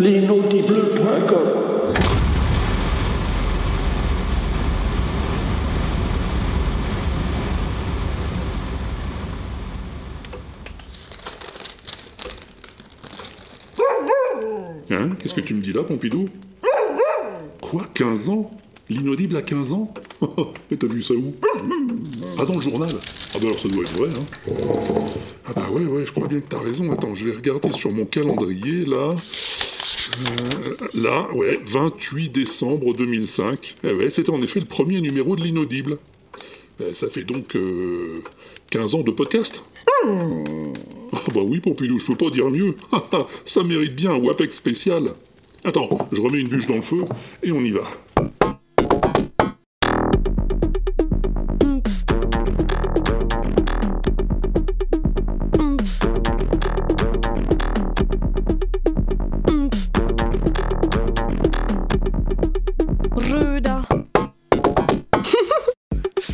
l'inaudible.com. Hein Qu'est-ce que tu me dis là, Pompidou? Quoi 15 ans? L'inaudible à 15 ans? Et t'as vu ça où? Ah, dans le journal. Ah bah alors ça doit être vrai, hein. Ah bah ouais, ouais, je crois bien que t'as raison. Attends, je vais regarder sur mon calendrier, là... Euh, là, ouais, 28 décembre 2005. Eh ouais, c'était en effet le premier numéro de l'inaudible. Eh, ça fait donc euh, 15 ans de podcast Ah bah oui, Pompidou, je peux pas dire mieux. ça mérite bien un WAPEX spécial. Attends, je remets une bûche dans le feu et on y va.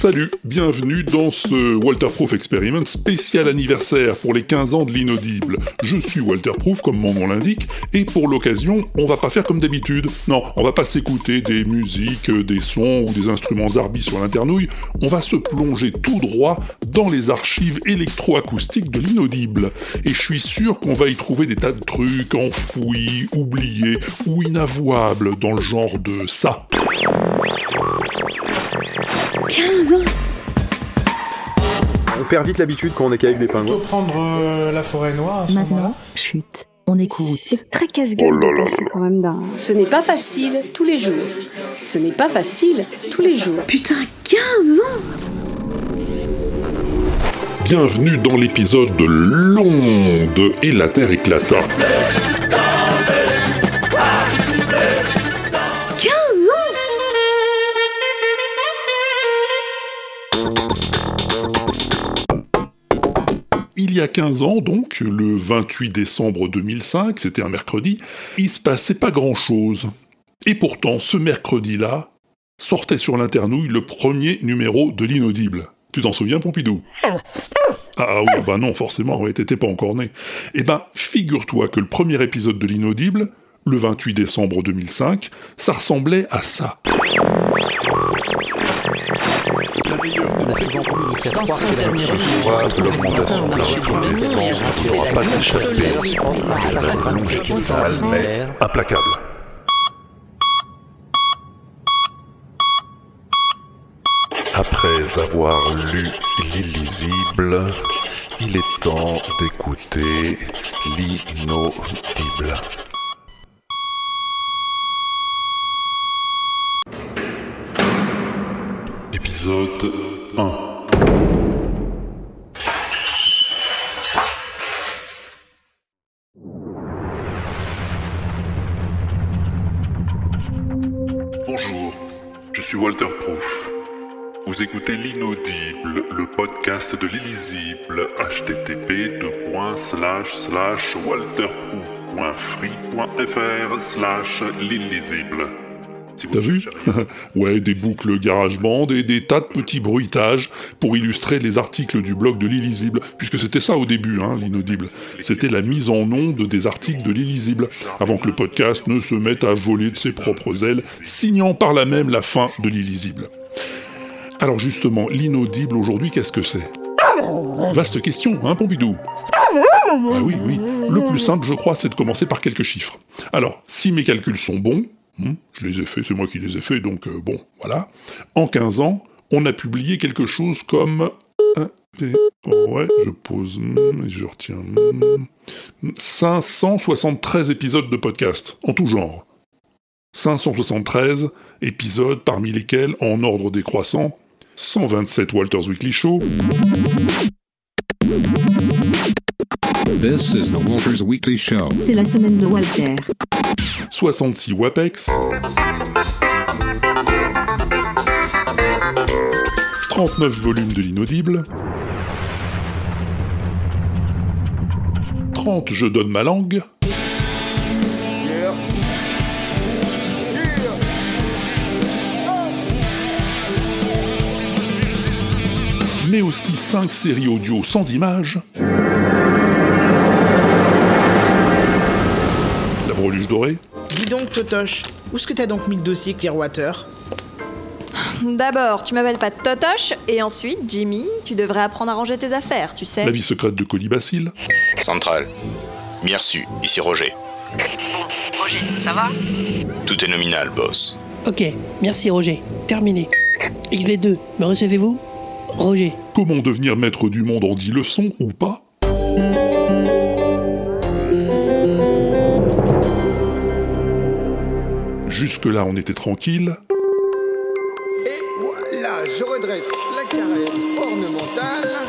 Salut, bienvenue dans ce Walterproof Experiment spécial anniversaire pour les 15 ans de l'inaudible. Je suis Walterproof, comme mon nom l'indique, et pour l'occasion, on va pas faire comme d'habitude. Non, on va pas s'écouter des musiques, des sons ou des instruments zarbis sur l'internouille, on va se plonger tout droit dans les archives électroacoustiques de l'inaudible. Et je suis sûr qu'on va y trouver des tas de trucs enfouis, oubliés ou inavouables dans le genre de ça. 15 ans On perd vite l'habitude quand on est qu'avec des pingouins. prendre euh, la forêt noire à ce moment-là. Maintenant, chut, on écoute. C'est très casse-gueule de passer quand même d'un. Ce n'est pas facile tous les jours. Ce n'est pas facile tous les jours. Putain, 15 ans Bienvenue dans l'épisode de l'onde et la Terre éclata. Y a 15 ans, donc, le 28 décembre 2005, c'était un mercredi, il se passait pas grand-chose. Et pourtant, ce mercredi-là, sortait sur l'internouille le premier numéro de l'inaudible. Tu t'en souviens, Pompidou? Ah, ah oui, bah non, forcément, t'étais pas encore né. Eh ben, figure-toi que le premier épisode de l'inaudible, le 28 décembre 2005, ça ressemblait à ça. Soit de l'augmentation de la reconnaissance qui n'aura pas échappé à la longitudinale, mais implacable. Après avoir lu l'illisible, il est temps d'écouter l'inaudible. Épisode 1. Bonjour, je suis Walter Proof. Vous écoutez l'inaudible, le podcast de l'illisible, http walterproof.free.fr slash l'illisible. T'as vu Ouais, des boucles GarageBand et des tas de petits bruitages pour illustrer les articles du blog de l'illisible, puisque c'était ça au début, hein, l'inaudible. C'était la mise en onde des articles de l'illisible, avant que le podcast ne se mette à voler de ses propres ailes, signant par là même la fin de l'illisible. Alors justement, l'inaudible aujourd'hui, qu'est-ce que c'est? Vaste question, hein, Pompidou? Ah oui, oui. Le plus simple, je crois, c'est de commencer par quelques chiffres. Alors, si mes calculs sont bons, hmm, je les ai faits, c'est moi qui les ai faits, donc euh, bon, voilà. En 15 ans, on a publié quelque chose comme... ouais, je pose, hmm, je retiens... hmm, 573 épisodes de podcast, en tout genre. 573 épisodes parmi lesquels, en ordre décroissant, 127 Walter's Weekly Show, This is the Walters Weekly Show. C'est la semaine de Walter. 66 WAPEX, 39 volumes de l'inaudible, 30 Je donne ma langue, mais aussi 5 séries audio sans images. Dorée. Dis donc, Totoche, où est-ce que t'as donc mis le dossier Clearwater? D'abord, tu m'appelles pas Totoche, et ensuite, Jimmy, tu devrais apprendre à ranger tes affaires, tu sais. La vie secrète de Colibacille. Centrale. Merci, ici Roger. Roger, ça va? Tout est nominal, boss. Ok, merci Roger. Terminé. XB2, me recevez-vous? Roger. Comment devenir maître du monde en 10 leçons ou pas? Jusque-là, on était tranquille. Et voilà, je redresse la carène ornementale.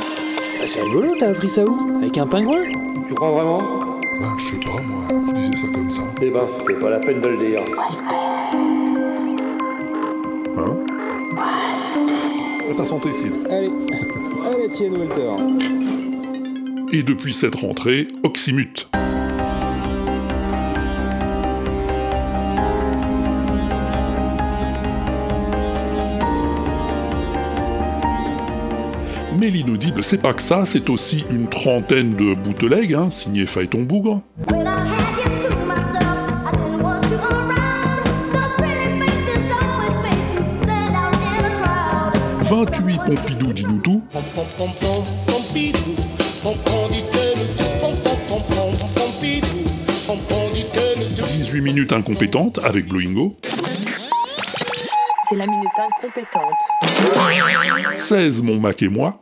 Bah, c'est rigolo, t'as appris ça où? Avec un pingouin? Tu crois vraiment? Bah, je sais pas, moi, je disais ça comme ça. Eh ben, c'était pas la peine de le dire. Hein? À ta santé, Phil. Allez, à la tienne, Walter. Et depuis cette rentrée, Oxymute. Mais l'inaudible, c'est pas que ça, c'est aussi une trentaine de bootlegs, hein, signés Phaéton Bougre. 28 Pompidou dis-nous tout. 18 minutes incompétentes avec Blowingo. C'est la minute incompétente. 16 Mon Mac et moi.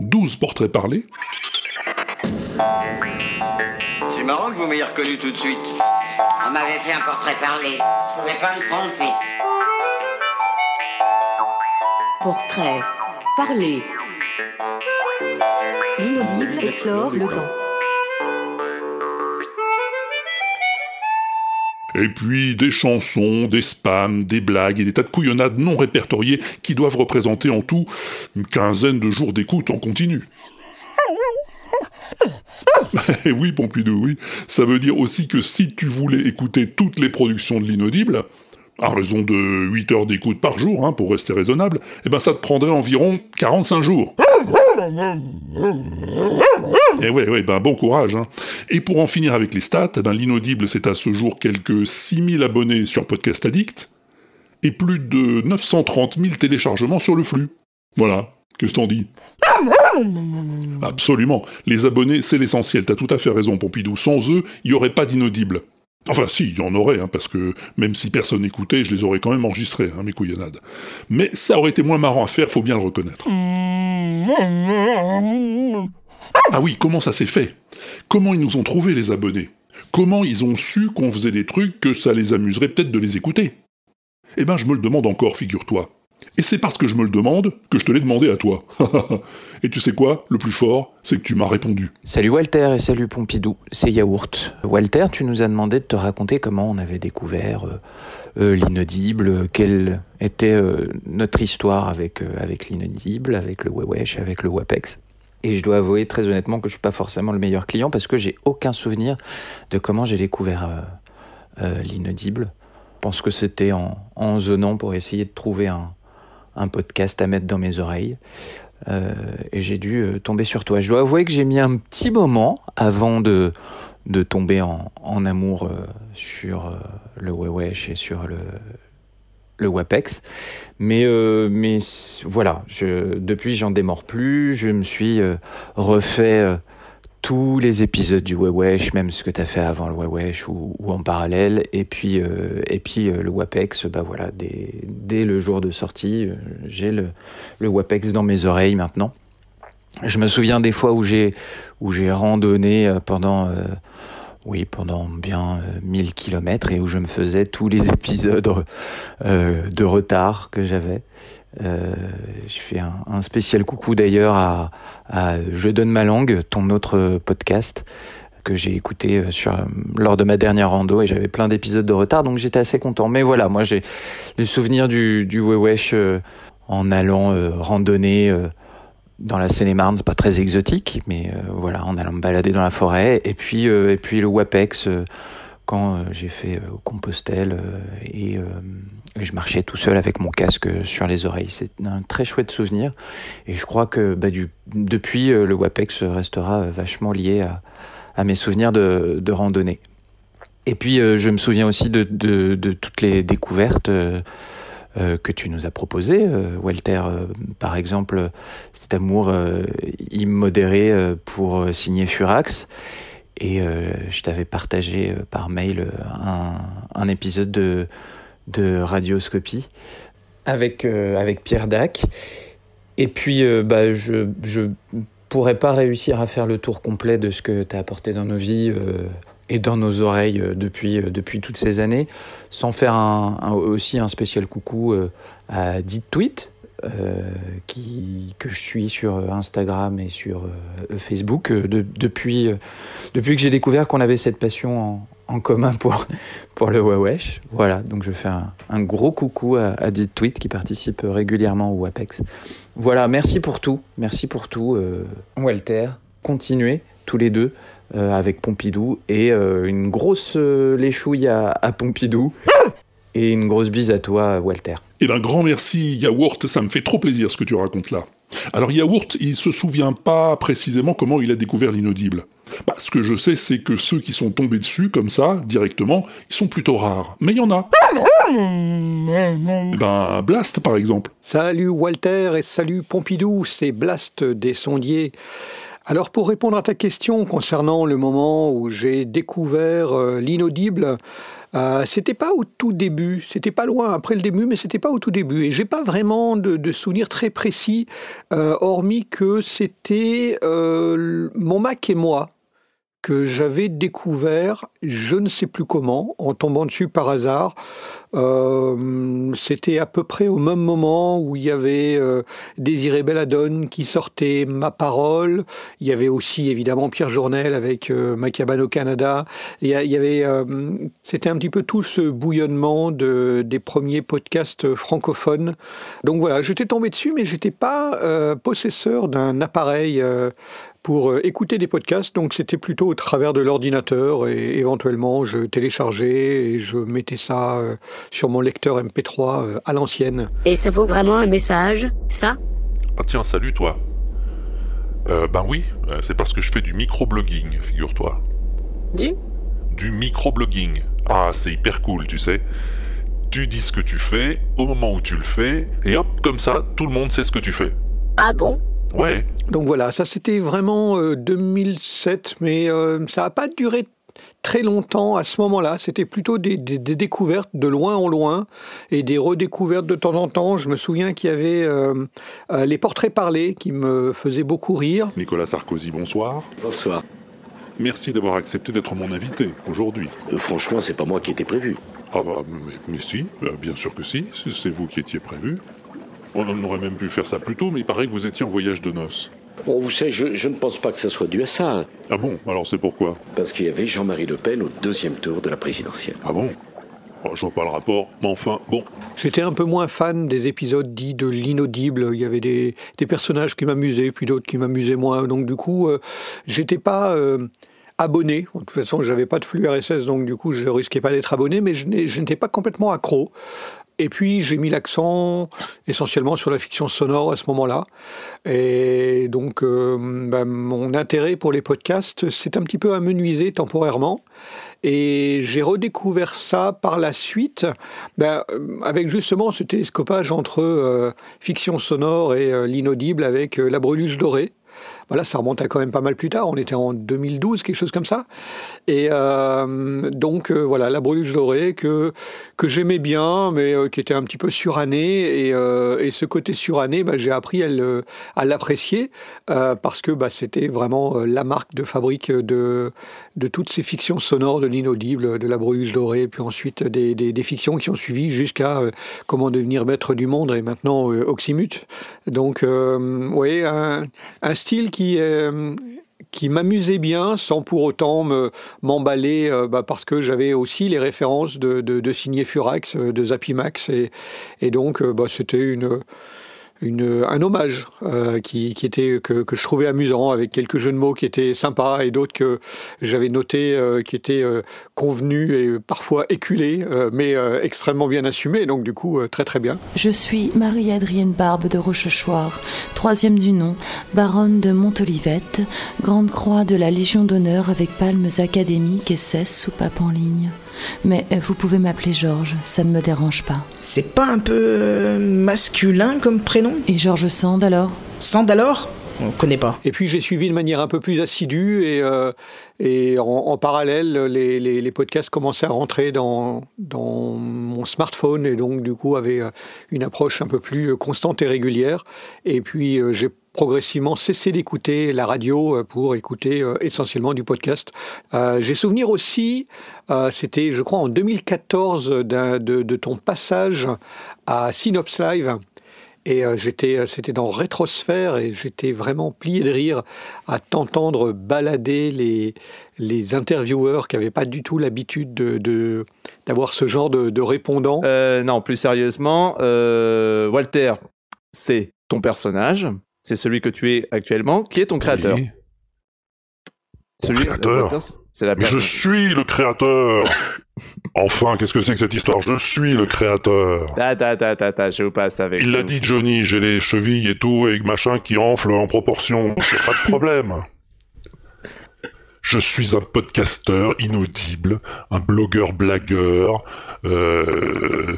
Douze portraits parlés. C'est marrant que vous m'ayez reconnu tout de suite. On m'avait fait un portrait parlé. Je pouvais pas me tromper. Portrait. Parler. L'inaudible explore le camp. Et puis des chansons, des spams, des blagues et des tas de couillonnades non répertoriées qui doivent représenter en tout une quinzaine de jours d'écoute en continu. Et oui, Pompidou, oui. Ça veut dire aussi que si tu voulais écouter toutes les productions de l'inaudible, à raison de 8 heures d'écoute par jour, hein, pour rester raisonnable, eh ben ça te prendrait environ 45 jours. Et ouais, ouais, ben bon courage. Hein. Et pour en finir avec les stats, ben l'inaudible c'est à ce jour quelques 6000 abonnés sur Podcast Addict et plus de 930 000 téléchargements sur le flux. Voilà, qu'est-ce que t'en dis? Absolument, les abonnés c'est l'essentiel, t'as tout à fait raison Pompidou, sans eux, il n'y aurait pas d'inaudible. Enfin, si, il y en aurait, hein, parce que même si personne n'écoutait, je les aurais quand même enregistrés, hein, mes couillonnades. Mais ça aurait été moins marrant à faire, faut bien le reconnaître. Ah oui, comment ça s'est fait? Comment ils nous ont trouvé les abonnés? Comment ils ont su qu'on faisait des trucs que ça les amuserait peut-être de les écouter? Eh ben, je me le demande encore, figure-toi. Et c'est parce que je me le demande que je te l'ai demandé à toi. et tu sais quoi? Le plus fort, c'est que tu m'as répondu. Salut Walter et salut Pompidou, c'est Yaourt. Walter, tu nous as demandé de te raconter comment on avait découvert euh, euh, l'inaudible, quelle était euh, notre histoire avec, euh, avec l'inaudible, avec le Wewesh, avec le Wapex. Et je dois avouer très honnêtement que je suis pas forcément le meilleur client parce que j'ai aucun souvenir de comment j'ai découvert l'inaudible. Je pense que c'était en, en zonant pour essayer de trouver un, un podcast à mettre dans mes oreilles. Euh, et j'ai dû euh, tomber sur toi. Je dois avouer que j'ai mis un petit moment avant de, de tomber en, amour euh, sur le Wewesh et sur le, le WAPEX. Mais, mais voilà, je, depuis j'en démords plus. Je me suis refait tous les épisodes du Wewesh, même ce que tu as fait avant le Wewesh ou, en parallèle. Et puis, euh, et puis euh, le WAPEX, bah voilà, dès, dès le jour de sortie, euh, j'ai le, le WAPEX dans mes oreilles maintenant. Je me souviens des fois où j'ai où j'ai randonné euh, pendant euh, oui pendant bien euh, 1000 kilomètres et où je me faisais tous les épisodes de retard que j'avais. Euh, je fais un, spécial coucou d'ailleurs à, Je donne ma langue, ton autre podcast que j'ai écouté euh, lors de ma dernière rando et j'avais plein d'épisodes de retard donc j'étais assez content. Mais voilà, moi j'ai le souvenir du du Wewesh euh, en allant euh, randonner dans la Seine-et-Marne, c'est pas très exotique, mais voilà, en allant me balader dans la forêt. Et puis, et puis le WAPEX, quand j'ai fait Compostelle et, je marchais tout seul avec mon casque sur les oreilles. C'est un très chouette souvenir et je crois que bah, depuis le WAPEX restera vachement lié à, mes souvenirs de, randonnée. Et puis je me souviens aussi de, toutes les découvertes euh, que tu nous as proposé, euh, Walter, euh, par exemple, cet amour immodéré pour signer Furax. Et je t'avais partagé par mail un, un épisode de, Radioscopie avec, avec Pierre Dac. Et puis, bah, je, je pourrais pas réussir à faire le tour complet de ce que tu as apporté dans nos vies et dans nos oreilles euh, depuis, euh, depuis toutes ces années, sans faire aussi un spécial coucou euh, à Dit Tweet, qui, que je suis sur Instagram et sur Facebook depuis, depuis que j'ai découvert qu'on avait cette passion en, commun pour, pour le Wawesh. Voilà, donc je fais un, gros coucou à, à Dit Tweet qui participe régulièrement au WAPEX. Voilà, merci pour tout, merci pour tout, Walter. Continuez tous les deux euh, avec Pompidou et euh, une grosse euh, léchouille à, Pompidou et une grosse bise à toi, Walter. Eh ben, grand merci, Yaourt, ça me fait trop plaisir ce que tu racontes là. Alors Yaourt, il se souvient pas précisément comment il a découvert l'inaudible. Bah, ce que je sais, c'est que ceux qui sont tombés dessus, comme ça, directement, ils sont plutôt rares. Mais il y en a. Eh ben, Blast, par exemple. Salut Walter et salut Pompidou, c'est Blast des sondiers. Alors pour répondre à ta question concernant le moment où j'ai découvert euh, l'inaudible, euh, c'était pas au tout début, c'était pas loin après le début, mais c'était pas au tout début. Et j'ai pas vraiment de, souvenirs très précis, euh, hormis que c'était mon Mac et moi que j'avais découvert, je ne sais plus comment, en tombant dessus par hasard. Euh, c'était à peu près au même moment où il y avait euh, Désiré Belladone qui sortait Ma Parole. Il y avait aussi évidemment Pierre Journel avec euh, au Canada. il y avait, euh, c'était un petit peu tout ce bouillonnement de, des premiers podcasts francophones. Donc voilà, j'étais tombé dessus, mais j'étais pas possesseur d'un appareil pour euh, écouter des podcasts. Donc c'était plutôt au travers de l'ordinateur et éventuellement je téléchargeais et je mettais ça euh, sur mon lecteur MP3 euh, à l'ancienne. Et ça vaut vraiment un message, ça? Ah tiens, salut toi. ben oui, c'est parce que je fais du microblogging, figure-toi. Du? Du microblogging. Ah, c'est hyper cool, tu sais. Tu dis ce que tu fais au moment où tu le fais, et hop, comme ça, tout le monde sait ce que tu fais. Ah bon? Ouais. Donc voilà, ça c'était vraiment 2007, euh, mais euh, ça n'a pas duré très longtemps à ce moment-là. C'était plutôt des, découvertes de loin en loin et des redécouvertes de temps en temps. Je me souviens qu'il y avait euh, les portraits parlés qui me faisaient beaucoup rire. Nicolas Sarkozy, bonsoir. Bonsoir. Merci d'avoir accepté d'être mon invité aujourd'hui. franchement, c'est pas moi qui étais prévu. Ah bah, mais, mais si, bien sûr que si, c'est vous qui étiez prévu. On aurait même pu faire ça plus tôt, mais il paraît que vous étiez en voyage de noces. Bon, vous savez, je, ne pense pas que ça soit dû à ça. Ah bon Alors c'est pourquoi Parce qu'il y avait Jean-Marie Le Pen au deuxième tour de la présidentielle. Ah bon oh, Je vois pas le rapport, mais enfin, bon. J'étais un peu moins fan des épisodes dits de l'inaudible. Il y avait des, personnages qui m'amusaient, puis d'autres qui m'amusaient moins. Donc du coup, euh, j'étais pas... Euh, abonné. De toute façon, j'avais pas de flux RSS, donc du coup, je risquais pas d'être abonné, mais je n'étais pas complètement accro. Et puis j'ai mis l'accent essentiellement sur la fiction sonore à ce moment-là. Et donc euh, ben, mon intérêt pour les podcasts s'est un petit peu amenuisé temporairement. Et j'ai redécouvert ça par la suite, ben, avec justement ce télescopage entre euh, fiction sonore et euh, l'inaudible avec La Breluche Dorée. Voilà, ça remonte à quand même pas mal plus tard. On était en 2012, quelque chose comme ça. Et euh, donc euh, voilà, la brûlure dorée que que j'aimais bien, mais euh, qui était un petit peu surannée. Et, et ce côté suranné, bah, j'ai appris à l'apprécier parce que bah, c'était vraiment la marque de fabrique de de toutes ces fictions sonores de l'inaudible, de la brûlure dorée, puis ensuite des, des, des, fictions qui ont suivi jusqu'à comment devenir maître du monde et maintenant Oxymute. Donc, oui, un, un style qui qui, euh, qui m'amusait bien sans pour autant m'emballer euh, bah, parce que j'avais aussi les références de, de, Furax, euh, de Zapimax et, et donc bah, c'était une une, un hommage euh, qui, qui, était que, que, je trouvais amusant, avec quelques jeux de mots qui étaient sympas et d'autres que j'avais notés euh, qui étaient euh, convenus et parfois éculés, euh, mais euh, extrêmement bien assumés. Donc du coup, euh, très très bien. Je suis Marie-Adrienne Barbe de Rochechouart, troisième du nom, baronne de Montolivette, grande croix de la Légion d'honneur avec palmes académiques et cesse soupape en ligne. Mais euh, vous pouvez m'appeler Georges, ça ne me dérange pas. C'est pas un peu euh, masculin comme prénom? Et Georges Sand alors? Sand alors? On connaît pas. Et puis j'ai suivi de manière un peu plus assidue et, euh, et en, en, parallèle, les, les, les, podcasts commençaient à rentrer dans, dans mon smartphone et donc du coup avaient une approche un peu plus constante et régulière. Et puis j'ai progressivement cessé d'écouter la radio pour écouter euh, essentiellement du podcast. Euh, J'ai souvenir aussi, euh, c'était je crois en 2014, de, ton passage à Synops Live. Et euh, j'étais, c'était dans Rétrosphère et j'étais vraiment plié de rire à t'entendre balader les, les intervieweurs qui n'avaient pas du tout l'habitude de, d'avoir ce genre de, de répondant. Euh, non, plus sérieusement, Walter, c'est ton personnage c'est celui que tu es actuellement, qui est ton créateur. Oui. Celui créateur. C'est la je suis le créateur. enfin, qu'est-ce que c'est que cette histoire? Je suis le créateur. Ta ta ta ta ta, je vous passe avec. Il l'a dit Johnny, j'ai les chevilles et tout et machin qui enflent en proportion. pas de problème. Je suis un podcasteur inaudible, un blogueur blagueur, euh,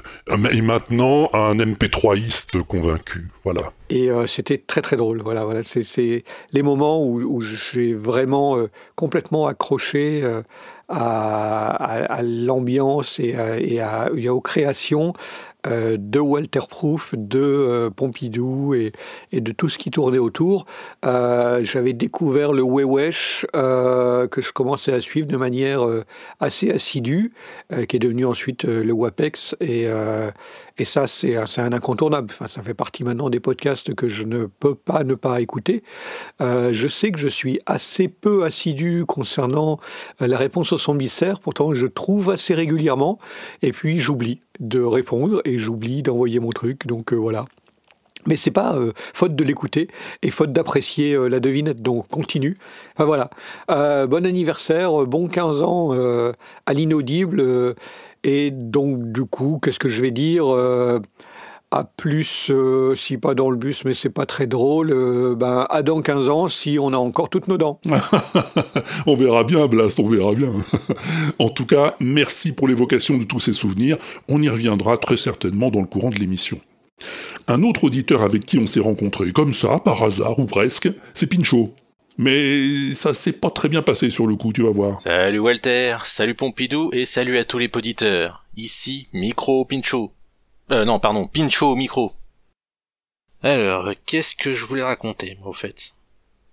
et maintenant un MP3iste convaincu. Voilà. Et euh, c'était très très drôle. Voilà. C'est les moments où, où j'ai vraiment euh, complètement accroché à, l'ambiance et, à, et aux créations euh, de Walter Proof, de euh, Pompidou et, de tout ce qui tournait autour. Euh, J'avais découvert le Wewesh euh, que je commençais à suivre de manière assez assidue, qui est devenu ensuite le WAPEX. Et, et ça, c'est un incontournable. Enfin, ça fait partie maintenant des podcasts que je ne peux pas ne pas écouter. je sais que je suis assez peu assidu concernant la réponse au son mystère, pourtant je trouve assez régulièrement. Et puis j'oublie de répondre et j'oublie d'envoyer mon truc. Donc euh, voilà. Mais c'est pas euh, faute de l'écouter et faute d'apprécier euh, la devinette, donc continue. Enfin voilà. Euh, bon anniversaire, bon 15 ans à l'inaudible. Et donc du coup, qu'est-ce que je vais dire à plus, euh, si pas dans le bus, mais c'est pas très drôle, euh, ben, à dans 15 ans, si on a encore toutes nos dents. on verra bien, Blast, on verra bien. en tout cas, merci pour l'évocation de tous ces souvenirs. On y reviendra très certainement dans le courant de l'émission. Un autre auditeur avec qui on s'est rencontré, comme ça, par hasard ou presque, c'est Pincho. Mais ça s'est pas très bien passé sur le coup, tu vas voir. Salut Walter, salut Pompidou et salut à tous les poditeurs. Ici, Micro Pincho. Euh, non, pardon, Pincho micro. Alors, qu'est-ce que je voulais raconter, au fait?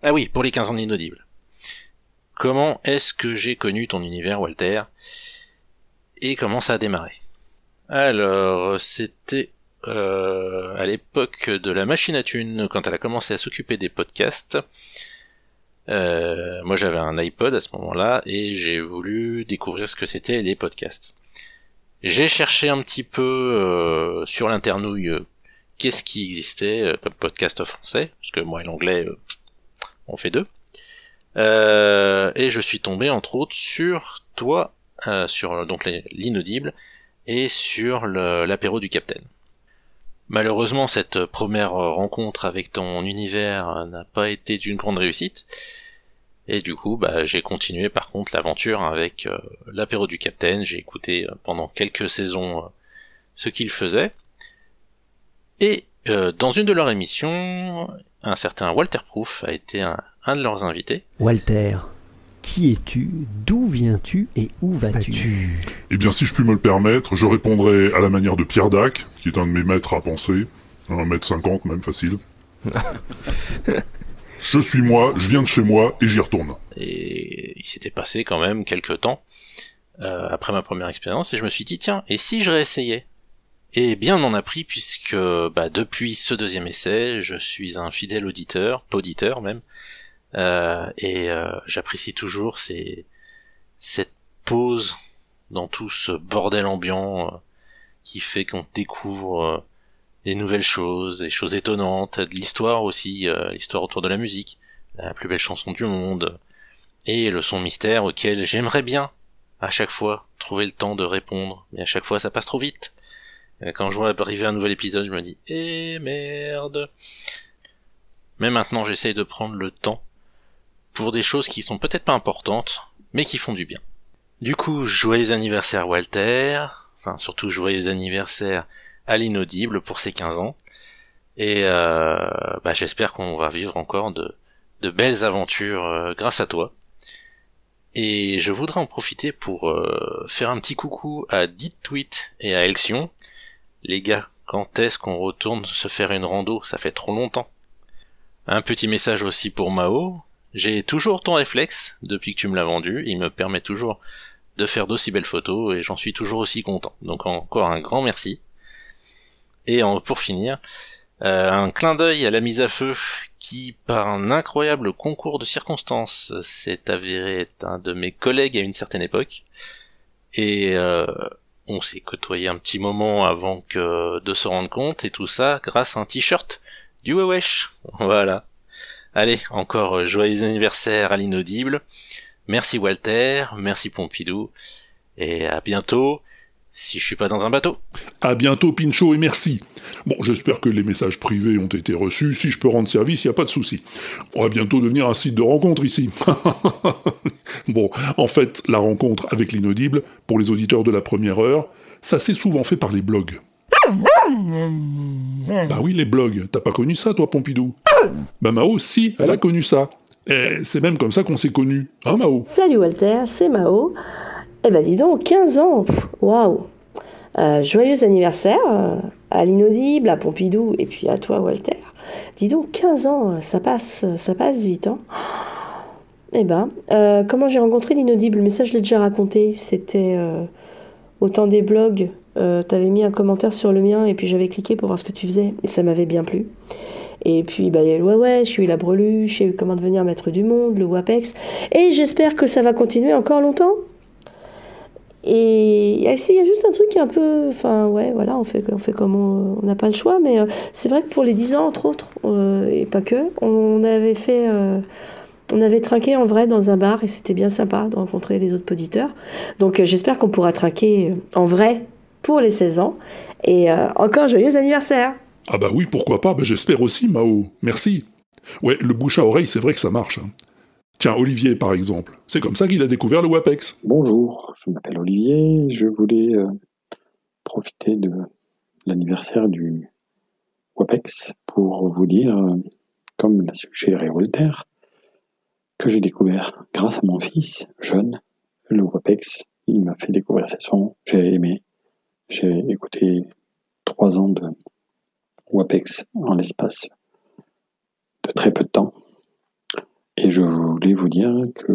Ah oui, pour les 15 ans d'inaudible. Comment est-ce que j'ai connu ton univers, Walter? Et comment ça a démarré? Alors, c'était euh, à l'époque de la machine à thunes, quand elle a commencé à s'occuper des podcasts. Euh, moi j'avais un iPod à ce moment-là et j'ai voulu découvrir ce que c'était les podcasts. J'ai cherché un petit peu euh, sur l'internouille euh, qu'est-ce qui existait euh, comme podcast français, parce que moi et l'anglais, on fait deux. et je suis tombé entre autres sur toi, sur donc l'inaudible, et sur l'apéro du Capitaine. Malheureusement, cette première rencontre avec ton univers n'a pas été d'une grande réussite. Et du coup, bah, j'ai continué par contre l'aventure avec euh, l'apéro du Capitaine. J'ai écouté euh, pendant quelques saisons euh, ce qu'il faisait. Et euh, dans une de leurs émissions, un certain Walter Proof a été un de leurs invités. Walter, qui es-tu? D'où viens-tu? Et où vas-tu? Eh bien, si je puis me le permettre, je répondrai à la manière de Pierre Dac, qui est un de mes maîtres à penser. Un mètre cinquante même, facile. Je suis moi, je viens de chez moi et j'y retourne. Et il s'était passé quand même quelques temps euh, après ma première expérience et je me suis dit tiens, et si je réessayais? Et bien on en a pris puisque bah, depuis ce deuxième essai, je suis un fidèle auditeur, poditeur même, et euh, j'apprécie toujours ces, cette pause dans tout ce bordel ambiant euh, qui fait qu'on découvre des nouvelles choses, des choses étonnantes, de l'histoire aussi, euh, l'histoire autour de la musique, la plus belle chanson du monde, et le son mystère auquel j'aimerais bien, à chaque fois, trouver le temps de répondre, mais à chaque fois ça passe trop vite. Euh, Quand je vois arriver un nouvel épisode, je me dis, eh merde. Mais maintenant j'essaye de prendre le temps pour des choses qui sont peut-être pas importantes, mais qui font du bien. Du coup, joyeux anniversaire Walter, enfin surtout joyeux anniversaire à l'inaudible pour ses 15 ans. Et euh, bah, j'espère qu'on va vivre encore de, belles aventures euh, grâce à toi. Et je voudrais en profiter pour euh, faire un petit coucou à Tweet et à Elxion. Les gars, quand est-ce qu'on retourne se faire une rando? Ça fait trop longtemps. Un petit message aussi pour Mao. J'ai toujours ton réflexe depuis que tu me l'as vendu. Il me permet toujours de faire d'aussi belles photos et j'en suis toujours aussi content. Donc encore un grand merci. Et pour finir, euh, un clin d'œil à la mise à feu qui, par un incroyable concours de circonstances, s'est avéré être un de mes collègues à une certaine époque. Et euh, on s'est côtoyé un petit moment avant que de se rendre compte et tout ça grâce à un t-shirt du Wewesh. Voilà. Allez, encore euh, joyeux anniversaire à l'inaudible. Merci Walter, merci Pompidou, et à bientôt, si je suis pas dans un bateau. À bientôt Pincho et merci. Bon, j'espère que les messages privés ont été reçus. Si je peux rendre service, il n'y a pas de souci. On va bientôt devenir un site de rencontre ici. bon, en fait, la rencontre avec l'inaudible, pour les auditeurs de la première heure, ça s'est souvent fait par les blogs. Bah oui, les blogs. T'as pas connu ça, toi, Pompidou? Bah Mao, si, elle a connu ça. Et c'est même comme ça qu'on s'est connus. Hein, Mao? Salut Walter, c'est Mao. Eh ben dis donc, 15 ans, waouh Euh, Joyeux anniversaire euh, à l'inaudible, à Pompidou et puis à toi Walter. Dis donc, 15 ans, euh, ça passe, ça passe vite, hein Eh ben, comment j'ai rencontré l'inaudible? Mais ça, je l'ai déjà raconté. C'était au temps des blogs. Euh, T'avais mis un commentaire sur le mien et puis j'avais cliqué pour voir ce que tu faisais et ça m'avait bien plu. Et puis, bah, le ouais, je suis la breluche, et comment devenir maître du monde, le WAPEX. Et j'espère que ça va continuer encore longtemps. Et ah, il y a juste un truc qui est un peu. Enfin, ouais, voilà, on fait, on fait comme on n'a pas le choix. Mais euh, c'est vrai que pour les 10 ans, entre autres, euh, et pas que, on avait fait. on avait trinqué en vrai dans un bar et c'était bien sympa de rencontrer les autres auditeurs. Donc j'espère qu'on pourra trinquer en vrai pour les 16 ans. Et euh, encore joyeux anniversaire Ah bah oui, pourquoi pas, bah j'espère aussi, Mao. Merci. Ouais, le bouche à oreille, c'est vrai que ça marche. hein. Tiens, Olivier, par exemple. C'est comme ça qu'il a découvert le WAPEX. Bonjour, je m'appelle Olivier. Je voulais euh, profiter de l'anniversaire du WAPEX pour vous dire, euh, comme l'a suggéré Voltaire, que j'ai découvert grâce à mon fils, jeune, le WAPEX. Il m'a fait découvrir ses sons, j'ai aimé. J'ai écouté trois ans de WAPEX en l'espace de très peu de temps. Et je voulais vous dire que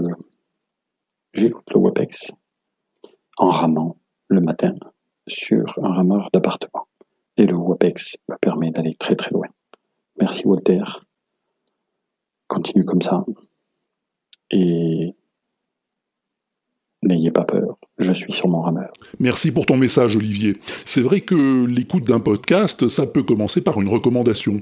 j'écoute le WAPEX en ramant le matin sur un rameur d'appartement. Et le WAPEX me permet d'aller très très loin. Merci Walter. Continue comme ça. Et n'ayez pas peur. Je suis sur mon rameur. Merci pour ton message, Olivier. C'est vrai que l'écoute d'un podcast, ça peut commencer par une recommandation.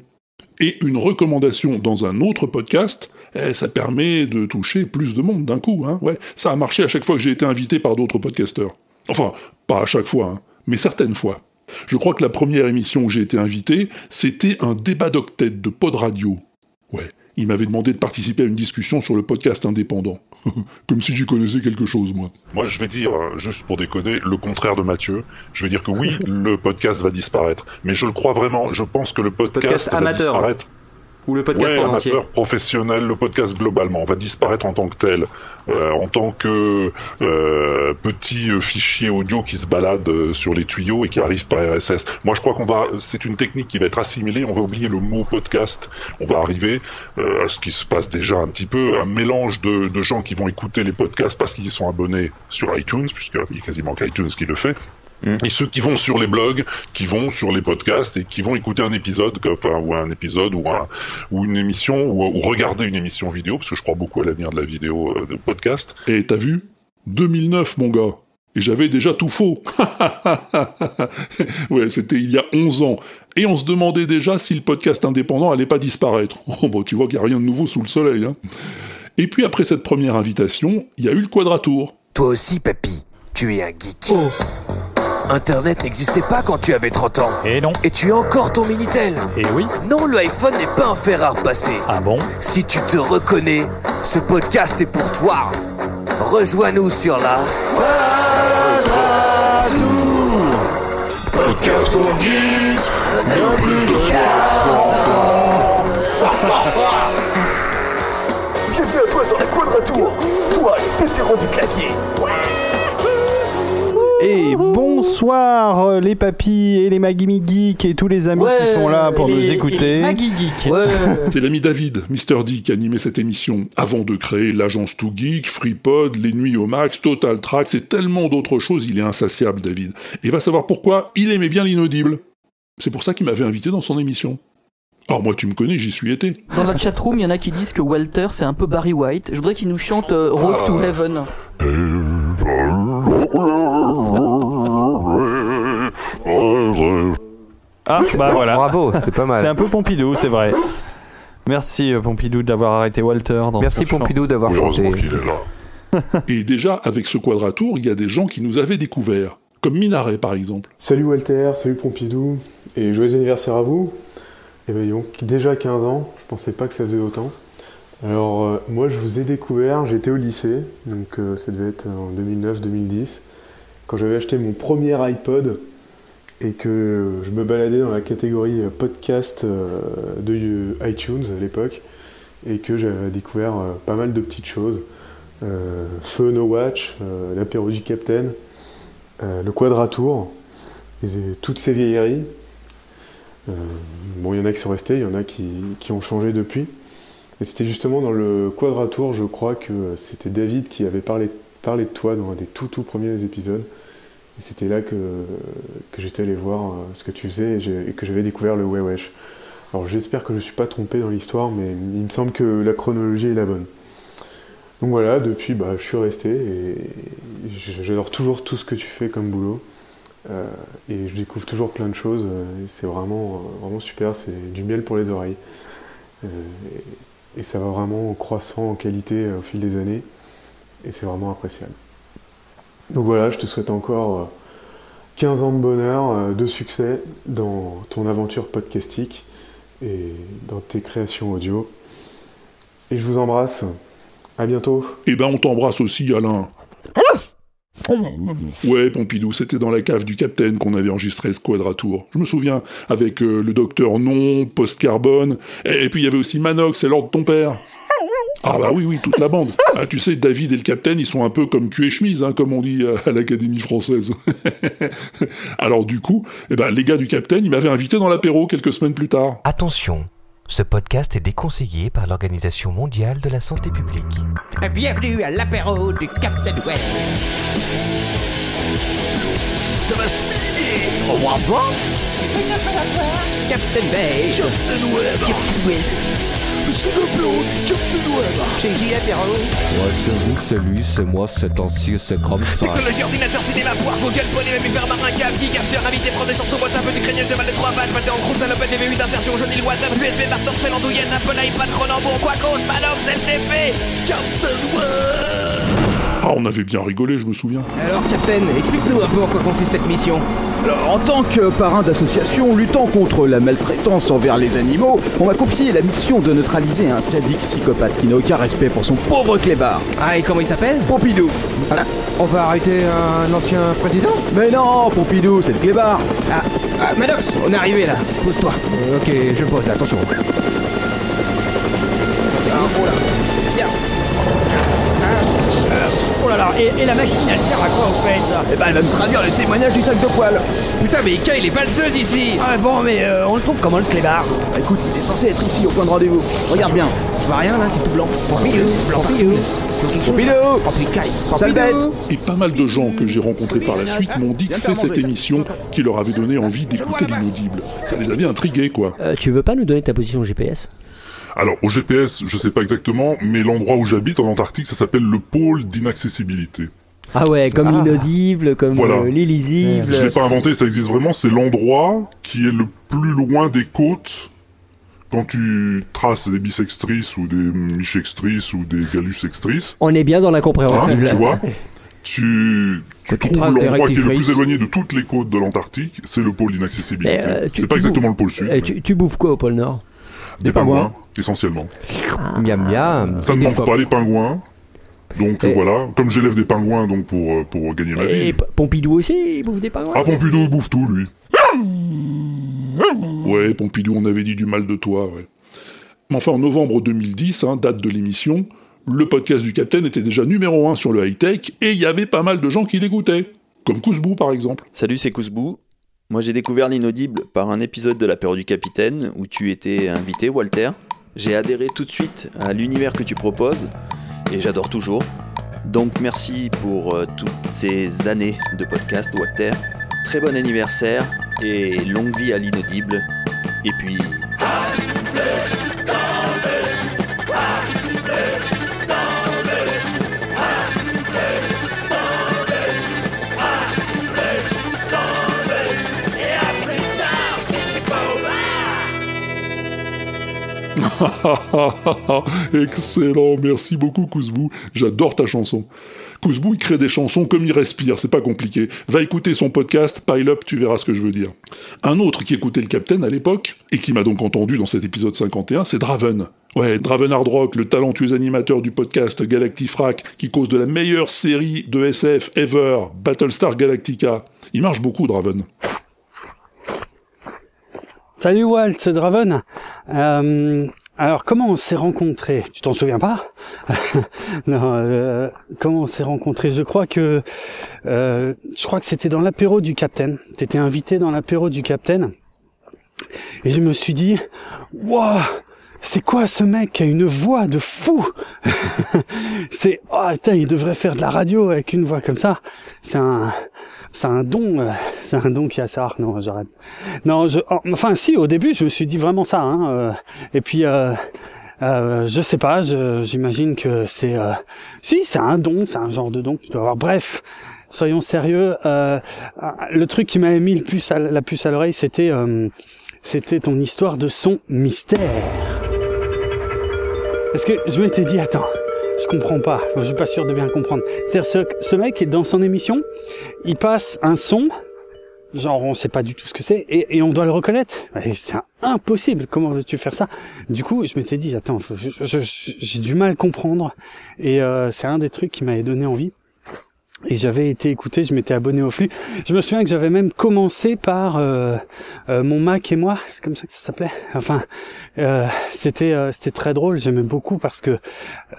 Et une recommandation dans un autre podcast, eh, ça permet de toucher plus de monde d'un coup. Hein ouais, ça a marché à chaque fois que j'ai été invité par d'autres podcasteurs. Enfin, pas à chaque fois, hein, mais certaines fois. Je crois que la première émission où j'ai été invité, c'était un débat d'octet de Pod Radio. Ouais, il m'avait demandé de participer à une discussion sur le podcast indépendant. Comme si j'y connaissais quelque chose, moi. Moi, je vais dire, euh, juste pour déconner, le contraire de Mathieu. Je vais dire que oui, le podcast va disparaître. Mais je le crois vraiment. Je pense que le podcast, Podcast va amateur. disparaître. Ou le podcast ouais, en entier. amateur, professionnel, le podcast globalement va disparaître en tant que tel, euh, en tant que euh, petit euh, fichier audio qui se balade euh, sur les tuyaux et qui arrive par RSS. Moi, je crois qu'on va, c'est une technique qui va être assimilée. On va oublier le mot podcast. On va arriver euh, à ce qui se passe déjà un petit peu, un mélange de, de gens qui vont écouter les podcasts parce qu'ils y sont abonnés sur iTunes, puisqu'il y a quasiment qu'iTunes qui le fait. Et ceux qui vont sur les blogs, qui vont sur les podcasts et qui vont écouter un épisode, enfin, ou un épisode ou, un, ou une émission ou, ou regarder une émission vidéo, parce que je crois beaucoup à l'avenir de la vidéo euh, de podcast. Et t'as vu? 2009, mon gars. Et j'avais déjà tout faux. ouais, c'était il y a 11 ans. Et on se demandait déjà si le podcast indépendant allait pas disparaître. Oh, bon, tu vois qu'il n'y a rien de nouveau sous le soleil. Hein. Et puis après cette première invitation, il y a eu le quadratour. Toi aussi, papy, tu es un geek. Internet n'existait pas quand tu avais 30 ans. Et non. Et tu as encore ton Minitel. Et oui. Non, le iPhone n'est pas un fer à repasser. Ah bon? Si tu te reconnais, ce podcast est pour toi. Rejoins-nous sur la Podcast plus de Bienvenue à toi sur la quadratour. Toi, le vétéran du clavier. Et bonsoir euh, les papis et les Magimi Geeks et tous les amis qui sont là pour nous écouter. C'est l'ami David, Mr. D, qui animait cette émission avant de créer l'agence Too Geek, FreePod, Les Nuits au Max, Total Tracks et tellement d'autres choses. Il est insatiable, David. Et va savoir pourquoi il aimait bien l'inaudible. C'est pour ça qu'il m'avait invité dans son émission. Alors moi, tu me connais, j'y suis été. Dans la chatroom, il y en a qui disent que Walter, c'est un peu Barry White. Je voudrais qu'il nous chante euh, Road to Heaven. Ah bah voilà. Bravo, c'est pas mal. C'est un peu Pompidou, c'est vrai. Merci euh, Pompidou d'avoir arrêté Walter. Dans Merci. Pompidou d'avoir chanté. Et déjà, avec ce quadratour, il y a des gens qui nous avaient découverts. Comme Minaret, par exemple. Salut Walter, salut Pompidou, et joyeux anniversaire à vous. Et ben donc, déjà 15 ans, je pensais pas que ça faisait autant. Alors, euh, moi je vous ai découvert, j'étais au lycée, donc euh, ça devait être en 2009-2010, quand j'avais acheté mon premier iPod et que je me baladais dans la catégorie euh, podcast de iTunes à l'époque, et que j'avais découvert pas mal de petites choses. Euh, Feu No Watch, l'apéro du Capitaine, le Quadratour, toutes ces vieilleries. Euh, bon, il y en a qui sont restés, il y en a qui, ont changé depuis. Et c'était justement dans le Quadratour, je crois que c'était David qui avait parlé, de toi dans un des tout tout premiers épisodes. Et c'était là que, j'étais allé voir euh, ce que tu faisais et que j'avais découvert le Wewesh. Alors j'espère que je ne suis pas trompé dans l'histoire, mais il me semble que la chronologie est la bonne. Donc voilà, depuis, bah, je suis resté et j'adore toujours tout ce que tu fais comme boulot. Euh, et je découvre toujours plein de choses. euh, c'est vraiment, euh, vraiment super, c'est du miel pour les oreilles. Et, ça va vraiment en croissant en qualité au fil des années. Et c'est vraiment appréciable. Donc voilà, je te souhaite encore euh, 15 ans de bonheur, de succès dans ton aventure podcastique et dans tes créations audio. Et je vous embrasse. À bientôt. Eh ben, on t'embrasse aussi, Alain. Ouais, Pompidou, c'était dans la cave du Capitaine qu'on avait enregistré ce quadratour. Je me souviens, avec euh, le docteur Non, Post Carbone, et, et puis il y avait aussi Manox et l'ordre de ton père. Ah bah oui, oui, toute la bande. Ah, tu sais, David et le Capitaine, ils sont un peu comme cul et chemise, hein, comme on dit à, à l'Académie française. Alors du coup, eh ben, les gars du Capitaine, ils m'avaient invité dans l'apéro quelques semaines plus tard. Attention, ce podcast est déconseillé par l'Organisation mondiale de la santé publique. Bienvenue à l'apéro du Captain Web. Ça va Au revoir Captain Beige. Captain Web Captain Web. C'est le bureau du Captain Web J'ai dit apéro. Ouais, c'est vous, c'est lui, c'est moi, c'est ancien, c'est comme ça. Technologie, ordinateur, cinéma, poire, Google, poney, mammifère, marin, cave, geek, after, invité, prendre des chansons, boîte, un peu du crânien, cheval de trois pattes, pâté en croûte, salopette, DV8 d'insertion, jaune, île, WhatsApp, USB, marque, torchel, andouillette, Apple, iPad, Cronenbourg, Quacos, Manox, LTP, Captain Web. Ah, on avait bien rigolé, je me souviens. Alors, Captain, explique-nous un peu en quoi consiste cette mission. Alors, en tant que parrain d'association luttant contre la maltraitance envers les animaux, on m'a confié la mission de neutraliser un sadique psychopathe qui n'a aucun respect pour son pauvre clébard. Ah, et comment il s'appelle Pompidou. on va arrêter un ancien président Mais non, Pompidou, c'est le clébard. Ah, ah, Maddox, on est arrivé là. Pose-toi. ok, je pose là, attention. Là, et, et la machine, elle sert à quoi au fait Eh ben, elle va me traduire le témoignage du sac de poil. Putain, mais Ika, il est valseuse ici Ah bon, mais euh, on le trouve comment le clébard Bah, écoute, il est censé être ici au point de rendez-vous. Regarde bien. Je vois rien là, c'est tout blanc. Pompidou, Pompidou. Pompidou, bête. Et pas mal de gens que j'ai rencontrés par la suite m'ont dit que c'est cette émission qui leur avait donné envie d'écouter l'inaudible. Ça les avait intrigués, quoi. Euh, tu veux pas nous donner ta position GPS Alors, au GPS, je sais pas exactement, mais l'endroit où j'habite en Antarctique, ça s'appelle le pôle d'inaccessibilité. Ah ouais, comme l'inaudible, comme Voilà. euh, l'illisible. Je l'ai pas inventé, ça existe vraiment. C'est l'endroit qui est le plus loin des côtes quand tu traces des bisextrices ou des michextrices ou des galus-extrices. On est bien dans l'incompréhensible. Hein, tu vois tu, tu trouves l'endroit qui est le plus éloigné de toutes les côtes de l'Antarctique, c'est le pôle d'inaccessibilité. Euh, c'est pas exactement le pôle sud. Eh, mais tu, tu bouffes quoi au pôle Nord? Des, pingouins, essentiellement. Miam miam. Ça ne manque pas les pingouins. Donc voilà, comme j'élève des pingouins donc pour, euh, pour gagner ma Et vie. P- Pompidou aussi, il bouffe des pingouins. Ah Pompidou il bouffe tout lui. Ouais, Pompidou, on avait dit du mal de toi, ouais. Mais enfin, en novembre 2010, hein, date de l'émission, le podcast du Capitaine était déjà numéro 1 sur le high-tech et il y avait pas mal de gens qui l'écoutaient. Comme Kouzbou, par exemple. Salut, c'est Kouzbou. Moi, j'ai découvert l'inaudible par un épisode de l'apéro du capitaine où tu étais invité, Walter. J'ai adhéré tout de suite à l'univers que tu proposes et j'adore toujours. Donc, merci pour euh, toutes ces années de podcast, Walter. Très bon anniversaire et longue vie à l'inaudible. Et puis. Excellent, merci beaucoup Kouzbou. J'adore ta chanson. Kouzbou, il crée des chansons comme il respire, c'est pas compliqué. Va écouter son podcast, Pile Up, tu verras ce que je veux dire. Un autre qui écoutait le Capitaine à l'époque, et qui m'a donc entendu dans cet épisode 51, c'est Draven. Ouais, Draven Hardrock, le talentueux animateur du podcast Galactifrac, qui cause de la meilleure série de SF ever, Battlestar Galactica. Il marche beaucoup, Draven. Salut Walt, c'est Draven. Euh, alors comment on s'est rencontrés? Tu t'en souviens pas? Non. euh, comment on s'est rencontrés? Je crois que euh, je crois que c'était dans l'apéro du Capitaine. T'étais invité dans l'apéro du Capitaine. Et je me suis dit, waouh, c'est quoi ce mec qui a une voix de fou C'est oh putain, il devrait faire de la radio avec une voix comme ça. C'est un c'est un don, euh, c'est un don qui est assez rare. Non, j'arrête. Non, je, oh, enfin si, au début, je me suis dit vraiment ça. Hein, euh, et puis, euh, je sais pas, j'imagine que c'est, si, c'est un don, c'est un genre de don dois avoir. Bref, soyons sérieux. le truc qui m'avait mis le plus à, la puce à l'oreille, c'était, c'était ton histoire de son mystère. Parce que je m'étais dit, attends, je comprends pas, je suis pas sûr de bien comprendre. C'est-à-dire, ce, ce mec, dans son émission, il passe un son, genre on sait pas du tout ce que c'est, et, on doit le reconnaître. C'est impossible, comment veux-tu faire ça? Du coup, je m'étais dit, attends, j'ai du mal à comprendre, et euh, c'est un des trucs qui m'avait donné envie. Et j'avais été écouté, je m'étais abonné au flux. Je me souviens que j'avais même commencé par euh, euh, mon Mac et moi, c'est comme ça que ça s'appelait. Enfin, euh, c'était euh, c'était très drôle, j'aimais beaucoup parce que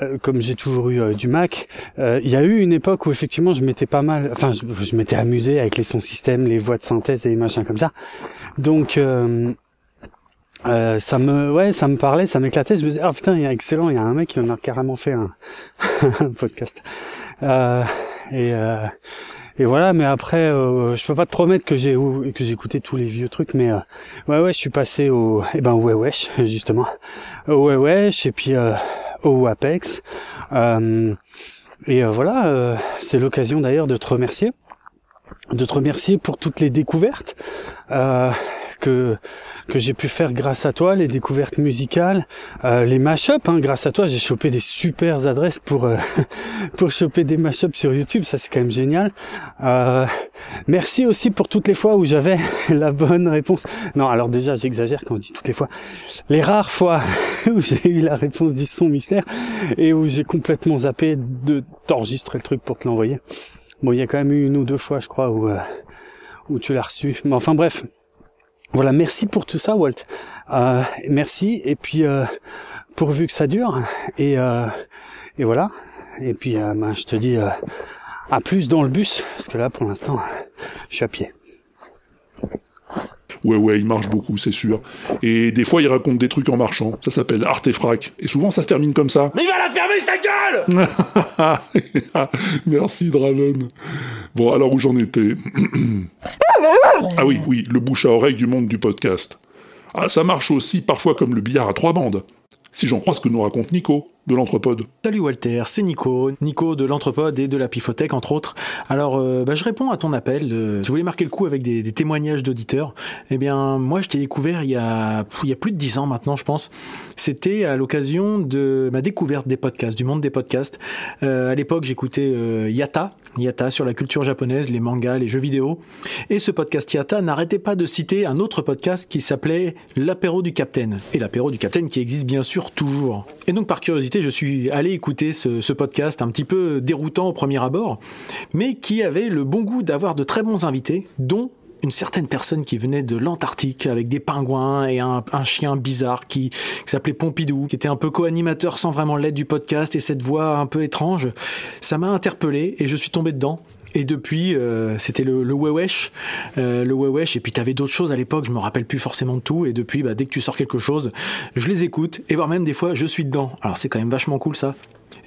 euh, comme j'ai toujours eu euh, du Mac, il y a eu une époque où effectivement je m'étais pas mal, enfin je, m'étais amusé avec les sons système, les voix de synthèse et les machins comme ça. Donc euh, ça me ouais ça me parlait ça m'éclatait je me disais ah putain il y a excellent il y a un mec qui en a carrément fait un, un podcast euh, et euh, et voilà mais après euh, je peux pas te promettre que j'ai que j'ai écouté tous les vieux trucs mais euh, ouais ouais je suis passé au eh ben ouais wesh justement. Au ouais et puis euh, au Apex. Euh, et euh, voilà c'est l'occasion d'ailleurs de te remercier. De te remercier pour toutes les découvertes que que j'ai pu faire grâce à toi, les découvertes musicales, euh, les mashups. Hein, grâce à toi, j'ai chopé des super adresses pour euh, pour choper des mashups sur YouTube. Ça, c'est quand même génial. Euh, merci aussi pour toutes les fois où j'avais la bonne réponse. Non, alors déjà, j'exagère quand je dis toutes les fois. Les rares fois où j'ai eu la réponse du son mystère et où j'ai complètement zappé de t'enregistrer le truc pour te l'envoyer. Bon, il y a quand même eu une ou deux fois, je crois, où, euh, où tu l'as reçu. Mais enfin, bref. Voilà, merci pour tout ça, Walt. Euh, merci, et puis euh, pourvu que ça dure. Et, euh, et voilà. Et puis, euh, ben, je te dis à plus dans le bus, parce que là, pour l'instant, je suis à pied. Ouais, ouais, il marche beaucoup, c'est sûr. Et des fois, il raconte des trucs en marchant. Ça s'appelle Artefrac. Et souvent, ça se termine comme ça. Mais il va la fermer sa gueule Merci, Draven. Bon, alors où j'en étais Ah oui, oui, le bouche à oreille du monde du podcast. Ah, ça marche aussi parfois comme le billard à trois bandes. Si j'en crois ce que nous raconte Nico. De l'Anthropode Salut Walter, c'est Nico, Nico de l'Anthropode et de la Pifothèque entre autres. Alors euh, bah, je réponds à ton appel, euh, tu voulais marquer le coup avec des, témoignages d'auditeurs. Eh bien moi je t'ai découvert il y, a, il y a plus de dix ans maintenant je pense. C'était à l'occasion de ma découverte des podcasts, du monde des podcasts. Euh, à l'époque j'écoutais euh, Yata, Yata sur la culture japonaise, les mangas, les jeux vidéo. Et ce podcast Yata n'arrêtait pas de citer un autre podcast qui s'appelait L'apéro du Capitaine. Et l'apéro du Capitaine qui existe bien sûr toujours. Et donc par curiosité je suis allé écouter ce, ce, podcast un petit peu déroutant au premier abord, mais qui avait le bon goût d'avoir de très bons invités, dont une certaine personne qui venait de l'Antarctique avec des pingouins et un, un chien bizarre qui, qui s'appelait Pompidou, qui était un peu co-animateur sans vraiment l'aide du podcast et cette voix un peu étrange. Ça m'a interpellé et je suis tombé dedans. Et depuis, euh, c'était le, le Wewesh, euh, le Wewesh. Et puis t'avais d'autres choses à l'époque. Je me rappelle plus forcément de tout. Et depuis, bah, dès que tu sors quelque chose, je les écoute. Et voire même des fois, je suis dedans. Alors c'est quand même vachement cool ça.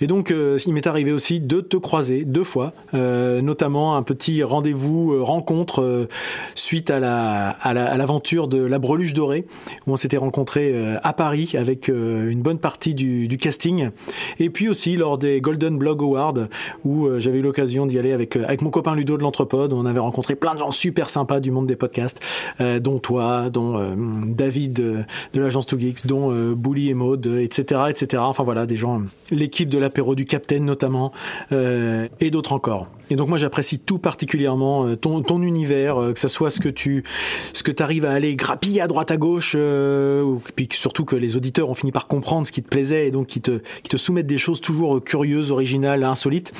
Et donc, euh, il m'est arrivé aussi de te croiser deux fois, euh, notamment un petit rendez-vous, euh, rencontre suite à la à l'aventure la, de la Breluche dorée, où on s'était rencontrés euh, à Paris avec une bonne partie du, casting. Et puis aussi lors des Golden Blog Awards, où j'avais eu l'occasion d'y aller avec avec mon copain Ludo de l'Anthropode. On avait rencontré plein de gens super sympas du monde des podcasts, dont toi, dont David de l'agence Two Geeks, dont Bouli et Maud, etc., etc. Enfin voilà, des gens, l'équipe de l'apéro du Capitaine notamment, euh, et d'autres encore. Et donc moi j'apprécie tout particulièrement euh, ton, univers, euh, que ça soit ce que tu ce que arrives à aller grappiller à droite à gauche, euh, puis surtout que les auditeurs ont fini par comprendre ce qui te plaisait et donc qui te, qui te soumettent des choses toujours curieuses, originales, insolites,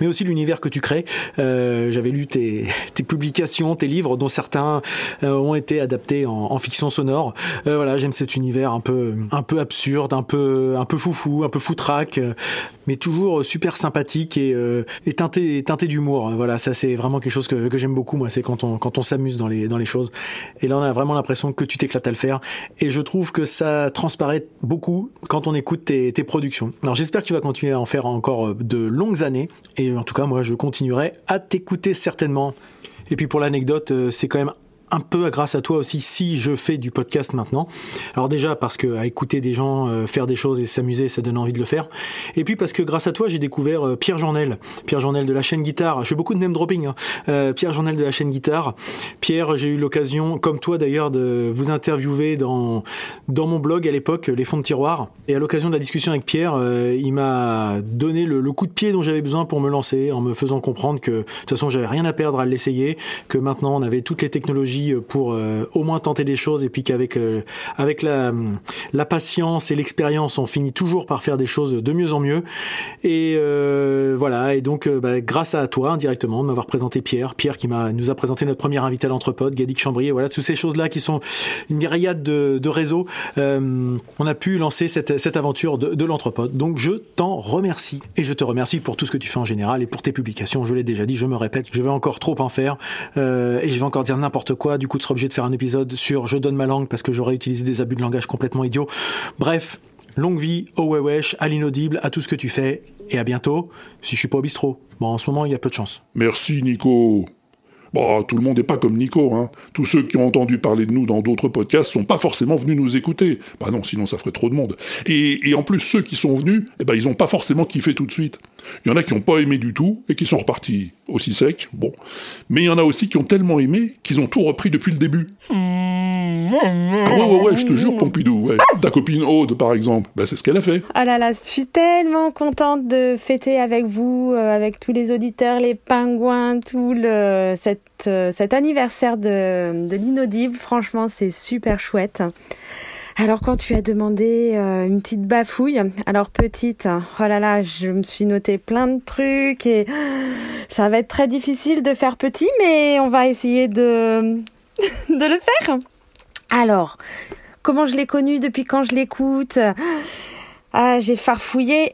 mais aussi l'univers que tu crées. Euh, J'avais lu tes, publications, tes livres, dont certains euh, ont été adaptés en, fiction sonore. Euh, voilà, j'aime cet univers un peu un peu absurde, un peu un peu foufou, un peu foutraque, mais toujours super sympathique et, et teinté teinté d'humour. Voilà, ça c'est vraiment quelque chose que, j'aime beaucoup. Moi, c'est quand on quand on s'amuse dans les dans les choses. Et là, on a vraiment l'impression que tu t'éclates à le faire. Et je trouve que ça transparaît beaucoup quand on écoute tes, tes productions. Alors, j'espère que tu vas continuer à en faire encore de longues années. Et en tout cas, moi, je continuerai à t'écouter certainement. Et puis pour l'anecdote, c'est quand même un peu grâce à toi aussi si je fais du podcast maintenant. Alors déjà parce que à écouter des gens euh, faire des choses et s'amuser, ça donne envie de le faire. Et puis parce que grâce à toi, j'ai découvert euh, Pierre Journel, Pierre Journel de la chaîne Guitare. Je fais beaucoup de name dropping. Hein. Euh, Pierre Journel de la chaîne Guitare. Pierre, j'ai eu l'occasion, comme toi d'ailleurs, de vous interviewer dans dans mon blog à l'époque, les fonds de tiroir. Et à l'occasion de la discussion avec Pierre, il m'a donné le, coup de pied dont j'avais besoin pour me lancer, en me faisant comprendre que de toute façon, j'avais rien à perdre à l'essayer, que maintenant on avait toutes les technologies pour euh, au moins tenter des choses et puis qu'avec euh, avec la, la patience et l'expérience on finit toujours par faire des choses de mieux en mieux. Et euh, voilà. Et donc bah, grâce à toi indirectement de m'avoir présenté Pierre. Pierre qui m'a nous a présenté notre premier invité à l'entrepode Gadic Chambrier voilà toutes ces choses là qui sont une myriade de, de réseaux on a pu lancer cette, cette aventure de, de l'entrepode. Donc je t'en remercie. Et je te remercie pour tout ce que tu fais en général et pour tes publications. Je l'ai déjà dit je me répète je vais encore trop en faire et je vais encore dire n'importe quoi du coup tu seras obligé de faire un épisode sur je donne ma langue parce que j'aurais utilisé des abus de langage complètement idiots. Bref, longue vie, au wesh, à l'inaudible, à tout ce que tu fais, et à bientôt, si je suis pas au bistrot. Bon, en ce moment, il y a peu de chance. Merci, Nico. Bon, tout le monde n'est pas comme Nico, hein. Tous ceux qui ont entendu parler de nous dans d'autres podcasts sont pas forcément venus nous écouter. Bah non, sinon ça ferait trop de monde. Et, en plus, ceux qui sont venus, eh ben, ils ont pas forcément kiffé tout de suite. Il y en a qui n'ont pas aimé du tout et qui sont repartis aussi secs, bon. Mais il y en a aussi qui ont tellement aimé qu'ils ont tout repris depuis le début. Ah ouais, ouais, ouais, je te jure, Pompidou. Ta copine Aude, par exemple, bah, c'est ce qu'elle a fait. Oh là là, je suis tellement contente de fêter avec vous, euh, avec tous les auditeurs, les pingouins, tout le, cette, euh, cet anniversaire de l'inaudible. Franchement, c'est super chouette. Alors quand tu as demandé euh, une petite bafouille, alors petite, oh là là, je me suis noté plein de trucs et ça va être très difficile de faire petit, mais on va essayer de de le faire. Alors, comment je l'ai connu depuis quand je l'écoute? Ah, j'ai farfouillé,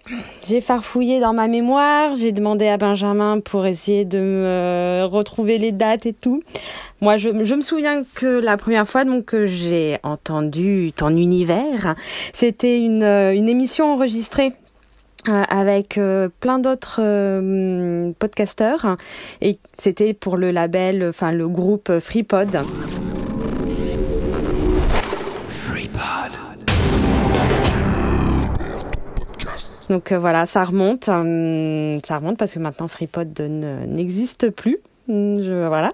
j'ai farfouillé dans ma mémoire, j'ai demandé à Benjamin pour essayer de me retrouver les dates et tout. Moi, je, me souviens que la première fois donc que j'ai entendu ton univers, c'était une, une émission enregistrée euh, avec euh, plein d'autres euh, podcasteurs et c'était pour le label, enfin le groupe FreePod. Donc euh, voilà, ça remonte, euh, ça remonte parce que maintenant FreePod ne- n'existe plus. Je, voilà.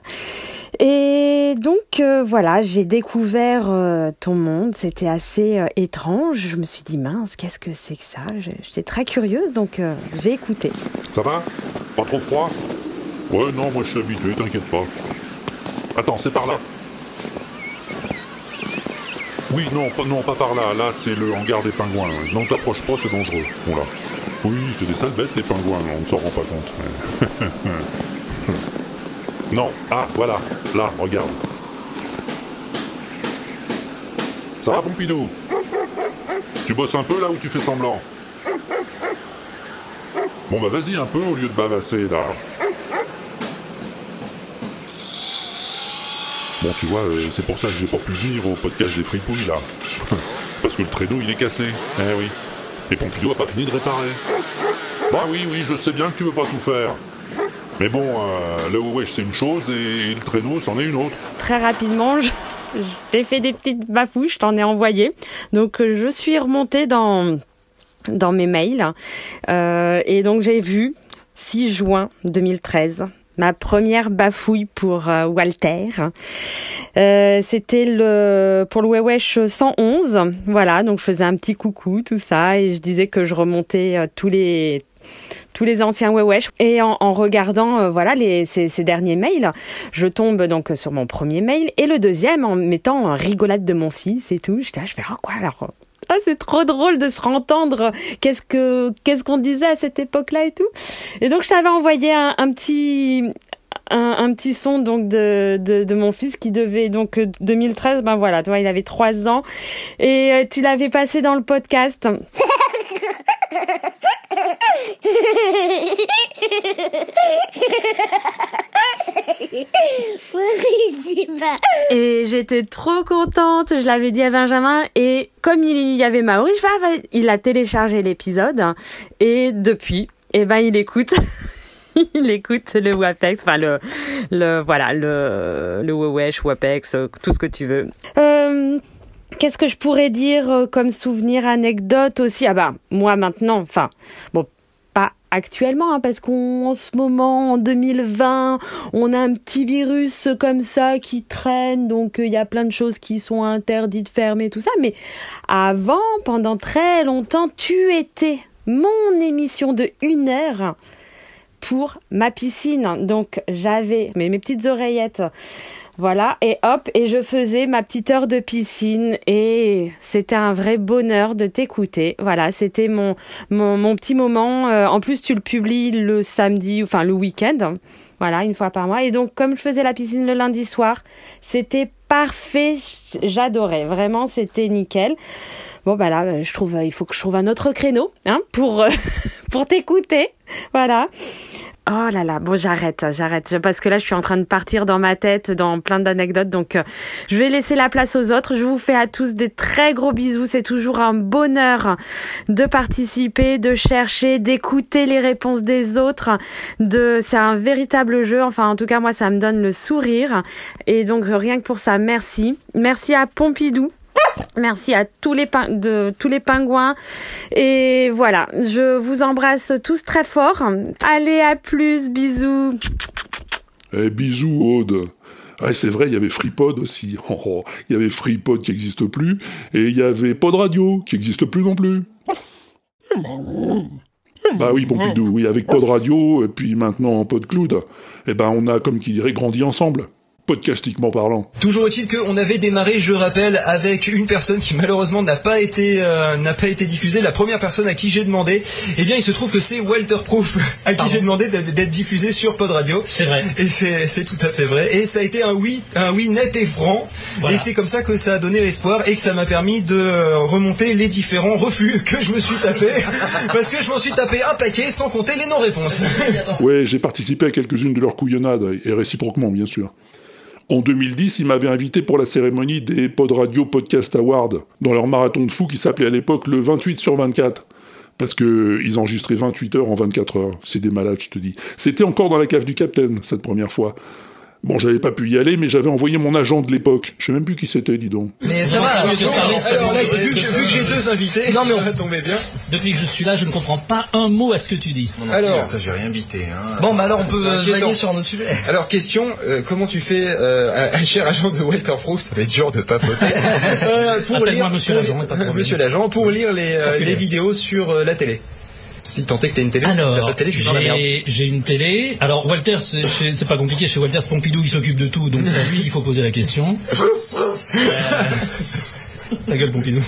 Et donc euh, voilà, j'ai découvert euh, ton monde. C'était assez étrange. Je me suis dit mince, qu'est-ce que c'est que ça? J'étais très curieuse, donc j'ai écouté. Ça va? Pas trop froid? Ouais, non, moi je suis habitué, t'inquiète pas. Attends, c'est par là. Oui, non, pas, non, pas par là. Là, c'est le hangar des pingouins. Non, t'approches pas, c'est dangereux. Bon, là. Oui, c'est des sales bêtes, les pingouins, on ne s'en rend pas compte. non, ah, voilà. Là, regarde. Ça va, Pompidou? Tu bosses un peu là ou tu fais semblant? Bon bah vas-y un peu au lieu de bavasser là. Bon tu vois, euh, c'est pour ça que j'ai pas pu venir au podcast des fripouilles là. Parce que le traîneau il est cassé. Eh oui. Et Pompidou a pas fini de réparer. Bah oui, oui, je sais bien que tu veux pas tout faire. Mais bon, euh, le wesh c'est une chose et le traîneau c'en est une autre. Très rapidement, je- j'ai fait des petites bafouilles, je t'en ai envoyé. Donc euh, je suis remontée dans dans mes mails et donc j'ai vu 6 juin 2013 ma première bafouille pour euh, Walter. Euh, C'était le pour le Wewesh 111, voilà. Donc je faisais un petit coucou, tout ça, et je disais que je remontais euh, tous les tous les anciens Wewesh. Et en, en regardant euh, voilà les, ces, ces derniers mails, je tombe donc sur mon premier mail et le deuxième en mettant rigolade de mon fils et tout. J'étais là, je fais ah quoi alors ah, c'est trop drôle de se rentendre. Qu'est-ce que qu'est-ce qu'on disait à cette époque-là et tout. Et donc je t'avais envoyé un, petit un, un petit son donc de, de, de mon fils qui devait donc euh, 2013 ben voilà toi il avait trois ans et euh, tu l'avais passé dans le podcast Et j'étais trop contente, je l'avais dit à Benjamin et comme il y avait Maori, il a téléchargé l'épisode et depuis, eh ben il écoute. il écoute le WAPEX, enfin le, le voilà, le, le Wewesh, WAPEX, tout ce que tu veux. Euh, Qu'est-ce que je pourrais dire euh, comme souvenir, anecdote aussi? Ah bah, moi maintenant, enfin, bon, pas actuellement, hein, parce qu'en ce moment, en 2020, on a un petit virus comme ça qui traîne, donc euh, il y a plein de choses qui sont interdites, fermées, tout ça. Mais avant, pendant très longtemps, tu étais mon émission de une heure pour ma piscine. Donc j'avais mes, mes petites oreillettes. Voilà, et hop, et je faisais ma petite heure de piscine et c'était un vrai bonheur de t'écouter. Voilà, c'était mon, mon, mon petit moment. Euh, en plus, tu le publies le samedi, enfin le week-end. Voilà, une fois par mois. Et donc, comme je faisais la piscine le lundi soir, c'était parfait. J'adorais. Vraiment, c'était nickel. Bon, bah là, je trouve, il faut que je trouve un autre créneau, hein, pour, euh, pour t'écouter. Voilà. Oh là là, bon j'arrête, j'arrête, parce que là je suis en train de partir dans ma tête, dans plein d'anecdotes, donc euh, je vais laisser la place aux autres. Je vous fais à tous des très gros bisous, c'est toujours un bonheur de participer, de chercher, d'écouter les réponses des autres. De, c'est un véritable jeu, enfin en tout cas moi ça me donne le sourire, et donc rien que pour ça, merci, merci à Pompidou. Merci à tous les, pingouins. Et voilà, je vous embrasse tous très fort. Allez, à plus, bisous. Eh, bisous, Aude. Ah, c'est vrai, il y avait FreePod aussi. Oh, oh, Il y avait FreePod qui n'existe plus, et il y avait Pod Radio qui n'existe plus non plus. Bah oui, Pompidou, oui, avec Pod Radio, et puis maintenant PodCloud, eh ben on a, comme qui dirait, grandi ensemble, podcastiquement parlant. Toujours est-il qu'on avait démarré, je rappelle, avec une personne qui malheureusement n'a pas été euh, n'a pas été diffusée. La première personne à qui j'ai demandé, eh bien, il se trouve que c'est Walter Proof à qui j'ai demandé d'être diffusé sur Pod Radio. C'est vrai. Et c'est c'est tout à fait vrai. Et ça a été un oui, un oui net et franc. Voilà. Et c'est comme ça que ça a donné espoir et que ça m'a permis de euh, remonter les différents refus que je me suis tapé, parce que je m'en suis tapé un paquet sans compter les non-réponses. Ouais, j'ai participé à quelques-unes de leurs couillonnades, et réciproquement, bien sûr. En 2010, ils m'avaient invité pour la cérémonie des Pod Radio Podcast Awards, dans leur marathon de fou qui s'appelait à l'époque le 28 sur 24. Parce que ils enregistraient 28 heures en 24 heures. C'est des malades, je te dis. C'était encore dans la cave du Capitaine, cette première fois. Bon, j'avais pas pu y aller, mais j'avais envoyé mon agent de l'époque. Je sais même plus qui c'était, dis donc. Mais ça va, alors, vu que, vu que j'ai deux invités, Non, mais ça on- va tomber bien. Depuis que je suis là, je ne comprends pas un mot à ce que tu dis. Alors, j'ai rien bité. Hein. Bon, bah alors, on peut vailler sur un autre sujet. Alors question, euh, comment tu fais, euh, un, un cher agent de Walter Proof, ça va être dur de papoter, euh, pour lire, monsieur l'agent, monsieur l'agent, pour lire les, euh, les vidéos sur euh, la télé. Si tant est que t'as une télé, si t'as pas Alors, de télé, je suis dans la merde. j'ai une télé. Alors, Walter, c'est pas compliqué. Chez Walter, c'est Pompidou qui s'occupe de tout. Donc, c'est à lui il faut poser la question. Euh, Ta gueule, Pompidou.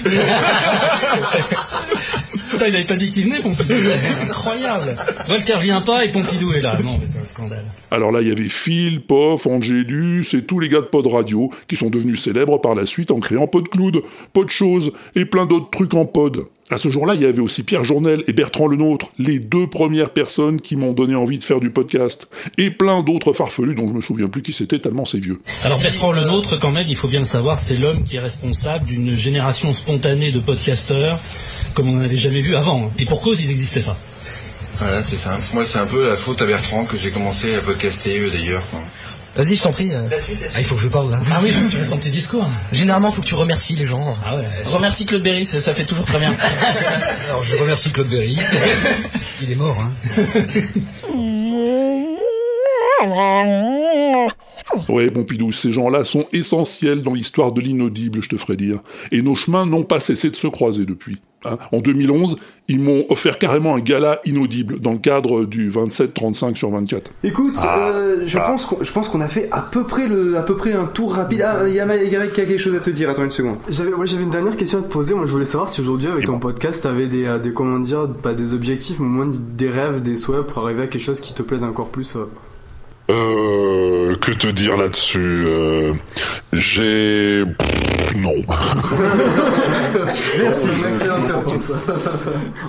Putain, il avait pas dit qu'il venait, Pompidou. Incroyable. Walter vient pas et Pompidou est là. Non, mais c'est un scandale. Alors là, il y avait Phil, Poff, Angélus et tous les gars de Pod Radio qui sont devenus célèbres par la suite en créant PodCloud, Podchose et plein d'autres trucs en pod. À ce jour-là, il y avait aussi Pierre Journel et Bertrand Lenôtre, les deux premières personnes qui m'ont donné envie de faire du podcast. Et plein d'autres farfelus dont je me souviens plus qui c'était tellement c'est vieux. Alors Bertrand le nôtre, quand même, il faut bien le savoir, c'est l'homme qui est responsable d'une génération spontanée de podcasteurs comme on n'en avait jamais vu avant. Et pour cause, ils n'existaient pas. Voilà, c'est ça. Moi, c'est un peu la faute à Bertrand que j'ai commencé à podcaster eux d'ailleurs. Vas-y, je t'en prie. euh. Ah, il faut que je parle là. Ah oui, tu fasses ton petit discours. Généralement, faut que tu remercies les gens. Ah ouais. Remercie Claude Berry, ça, ça fait toujours très bien. Alors, je remercie Claude Berry. Il est mort, hein. Ouais, Pompidou, ces gens-là sont essentiels dans l'histoire de l'inaudible, je te ferai dire. Et nos chemins n'ont pas cessé de se croiser depuis. hein. En 2011, ils m'ont offert carrément un gala inaudible dans le cadre du 27-35 sur 24. Écoute, Ah, euh, je ah. pense qu'on je pense qu'on a fait à peu près le à peu près un tour rapide. Ah, il y a Maïgarek qui a quelque chose à te dire. Attends une seconde. J'avais ouais, j'avais une dernière question à te poser. Moi, je voulais savoir si aujourd'hui, avec ton podcast, t'avais des, euh, des comment dire, pas des objectifs, mais au moins des rêves, des souhaits pour arriver à quelque chose qui te plaise encore plus. euh. Euh, que te dire là-dessus euh, J'ai... Pff, Non. Merci.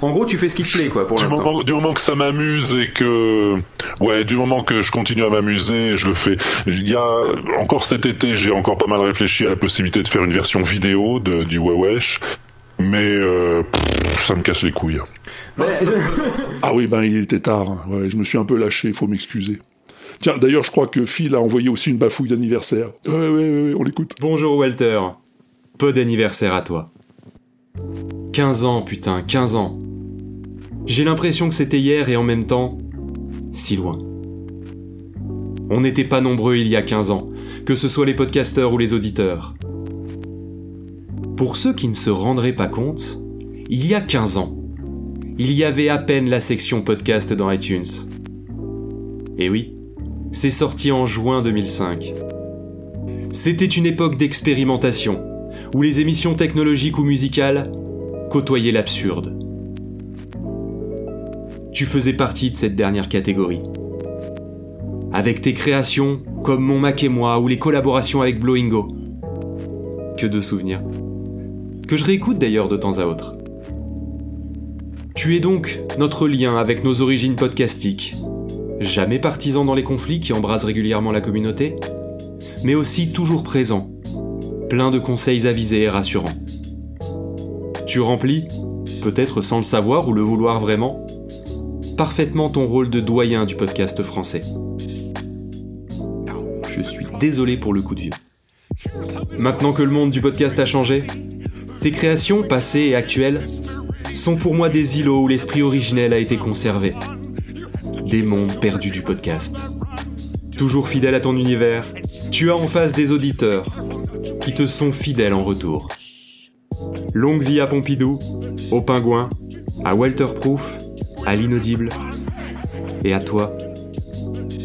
En gros, tu fais ce qui te plaît, quoi, pour du l'instant. moment, du moment que ça m'amuse et que... Ouais, du moment que je continue à m'amuser, je le fais. Il y a... Encore cet été, j'ai encore pas mal réfléchi à la possibilité de faire une version vidéo de, du Wewesh. Mais euh, pff, ça me casse les couilles. Ah oui, ben il était tard. Ouais, je me suis un peu lâché, faut m'excuser. Tiens, d'ailleurs, je crois que Phil a envoyé aussi une bafouille d'anniversaire. Ouais, ouais, ouais, on l'écoute. Bonjour Walter. Peu d'anniversaire à toi. 15 ans, putain, 15 ans. J'ai l'impression que c'était hier et en même temps, si loin. On n'était pas nombreux il y a 15 ans, que ce soit les podcasteurs ou les auditeurs. Pour ceux qui ne se rendraient pas compte, il y a 15 ans, il y avait à peine la section podcast dans iTunes. Et oui, c'est sorti en juin 2005. C'était une époque d'expérimentation, où les émissions technologiques ou musicales côtoyaient l'absurde. Tu faisais partie de cette dernière catégorie. Avec tes créations comme Mon Mac et moi ou les collaborations avec Blowingo. Que de souvenirs. Que je réécoute d'ailleurs de temps à autre. Tu es donc notre lien avec nos origines podcastiques. Jamais partisan dans les conflits qui embrasent régulièrement la communauté, mais aussi toujours présent, plein de conseils avisés et rassurants. Tu remplis, peut-être sans le savoir ou le vouloir vraiment, parfaitement ton rôle de doyen du podcast français. Je suis désolé pour le coup de vieux. Maintenant que le monde du podcast a changé, tes créations, passées et actuelles, sont pour moi des îlots où l'esprit originel a été conservé. Des mondes perdus du podcast. Toujours fidèle à ton univers, tu as en face des auditeurs qui te sont fidèles en retour. Longue vie à Pompidou, au Pingouin, à Walter Proof, à l'inaudible, et à toi,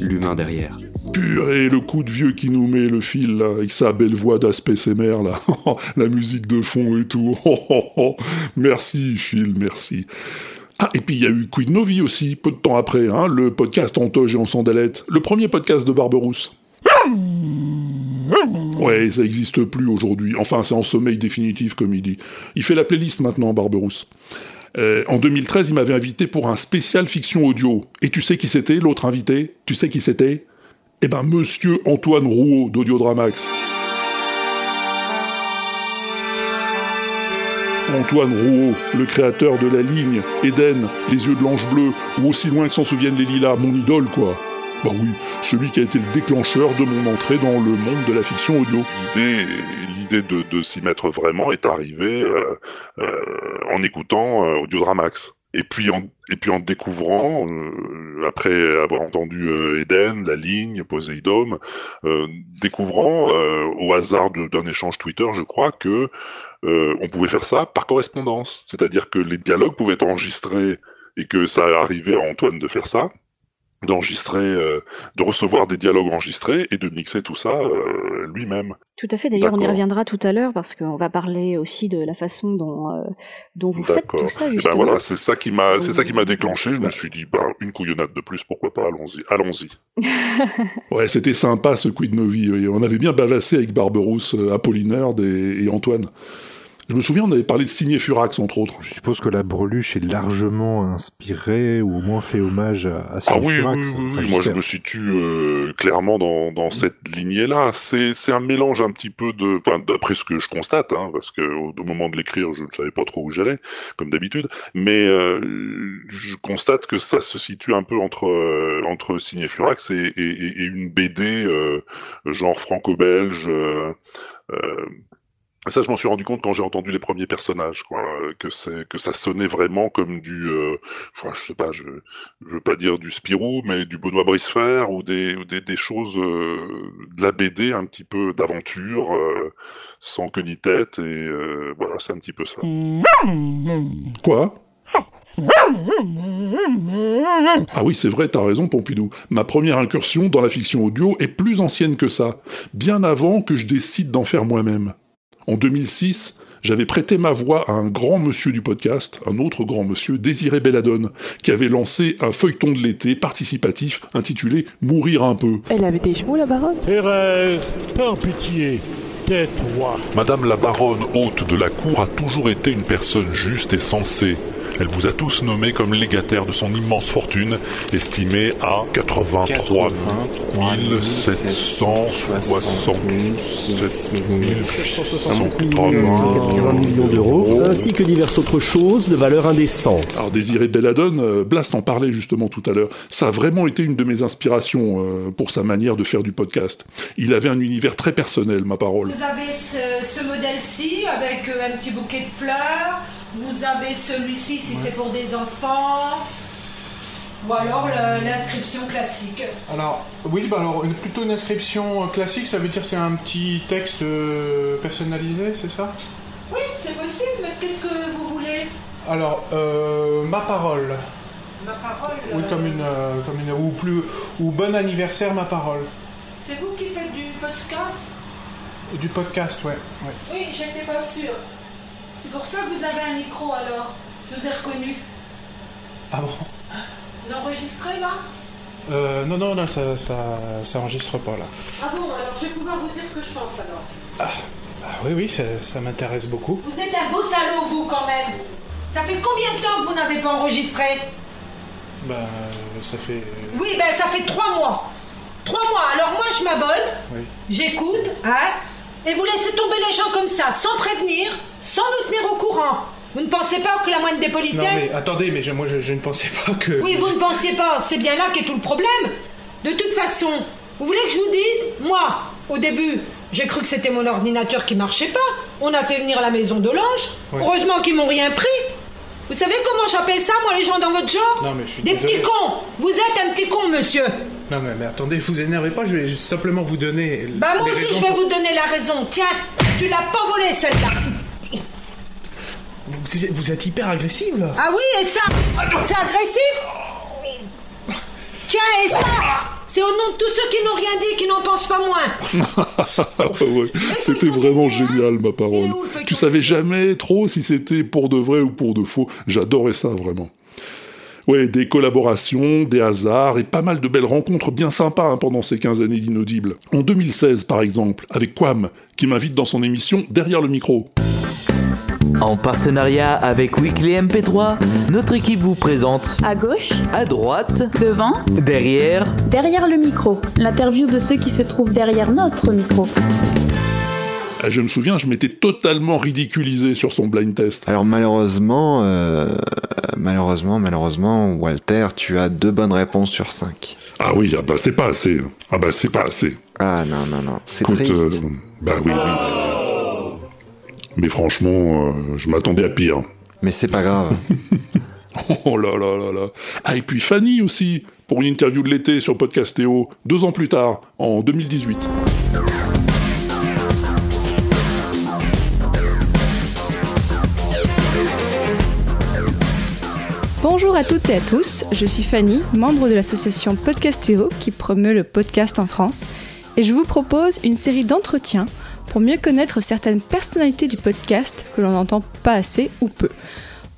l'humain derrière. Purée, le coup de vieux qui nous met le fil, là, avec sa belle voix d'aspect sémère, là. La musique de fond et tout. merci, Phil, merci. Ah, et puis il y a eu Quid Novi aussi, peu de temps après, hein, le podcast en toge et en sandalette, le premier podcast de Barberousse. Ouais, ça existe plus aujourd'hui. Enfin, c'est en sommeil définitif, comme il dit. Il fait la playlist maintenant, Barberousse. Euh, en 2013, il m'avait invité pour un spécial fiction audio. Et tu sais qui c'était, l'autre invité? Tu sais qui c'était? Eh ben, monsieur Antoine Rouault d'Audiodramax. Antoine Rouault, le créateur de la ligne, Eden, Les yeux de l'ange bleu, ou aussi loin que s'en souviennent les lilas, mon idole quoi. Bah oui, celui qui a été le déclencheur de mon entrée dans le monde de la fiction audio. L'idée, l'idée de, s'y mettre vraiment est arrivée euh, euh, en écoutant euh, Audiodramax. Et puis en, et puis en découvrant, euh, après avoir entendu euh, Eden, La Ligne, Poséidome, euh, découvrant euh, au hasard d'un échange Twitter, je crois, que euh, on pouvait faire ça par correspondance. C'est-à-dire que les dialogues pouvaient être enregistrés et que ça arrivait à Antoine de faire ça, d'enregistrer, euh, de recevoir des dialogues enregistrés et de mixer tout ça euh, lui-même. Tout à fait. D'ailleurs, on y reviendra tout à l'heure parce qu'on va parler aussi de la façon dont, euh, dont vous faites tout ça, Eh ben justement. voilà, c'est ça qui m'a, c'est ça qui m'a déclenché. Je me suis dit, bah, une couillonnade de plus, pourquoi pas, allons-y, allons-y. ouais, c'était sympa ce Quid Novi. oui. On avait bien bavassé avec Barberousse, Apollinaire et, et Antoine. Je me souviens, on avait parlé de Signé Furax, entre autres. Je suppose que la breluche est largement inspirée ou au moins fait hommage à, à Ah oui, Furax. oui, oui, Enfin, oui, moi je me situe euh, clairement dans, dans cette lignée-là. C'est, c'est un mélange un petit peu de, enfin, d'après ce que je constate, hein, parce que au, au moment de l'écrire, je ne savais pas trop où j'allais, comme d'habitude, mais euh, je constate que ça se situe un peu entre euh, entre Signé Furax et, et, et- et une BD euh, genre franco-belge. euh, euh, ça, je m'en suis rendu compte quand j'ai entendu les premiers personnages, quoi, euh, que c'est que ça sonnait vraiment comme du, euh, enfin, je sais pas, je, je veux pas dire du Spirou, mais du Benoît Bricefer ou des ou des, des choses euh, de la BD un petit peu d'aventure, euh, sans queue ni tête, et voilà, c'est un petit peu ça. Quoi? Ah oui, c'est vrai, t'as raison, Pompidou. Ma première incursion dans la fiction audio est plus ancienne que ça, bien avant que je décide d'en faire moi-même. En 2006, j'avais prêté ma voix à un grand monsieur du podcast, un autre grand monsieur, Désiré Belladone, qui avait lancé un feuilleton de l'été participatif intitulé Mourir un peu. Elle avait des chevaux, la baronne? Thérèse, par pitié, tais-toi. Madame la baronne haute de la cour a toujours été une personne juste et sensée. Elle vous a tous nommé comme légataire de son immense fortune, estimée à 83 767 millions d'euros, ainsi que diverses autres choses de valeur indécente. Alors Désiré Belladone, euh, Blast en parlait justement tout à l'heure, ça a vraiment été une de mes inspirations euh, pour sa manière de faire du podcast. Il avait un univers très personnel, ma parole. Vous avez ce, ce modèle-ci avec euh, un petit bouquet de fleurs. Vous avez celui-ci si c'est pour des enfants. Ou alors l'inscription classique. Alors, oui, bah alors, une- plutôt une inscription euh, classique, ça veut dire c'est un petit texte euh, personnalisé, c'est ça? Oui, c'est possible, mais qu'est-ce que vous voulez? Alors, euh, ma parole. Ma parole. Oui, euh, comme une, comme une, ou plus, ou bon anniversaire, ma parole. C'est vous qui faites du podcast? Du podcast, ouais. ouais. Oui, j'étais pas sûre. C'est pour ça que vous avez un micro alors. Je vous ai reconnu. Ah bon? Vous enregistrez là? Euh, Non, non, non, ça, ça, ça enregistre pas là. Ah bon, alors je vais pouvoir vous dire ce que je pense alors. Ah oui, oui, ça, ça m'intéresse beaucoup. Vous êtes un beau salaud, vous, quand même. Ça fait combien de temps que vous n'avez pas enregistré? Bah, euh, ça fait. Oui, ben ça fait trois mois. Trois mois. Alors moi, je m'abonne, Oui. j'écoute, hein, et vous laissez tomber les gens comme ça, sans prévenir, sans nous tenir au courant. Vous ne pensez pas que la moindre des Non, mais politesses... attendez, mais je- moi je, je ne pensais pas que. Oui, vous ne pensiez pas, c'est bien là qu'est tout le problème. De toute façon, vous voulez que je vous dise Moi, au début, j'ai cru que c'était mon ordinateur qui marchait pas. On a fait venir la maison de l'ange. Oui. Heureusement qu'ils m'ont rien pris. Vous savez comment j'appelle ça, moi, les gens dans votre genre Non, mais je suis Des désolé. petits cons Vous êtes un petit con, monsieur Non, mais, mais attendez, vous énervez pas, je vais simplement vous donner. Bah, moi aussi, je vais pour- vous donner la raison. Tiens, tu l'as pas volée, celle-là. Vous, vous êtes hyper agressive là Ah oui, et ça C'est agressif Tiens, et ça C'est au nom de tous ceux qui n'ont rien dit, qui n'en pensent pas moins. Ouais, c'était vraiment génial, ma parole. Tu savais jamais trop si c'était pour de vrai ou pour de faux. J'adorais ça, vraiment. Ouais, des collaborations, des hasards et pas mal de belles rencontres bien sympas hein, pendant ces 15 années d'inaudible. En 2016, par exemple, avec Quam, qui m'invite dans son émission Derrière le micro. En partenariat avec Weekly MP3, notre équipe vous présente À gauche, à droite, devant, derrière, derrière le micro. L'interview de ceux qui se trouvent derrière notre micro. Ah, Je me souviens, je m'étais totalement ridiculisé sur son blind test. Alors malheureusement, euh, malheureusement, malheureusement, Walter, tu as deux bonnes réponses sur cinq. Ah oui, ah bah c'est pas assez. Ah bah c'est pas assez. Ah non, non, non, c'est triste. euh, bah oui, oui. Mais franchement, euh, je m'attendais à pire. Mais c'est pas grave. Oh là là là là. Ah, et puis Fanny aussi, pour une interview de l'été sur Podcastéo, deux ans plus tard, en 2018. Bonjour à toutes et à tous, je suis Fanny, membre de l'association Podcastéo qui promeut le podcast en France, et je vous propose une série d'entretiens pour mieux connaître certaines personnalités du podcast que l'on n'entend pas assez ou peu.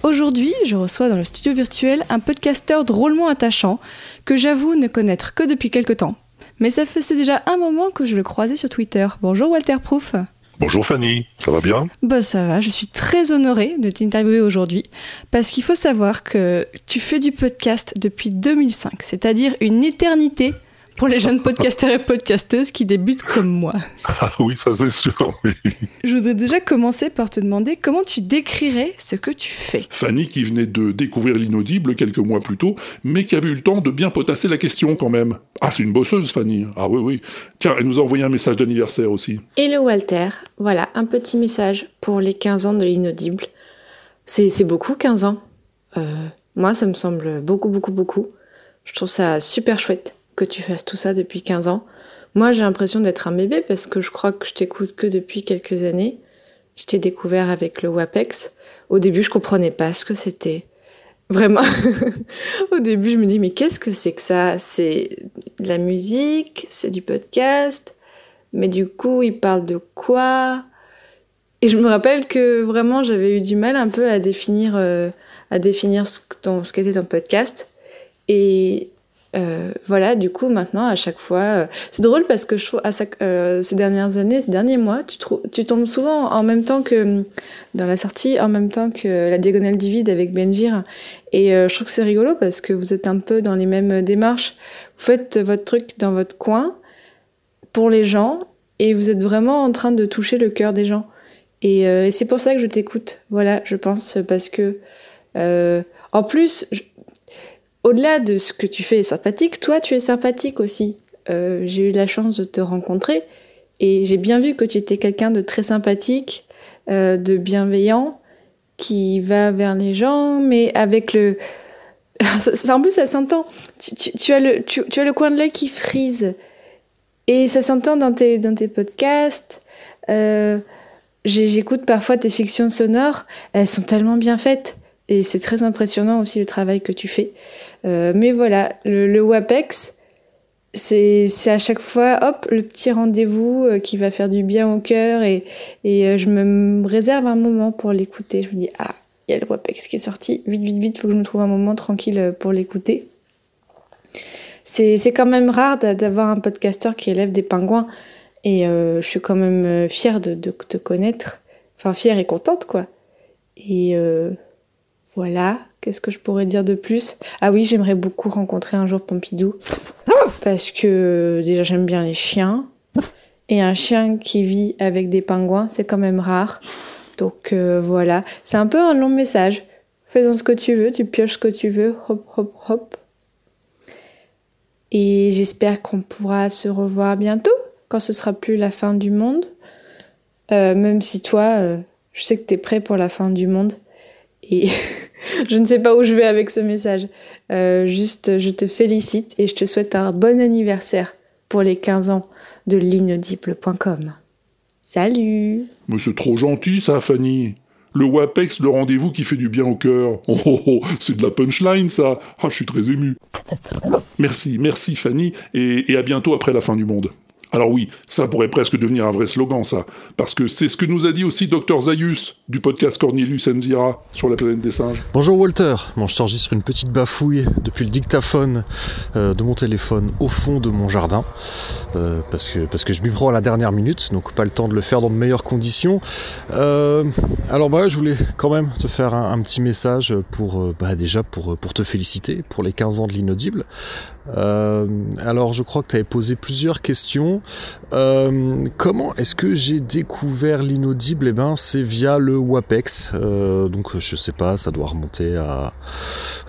Aujourd'hui, je reçois dans le studio virtuel un podcasteur drôlement attachant que j'avoue ne connaître que depuis quelque temps. Mais ça faisait déjà un moment que je le croisais sur Twitter. Bonjour Walter Proof. Bonjour Fanny, ça va bien? Bah ça va, je suis très honorée de t'interviewer aujourd'hui parce qu'il faut savoir que tu fais du podcast depuis 2005, c'est-à-dire une éternité pour les jeunes podcasteurs et podcasteuses qui débutent comme moi. Ah oui, ça c'est sûr. oui. Je voudrais déjà commencer par te demander comment tu décrirais ce que tu fais. Fanny qui venait de découvrir l'inaudible quelques mois plus tôt, mais qui avait eu le temps de bien potasser la question quand même. Ah, c'est une bosseuse, Fanny. Ah oui, oui. Tiens, elle nous a envoyé un message d'anniversaire aussi. Hello Walter, voilà un petit message pour les 15 ans de l'inaudible. C'est c'est beaucoup 15 ans. Euh, moi ça me semble beaucoup beaucoup beaucoup. Je trouve ça super chouette que tu fasses tout ça depuis 15 ans. Moi j'ai l'impression d'être un bébé parce que je crois que je t'écoute que depuis quelques années. Je t'ai découvert avec le WAPEX. Au début je comprenais pas ce que c'était. Vraiment. Au début je me dis mais qu'est-ce que c'est que ça? C'est de la musique, c'est du podcast? Mais du coup, il parle de quoi? Et je me rappelle que vraiment, j'avais eu du mal un peu à définir, euh, à définir ce, ce qu'était ton podcast. Et euh, voilà, du coup, maintenant, à chaque fois, euh, c'est drôle parce que je trouve, à euh, ces dernières années, ces derniers mois, tu, tu tombes souvent en même temps que dans la sortie, en même temps que la diagonale du vide avec Benjir. Et je trouve que c'est rigolo parce que vous êtes un peu dans les mêmes démarches. Vous faites votre truc dans votre coin pour les gens et vous êtes vraiment en train de toucher le cœur des gens. Et, c'est pour ça que je t'écoute. Voilà, je pense parce que en plus, au-delà de ce que tu fais est sympathique, toi tu es sympathique aussi. Euh, j'ai eu la chance de te rencontrer et j'ai bien vu que tu étais quelqu'un de très sympathique, euh, de bienveillant, qui va vers les gens, mais avec le ça, en plus ça s'entend. Tu, as le tu, as le coin de l'œil qui frise. Et ça s'entend dans tes, dans tes podcasts. Euh, J'écoute parfois tes fictions sonores. Elles sont tellement bien faites. Et c'est très impressionnant aussi le travail que tu fais. Euh, mais voilà, le, WAPEX, c'est à chaque fois, hop, le petit rendez-vous euh, qui va faire du bien au cœur. Et, euh, je me réserve un moment pour l'écouter. Je me dis, ah, il y a le WAPEX qui est sorti. Vite, vite, vite, faut que je me trouve un moment tranquille pour l'écouter c'est quand même rare d'a- d'avoir un podcasteur qui élève des pingouins. Et je suis quand même fière de, te connaître. Enfin, fière et contente, quoi. Et voilà. Qu'est-ce que je pourrais dire de plus? Ah oui, j'aimerais beaucoup rencontrer un jour Pompidou. Parce que déjà, j'aime bien les chiens. Et un chien qui vit avec des pingouins, c'est quand même rare. Donc euh, voilà. C'est un peu un long message. Fais-en ce que tu veux, tu pioches ce que tu veux. Hop, hop, hop. Et j'espère qu'on pourra se revoir bientôt, quand ce sera plus la fin du monde. Euh, même si toi, euh, je sais que tu es prêt pour la fin du monde. Et je ne sais pas où je vais avec ce message. Euh, juste, je te félicite et je te souhaite un bon anniversaire pour les 15 ans de l'inaudible.com. Salut Mais c'est trop gentil, ça, Fanny. Le WAPEX, le rendez-vous qui fait du bien au cœur. Oh, oh, oh, c'est de la punchline, ça. Ah, je suis très ému. Merci, merci, Fanny, et, et à bientôt après la fin du monde. Alors oui, ça pourrait presque devenir un vrai slogan, ça. Parce que c'est ce que nous a dit aussi Dr Zayus, du podcast Cornelius Enzira, sur la planète des singes. Bonjour Walter, bon, je t'enregistre une petite bafouille depuis le dictaphone euh, de mon téléphone au fond de mon jardin, euh, parce, que, je m'y prends à la dernière minute, donc pas le temps de le faire dans de meilleures conditions. Euh, alors bah, je voulais quand même te faire un, petit message pour, bah, déjà pour, pour te féliciter pour les 15 ans de l'inaudible. Euh, alors, je crois que tu avais posé plusieurs questions. Euh, comment est-ce que j'ai découvert l'inaudible? Eh ben, c'est via le WAPEX. Euh, donc, je sais pas, ça doit remonter à,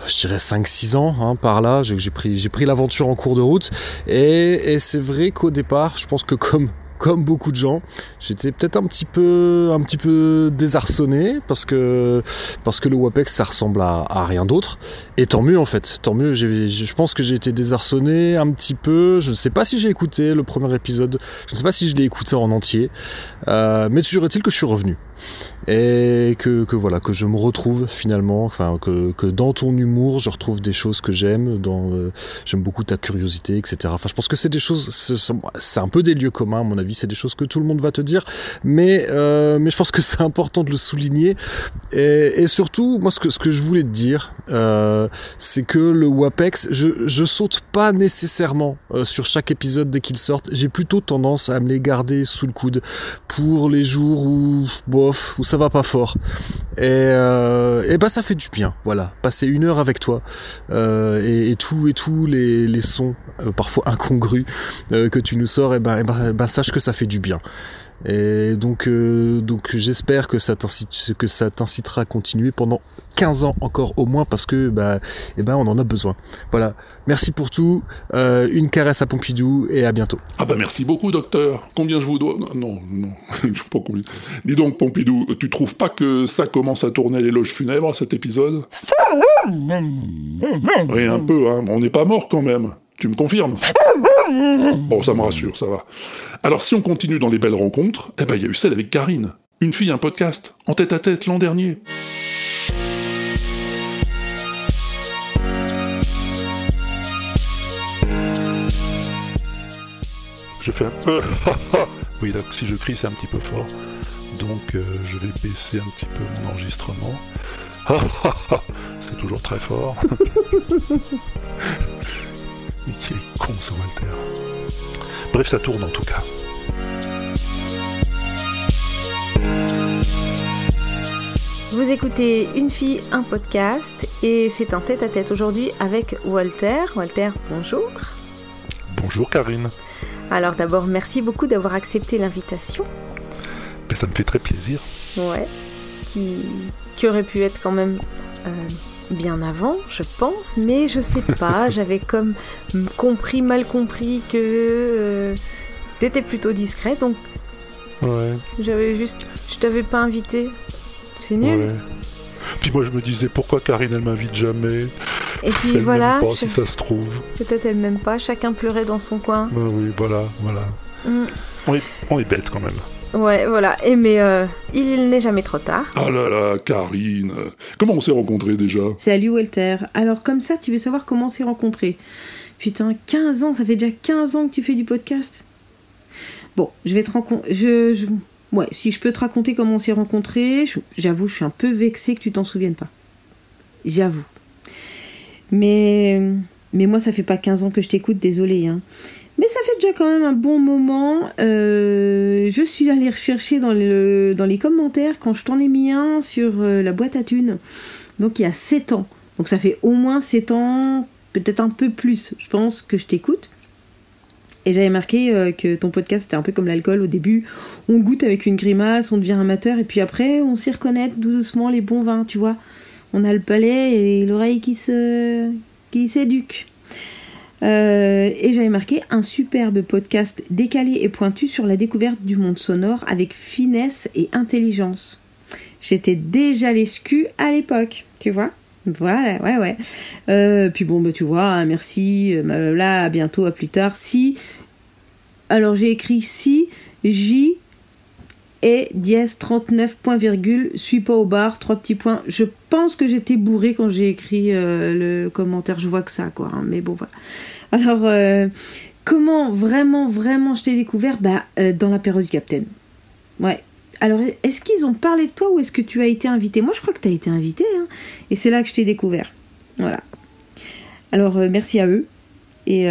je dirais 5-6 ans, hein, par là. J'ai pris, l'aventure en cours de route. Et, et c'est vrai qu'au départ, je pense que comme comme beaucoup de gens, j'étais peut-être un petit peu, un petit peu désarçonné parce que parce que le WAPEX ça ressemble à, rien d'autre. Et tant mieux en fait, tant mieux. Je pense que j'ai été désarçonné un petit peu. Je ne sais pas si j'ai écouté le premier épisode. Je ne sais pas si je l'ai écouté en entier. Euh, mais toujours est-il que je suis revenu et que, que, voilà que je me retrouve finalement enfin que, que dans ton humour je retrouve des choses que j'aime dans euh, j'aime beaucoup ta curiosité etc enfin je pense que c'est des choses c'est un peu des lieux communs à mon avis c'est des choses que tout le monde va te dire. Mais euh, mais je pense que c'est important de le souligner. Et, et, surtout moi ce que ce que je voulais te dire euh, c'est que le WAPEX je, je saute pas nécessairement euh, sur chaque épisode dès qu'il sortent j'ai plutôt tendance à me les garder sous le coude pour les jours où bof où ça va pas fort. Et, euh, bah ça fait du bien, voilà. Passer une heure avec toi euh, et, et, tout et tous les, sons euh, parfois incongrus euh, que tu nous sors, et ben, et ben, ben, sache que ça fait du bien. Et donc, euh, donc j'espère que ça t'incitera à continuer pendant 15 ans encore au moins parce que bah, eh ben on en a besoin. Voilà. Merci pour tout. Euh, une caresse à Pompidou et à bientôt. Ah bah merci beaucoup docteur. Combien je vous dois? Non, non, je sais pas combien. Dis donc Pompidou, tu trouves pas que ça commence à tourner l'éloge funèbre cet épisode? Oui un peu. Hein. On n'est pas mort quand même. Tu me confirmes Bon, ça me rassure, ça va. Alors si on continue dans les belles rencontres, eh ben il y a eu celle avec Karine. Une fille, un podcast, en tête à tête l'an dernier. Je fais un peu... oui, là, si je crie, c'est un petit peu fort. Donc euh, je vais baisser un petit peu mon enregistrement. c'est toujours très fort. Il est con ce Walter. Bref, ça tourne en tout cas. Vous écoutez Une fille, un podcast et c'est un tête-à-tête aujourd'hui avec Walter. Walter, bonjour. Bonjour Karine. Alors d'abord, merci beaucoup d'avoir accepté l'invitation. Ben, ça me fait très plaisir. Ouais. Qui, qui aurait pu être quand même euh, bien avant, je pense, mais je sais pas, j'avais comme compris, mal compris que euh, t'étais plutôt discret, donc ouais. j'avais juste, je t'avais pas invité, c'est nul. Ouais. Puis moi je me disais pourquoi Karine elle m'invite jamais? Et puis elle voilà, pas, si ça se trouve. Peut-être elle m'aime pas, chacun pleurait dans son coin. Ben oui, voilà, voilà. Mm. On, est, on est bête quand même. Ouais, voilà. Et mais euh, il n'est jamais trop tard. Ah là là, Karine. Comment on s'est rencontrés déjà? Salut Walter. Alors comme ça, tu veux savoir comment on s'est rencontrés? Putain, 15 ans, ça fait déjà 15 ans que tu fais du podcast? Bon, je vais te rencontrer. Je, je, Ouais, si je peux te raconter comment on s'est rencontrés, j'avoue, je suis un peu vexée que tu t'en souviennes pas. J'avoue. Mais, mais moi, ça fait pas 15 ans que je t'écoute, désolé. Hein. Mais ça fait déjà quand même un bon moment. Euh, je suis allée rechercher dans, le, dans les commentaires quand je t'en ai mis un sur euh, la boîte à thunes. Donc il y a 7 ans. Donc ça fait au moins 7 ans, peut-être un peu plus, je pense, que je t'écoute. Et j'avais marqué euh, que ton podcast c'était un peu comme l'alcool. Au début, on goûte avec une grimace, on devient amateur, et puis après, on s'y reconnaît doucement les bons vins, tu vois. On a le palais et l'oreille qui se qui s'éduque. Euh, et j'avais marqué un superbe podcast décalé et pointu sur la découverte du monde sonore avec finesse et intelligence. J'étais déjà l'escu à l'époque, tu vois. Voilà, ouais, ouais. Euh, puis bon, bah, tu vois, hein, merci, là, à bientôt, à plus tard. Si, alors j'ai écrit si, J et dièse 39 point virgule, suis pas au bar, trois petits points. Je pense que j'étais bourré quand j'ai écrit euh, le commentaire, je vois que ça, quoi. Hein, mais bon, voilà. Alors, euh, comment vraiment, vraiment je t'ai découvert? Bah, euh, dans la période du Capitaine. Ouais. Alors, est-ce qu'ils ont parlé de toi ou est-ce que tu as été invité? Moi, je crois que tu as été invité. Hein, et c'est là que je t'ai découvert. Voilà. Alors, euh, merci à eux. Et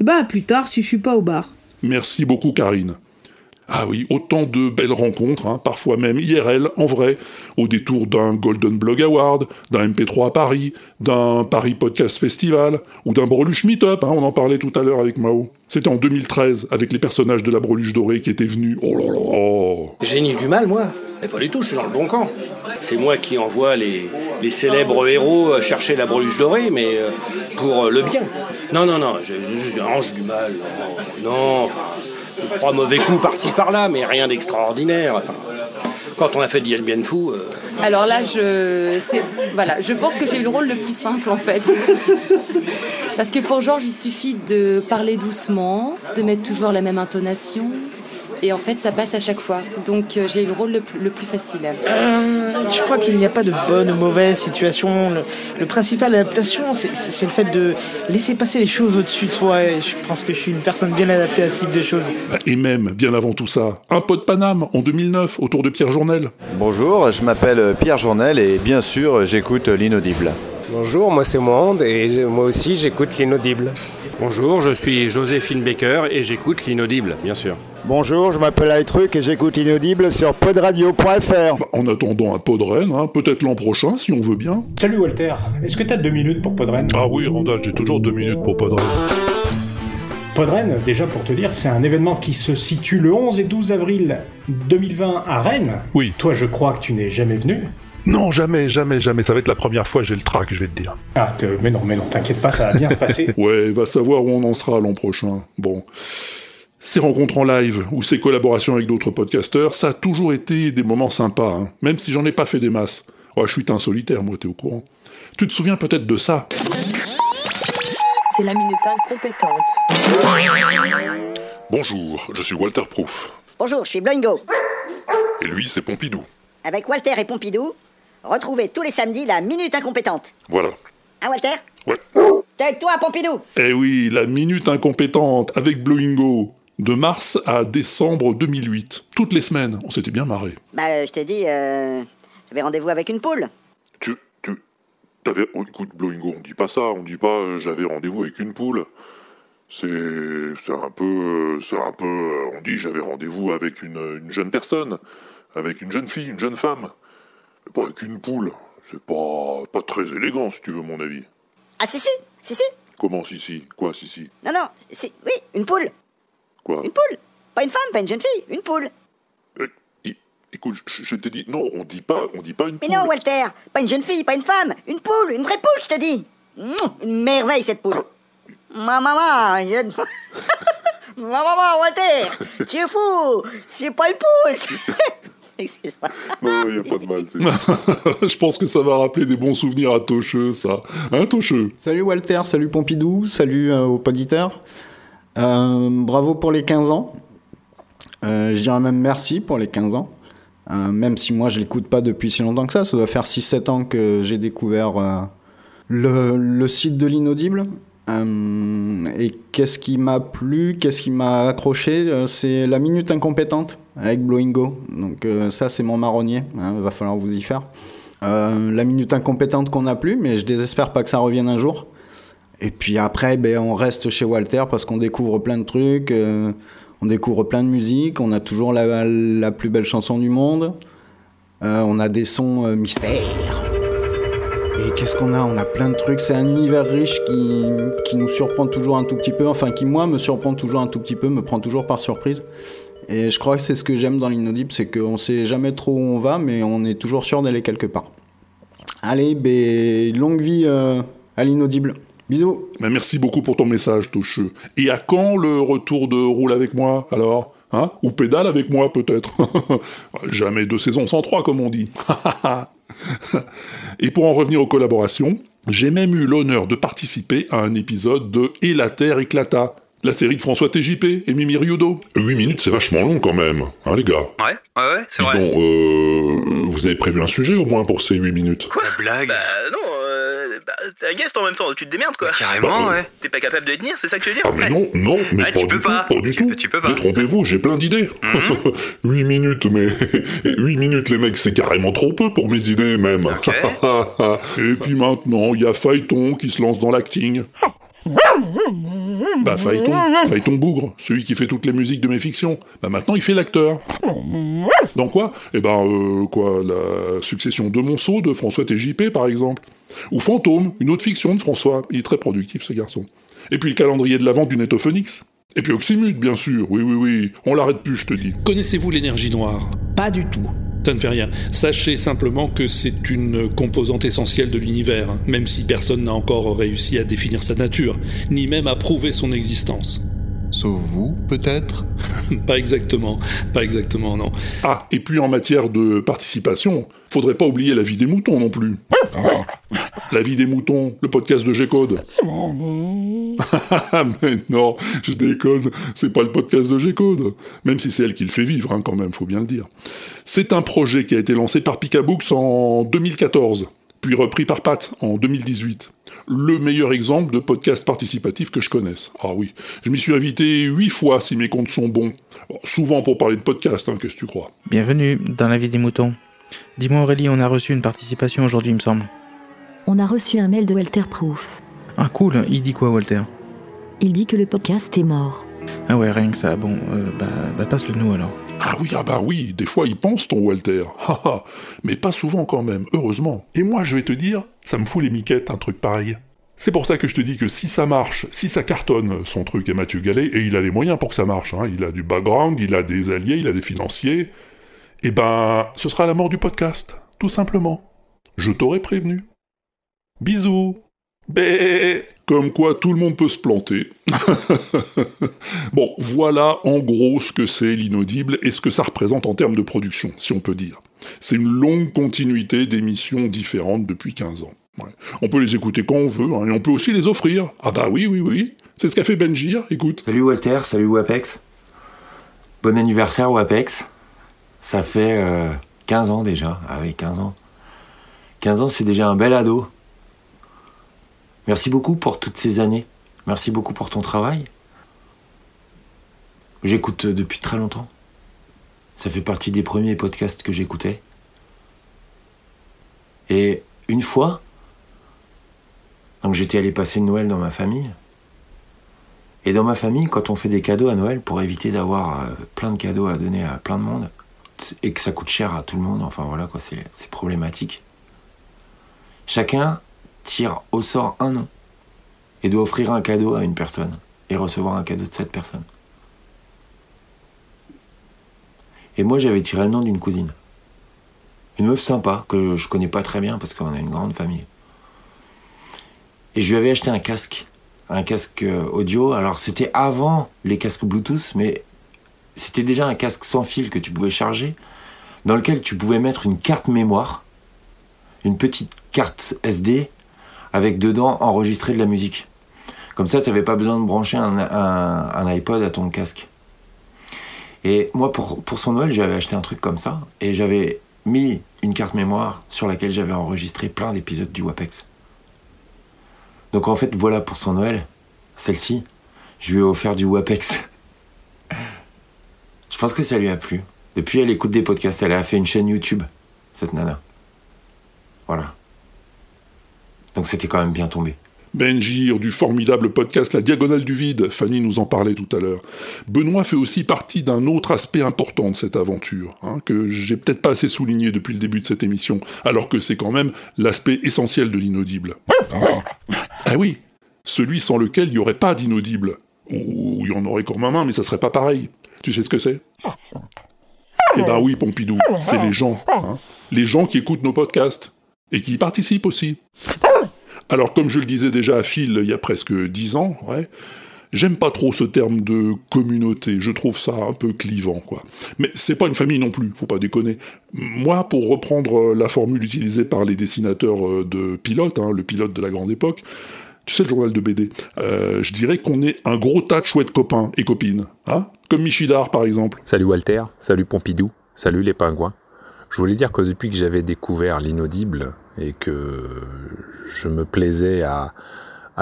bah, plus tard si je suis pas au bar. Merci beaucoup, Karine. Ah oui, autant de belles rencontres, hein, parfois même IRL, en vrai, au détour d'un Golden Blog Award, d'un MP3 à Paris, d'un Paris Podcast Festival, ou d'un Breluche Meetup, hein, on en parlait tout à l'heure avec Mao. C'était en 2013, avec les personnages de la Breluche Dorée qui étaient venus. Oh là là ni du mal, moi. Mais pas du tout, je suis dans le bon camp. C'est moi qui envoie les, les célèbres héros chercher la breluche dorée, mais euh, pour euh, le bien. Non, non, non, je, non, j'ai du mal. Non, trois mauvais coups par-ci par-là, mais rien d'extraordinaire. Enfin, quand on a fait Dien Bien Fou. euh, Alors là, je, voilà, je pense que j'ai eu le rôle le plus simple en fait. Parce que pour Georges, il suffit de parler doucement, de mettre toujours la même intonation. Et en fait, ça passe à chaque fois. Donc euh, j'ai eu le rôle le plus, le plus facile. Euh, je crois qu'il n'y a pas de bonne ou mauvaise situation. Le, le principal de l'adaptation, c'est- le fait de laisser passer les choses au-dessus de toi. Et je pense que je suis une personne bien adaptée à ce type de choses. Bah, Et même, bien avant tout ça, un pot de Paname en 2009, autour de Pierre Journel. Bonjour, je m'appelle Pierre Journel et bien sûr j'écoute l'inaudible. Bonjour, moi c'est Monde et moi aussi j'écoute l'inaudible. Bonjour, je suis Joséphine Baker et j'écoute l'inaudible, bien sûr. Bonjour, je m'appelle iTruc et j'écoute l'inaudible sur podradio.fr. Bah, En attendant un pot de Rennes, hein, peut-être l'an prochain si on veut bien. Salut Walter, est-ce que t'as deux minutes pour Podren Ah oui, Randall, j'ai toujours deux minutes pour Podren. Podren, déjà pour te dire, c'est un événement qui se situe le 11 et 12 avril 2020 à Rennes. Oui. Toi, je crois que tu n'es jamais venu. Non, jamais, jamais, jamais. Ça va être la première fois, j'ai le trac, je vais te dire. Ah, mais non, mais non, t'inquiète pas, ça va bien se passer. Ouais, va savoir où on en sera l'an prochain. Bon. Ces rencontres en live ou ces collaborations avec d'autres podcasteurs, ça a toujours été des moments sympas, hein, même si j'en ai pas fait des masses. Oh, je suis un solitaire, moi, t'es au courant. Tu te souviens peut-être de ça? C'est la minute incompétente. Bonjour, je suis Walter Proof. Bonjour, je suis Bloingo. Et lui, c'est Pompidou. Avec Walter et Pompidou, retrouvez tous les samedis la Minute Incompétente. Voilà. Hein, Walter? Ouais. Tais-toi, Pompidou Eh oui, la minute incompétente avec Blowingo. De mars à décembre 2008. Toutes les semaines, on s'était bien marré. Bah, euh, je t'ai dit, euh, j'avais rendez-vous avec une poule. Tu, tu, t'avais, oh, écoute, Blowingo, on dit pas ça, on dit pas euh, j'avais rendez-vous avec une poule. C'est, c'est un peu, c'est un peu, on dit j'avais rendez-vous avec une, une jeune personne, avec une jeune fille, une jeune femme. Mais pas avec une poule. C'est pas, pas très élégant, si tu veux mon avis. Ah, si, si, si, si. Comment si si? Quoi si si? Non, non, si, oui, une poule. Quoi Une poule. Pas une femme, pas une jeune fille, une poule. Écoute, je, je t'ai dit, non, on dit pas, on dit pas une Mais poule. non, Walter, pas une jeune fille, pas une femme, une poule, une vraie poule, je te dis. Une merveille, cette poule. Ma maman, je... Ma maman, Walter, tu es fou, c'est pas une poule. Excuse-moi. Non, y a pas de mal. c'est- Je pense que ça va rappeler des bons souvenirs à Tocheux, ça. Hein, Tocheux? Salut Walter, salut Pompidou, salut euh, aux auditeurs. Euh, bravo pour les 15 ans. Euh, je dirais même merci pour les 15 ans. Euh, même si moi je l'écoute pas depuis si longtemps que ça, ça doit faire 6-7 ans que j'ai découvert le, site de l'inaudible. Et qu'est-ce qui m'a plu, qu'est-ce qui m'a accroché, c'est la minute incompétente avec Blowingo. Donc ça c'est mon marronnier, hein, va falloir vous y faire. La minute incompétente qu'on n'a plus, mais je désespère pas que ça revienne un jour. Et puis après, ben, on reste chez Walter parce qu'on découvre plein de trucs, euh, on découvre plein de musique, on a toujours la, la plus belle chanson du monde, euh, on a des sons euh, mystères. Et qu'est-ce qu'on a? On a plein de trucs. C'est un univers riche qui, qui nous surprend toujours un tout petit peu, enfin qui moi me surprend toujours un tout petit peu, me prend toujours par surprise. Et je crois que c'est ce que j'aime dans l'inaudible, c'est qu'on sait jamais trop où on va, mais on est toujours sûr d'aller quelque part. Allez, ben, longue vie à l'inaudible. Merci beaucoup pour ton message, Tocheux. Et à quand le retour de Roule avec moi, alors? Hein? Ou pédale avec moi, peut-être? Jamais deux saisons sans trois, comme on dit. Et pour en revenir aux collaborations, j'ai même eu l'honneur de participer à un épisode de Et la Terre éclata, la série de François TJP et Mimi Ryudo. 8 minutes, c'est vachement long quand même, hein les gars Ouais, ouais, ouais, c'est vrai. Bon, euh, vous avez prévu un sujet au moins pour ces 8 minutes Quoi blague Bah non, euh, bah, t'es un guest en même temps, tu te démerdes quoi. carrément, Bah, euh, ouais. T'es pas capable de tenir, c'est ça que tu veux dire Ah mais non, non, mais Ah, pas tu du peux tout, pas. pas du tout. tu peux pas. Mhm. Détrompez-vous, j'ai plein d'idées. 8 minutes, mais 8 minutes les mecs, c'est carrément trop peu pour mes idées même. Et puis maintenant, il y a Phaéton qui se lance dans l'acting. Bah Phaéton, Phaéton Bougre, celui qui fait toutes les musiques de mes fictions. Bah maintenant il fait l'acteur. Dans quoi? Eh ben, euh, quoi, la succession de Monceau de François TJP par exemple. Ou Fantôme, une autre fiction de François. Il est très productif ce garçon. Et puis le calendrier de la vente du Netophonix. Et puis Oxymute, bien sûr, oui, oui, oui, on l'arrête plus, je te dis. Connaissez-vous l'énergie noire? Pas du tout. Ça ne fait rien. Sachez simplement que c'est une composante essentielle de l'univers, hein, même si personne n'a encore réussi à définir sa nature, ni même à prouver son existence. Sauf vous, peut-être Pas exactement, pas exactement, non. Ah, et puis en matière de participation, faudrait pas oublier la vie des moutons non plus. La vie des moutons, le podcast de G-Code. Mais non, je déconne, c'est pas le podcast de G-Code. Même si c'est elle qui le fait vivre, hein, quand même, faut bien le dire. C'est un projet qui a été lancé par Picabooks en 2014, puis repris par Pat en 2018. Le meilleur exemple de podcast participatif que je connaisse. Ah oui, je m'y suis invité huit fois si mes comptes sont bons. Souvent pour parler de podcast, hein, qu'est-ce que tu crois? Bienvenue dans la vie des moutons. Dis-moi Aurélie, on a reçu une participation aujourd'hui, il me semble. On a reçu un mail de Walter Proof. Ah cool, il dit quoi Walter? Il dit que le podcast est mort. Ah ouais, rien que ça, bon, euh, bah, bah passe-le nous alors. Ah oui, ah bah oui, des fois il pense ton Walter. Mais pas souvent quand même, heureusement. Et moi je vais te dire, ça me fout les miquettes un truc pareil. C'est pour ça que je te dis que si ça marche, si ça cartonne, son truc est Mathieu Gallet, et il a les moyens pour que ça marche, hein. il a du background, il a des alliés, il a des financiers, eh ben, ce sera la mort du podcast, tout simplement. Je t'aurais prévenu. Bisous Bé Comme quoi tout le monde peut se planter. bon, voilà en gros ce que c'est l'inaudible et ce que ça représente en termes de production, si on peut dire. C'est une longue continuité d'émissions différentes depuis 15 ans. Ouais. On peut les écouter quand on veut, hein, et on peut aussi les offrir. Ah bah oui, oui, oui. C'est ce qu'a fait Benjir, écoute. Salut Walter, salut Wapex. Bon anniversaire Wapex. Ça fait euh, 15 ans déjà. Ah oui, 15 ans. 15 ans, c'est déjà un bel ado. Merci beaucoup pour toutes ces années. Merci beaucoup pour ton travail. J'écoute depuis très longtemps. Ça fait partie des premiers podcasts que j'écoutais. Et une fois, donc j'étais allé passer Noël dans ma famille. Et dans ma famille, quand on fait des cadeaux à Noël, pour éviter d'avoir euh, plein de cadeaux à donner à plein de monde, et que ça coûte cher à tout le monde, enfin voilà quoi, c'est problématique. Chacun tire au sort un nom et doit offrir un cadeau à une personne et recevoir un cadeau de cette personne. Et moi j'avais tiré le nom d'une cousine. Une meuf sympa que je connais pas très bien parce qu'on a une grande famille. Et je lui avais acheté un casque, un casque audio. Alors c'était avant les casques Bluetooth, mais c'était déjà un casque sans fil que tu pouvais charger, dans lequel tu pouvais mettre une carte mémoire, une petite carte SD, avec dedans enregistrer de la musique. Comme ça, tu n'avais pas besoin de brancher un, iPod à ton casque. Et moi, pour, pour son Noël, j'avais acheté un truc comme ça, et j'avais mis une carte mémoire sur laquelle j'avais enregistré plein d'épisodes du WAPEX. Donc en fait, voilà pour son Noël, celle-ci, je lui ai offert du WAPEX. Je pense que ça lui a plu. Depuis, elle écoute des podcasts. Elle a fait une chaîne YouTube, cette nana. Voilà. Donc c'était quand même bien tombé. Benjir, du formidable podcast La Diagonale du Vide, Fanny nous en parlait tout à l'heure. Benoît fait aussi partie d'un autre aspect important de cette aventure, hein, que j'ai peut-être pas assez souligné depuis le début de cette émission, alors que c'est quand même l'aspect essentiel de l'inaudible. Ah. ah oui, celui sans lequel il n'y aurait pas d'inaudible. Ou il y en aurait quand même un, mais ça serait pas pareil. Tu sais ce que c'est? Eh ben oui, Pompidou, c'est les gens. Hein. Les gens qui écoutent nos podcasts. Et qui y participent aussi. Alors, comme je le disais déjà à Phil il y a presque dix ans, j'aime pas trop ce terme de communauté. Je trouve ça un peu clivant, quoi. Mais c'est pas une famille non plus, faut pas déconner. Moi, pour reprendre la formule utilisée par les dessinateurs de pilote, hein, le pilote de la grande époque, tu sais, le journal de BD, euh, je dirais qu'on est un gros tas de chouettes copains et copines, hein Comme Michidar, par exemple. Salut Walter, salut Pompidou, salut les pingouins. Je voulais dire que depuis que j'avais découvert l'inaudible et que je me plaisais à,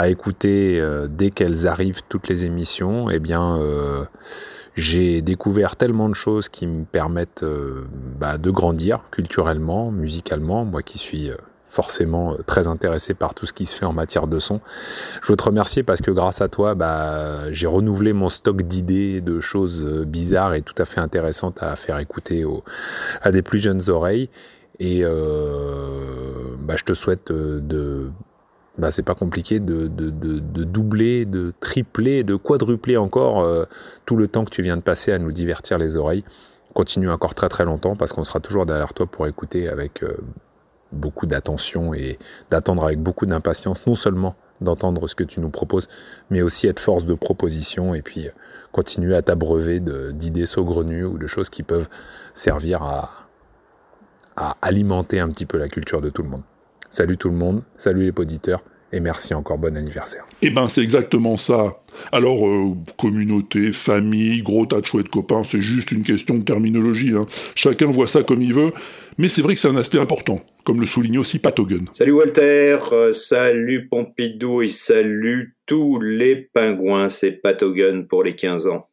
écouter euh, dès qu'elles arrivent toutes les émissions, eh bien, euh, j'ai découvert tellement de choses qui me permettent euh, bah, de grandir culturellement, musicalement, moi qui suis forcément très intéressé par tout ce qui se fait en matière de son. Je veux te remercier parce que grâce à toi, bah, j'ai renouvelé mon stock d'idées, de choses bizarres et tout à fait intéressantes à faire écouter à des plus jeunes oreilles. Et euh, bah, je te souhaite de bah, c'est pas compliqué de, doubler, de tripler, de quadrupler encore tout le temps que tu viens de passer à nous divertir les oreilles. Continue encore très très longtemps parce qu'on sera toujours derrière toi pour écouter avec beaucoup d'attention et d'attendre avec beaucoup d'impatience, non seulement d'entendre ce que tu nous proposes, mais aussi être force de proposition et puis continuer à t'abreuver d'idées saugrenues ou de choses qui peuvent servir à, à alimenter un petit peu la culture de tout le monde. Salut tout le monde, salut les auditeurs, et merci encore, bon anniversaire. Eh ben, c'est exactement ça. Alors, euh, communauté, famille, gros tas de chouettes copains, c'est juste une question de terminologie. Hein. Chacun voit ça comme il veut, mais c'est vrai que c'est un aspect important, comme le souligne aussi Patogun. Salut Walter, euh, salut Pompidou et salut tous les pingouins, c'est Patogun pour les 15 ans.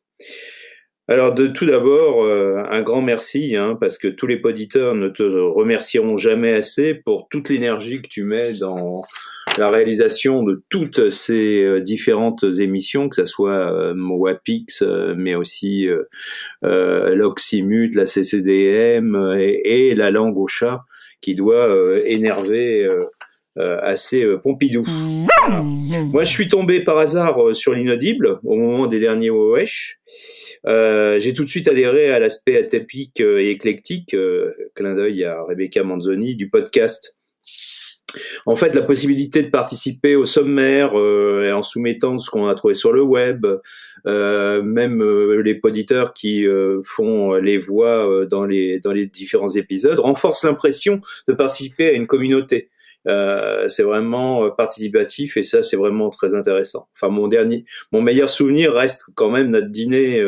Alors de tout d'abord, euh, un grand merci, hein, parce que tous les auditeurs ne te remercieront jamais assez pour toute l'énergie que tu mets dans la réalisation de toutes ces euh, différentes émissions, que ce soit euh, Wapix, euh, mais aussi l'Oxymute, la CCDM et, la langue au chat, qui doit énerver assez Pompidou. Moi, je suis tombé par hasard sur l'inaudible au moment des derniers Wesh. Euh, j'ai tout de suite adhéré à l'aspect atypique et éclectique, clin d'œil à Rebecca Manzoni, du podcast en fait, la possibilité de participer au sommaire euh, en soumettant ce qu'on a trouvé sur le web, euh, même euh, les poditeurs qui font les voix dans les dans les différents épisodes, renforce l'impression de participer à une communauté. C'est vraiment participatif et ça c'est vraiment très intéressant. Enfin mon dernier, mon meilleur souvenir reste quand même notre dîner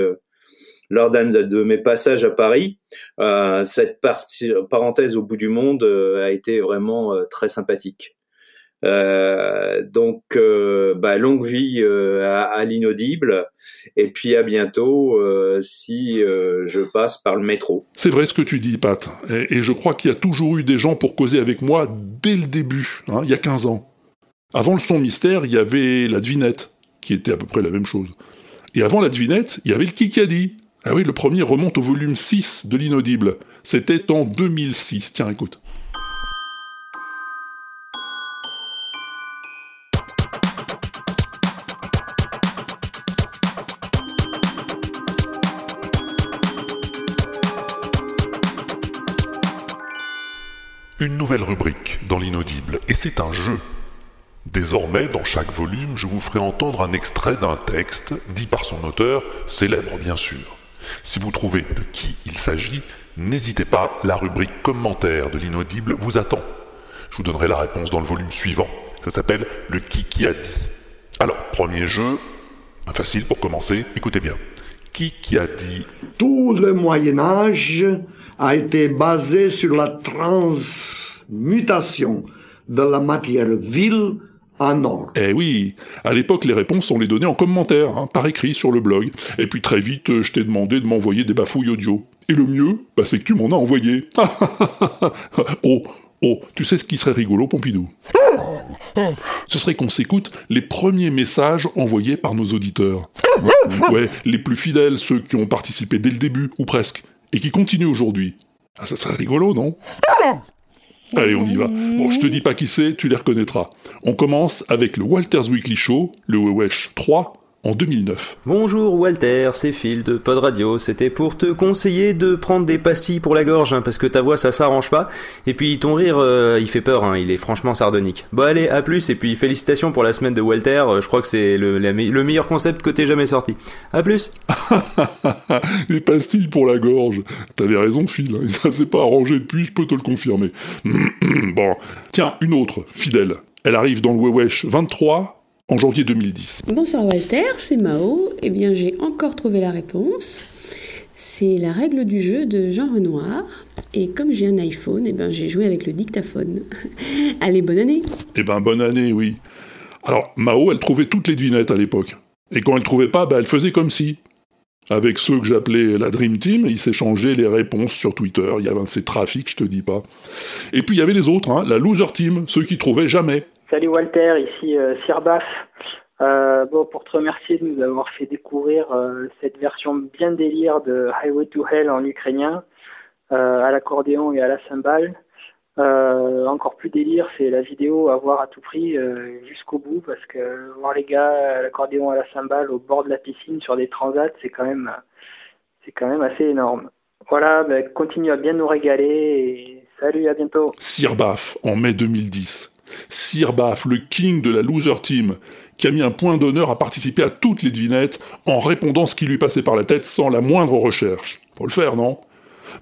lors d'un de mes passages à Paris, euh, cette partie, parenthèse au bout du monde euh, a été vraiment euh, très sympathique. Donc, bah, longue vie à, l'inaudible, et puis à bientôt si je passe par le métro. C'est vrai ce que tu dis, Pat, et, je crois qu'il y a toujours eu des gens pour causer avec moi dès le début, hein, il y a 15 ans. Avant le son mystère, il y avait la devinette, qui était à peu près la même chose. Et avant la devinette, il y avait le Kikadi, ah oui, le premier remonte au volume 6 de l'inaudible. C'était en 2006. Tiens, écoute. Nouvelle rubrique dans l'inaudible, et c'est un jeu. Désormais, dans chaque volume, je vous ferai entendre un extrait d'un texte, dit par son auteur, célèbre bien sûr. Si vous trouvez de qui il s'agit, n'hésitez pas, la rubrique commentaire de l'inaudible vous attend. Je vous donnerai la réponse dans le volume suivant. Ça s'appelle le qui qui a dit. Alors, premier jeu, facile pour commencer, écoutez bien. Qui qui a dit Tout le Moyen Âge a été basé sur la transmutation de la matière vile eh oui, à l'époque, les réponses, on les donnait en commentaire, hein, par écrit sur le blog. Et puis très vite, je t'ai demandé de m'envoyer des bafouilles audio. Et le mieux, bah, c'est que tu m'en as envoyé. oh, oh, tu sais ce qui serait rigolo, Pompidou? Ce serait qu'on s'écoute les premiers messages envoyés par nos auditeurs. Ouais, les plus fidèles, ceux qui ont participé dès le début, ou presque, et qui continuent aujourd'hui. Ah, ça serait rigolo, non? Allez, on y va. Bon, je te dis pas qui c'est, tu les reconnaîtras. On commence avec le Walters Weekly Show, le Wewesh 3, en 2009. Bonjour Walter, c'est Phil de Pod Radio. C'était pour te conseiller de prendre des pastilles pour la gorge, hein, parce que ta voix ça s'arrange pas. Et puis ton rire, euh, il fait peur, hein, il est franchement sardonique. Bon allez, à plus, et puis félicitations pour la semaine de Walter. Euh, je crois que c'est le, le, meilleur concept que t'aies jamais sorti. À plus. des pastilles pour la gorge. T'avais raison Phil, hein, ça s'est pas arrangé depuis, je peux te le confirmer. bon, tiens, une autre, fidèle. Elle arrive dans le Wewesh 23 en janvier 2010. Bonsoir Walter, c'est Mao. Eh bien, j'ai encore trouvé la réponse. C'est la règle du jeu de Jean Renoir. Et comme j'ai un iPhone, eh ben, j'ai joué avec le dictaphone. Allez, bonne année Eh ben, bonne année, oui. Alors, Mao, elle trouvait toutes les devinettes à l'époque. Et quand elle trouvait pas, ben, elle faisait comme si. Avec ceux que j'appelais la Dream Team, ils s'échangeaient les réponses sur Twitter. Il y avait un de ces trafics, je te dis pas. Et puis il y avait les autres, hein, la Loser Team, ceux qui trouvaient jamais. Salut Walter, ici euh, Sirbaf. Euh, bon, pour te remercier de nous avoir fait découvrir euh, cette version bien délire de Highway to Hell en ukrainien, à l'accordéon et à la cymbale. Encore plus délire, c'est la vidéo à voir à tout prix jusqu'au bout, parce que voir les gars à l'accordéon à la cymbale au bord de la piscine sur des transats, c'est quand même, c'est quand même assez énorme. Voilà, ben, continue à bien nous régaler et salut, à bientôt. Sirbaf, en mai 2010. Sirbaf, le king de la loser team, qui a mis un point d'honneur à participer à toutes les devinettes en répondant ce qui lui passait par la tête sans la moindre recherche. Faut le faire, non?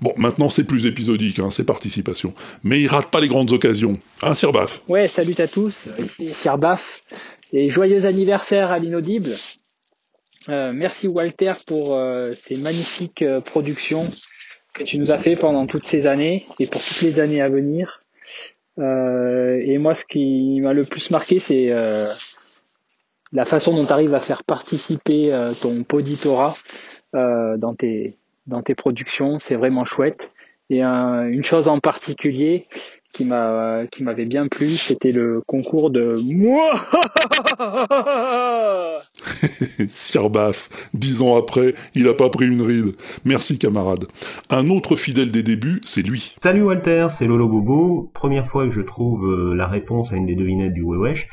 Bon, maintenant c'est plus épisodique, hein, c'est participation. Mais il rate pas les grandes occasions. Hein, Sirbaf Ouais, salut à tous, ici Sirbaf. Et joyeux anniversaire à l'inaudible. Euh, merci Walter pour euh, ces magnifiques euh, productions que tu nous as fait pendant toutes ces années et pour toutes les années à venir. Euh, et moi, ce qui m'a le plus marqué, c'est euh, la façon dont tu arrives à faire participer euh, ton poditorat dans tes dans tes productions. C'est vraiment chouette. Et une chose en particulier qui m'a qui m'avait bien plu, c'était le concours de moi. Sirbaf, dix ans après, il a pas pris une ride. Merci camarade. Un autre fidèle des débuts, c'est lui. Salut Walter, c'est Lolo Bobo. Première fois que je trouve euh, la réponse à une des devinettes du Wewesh.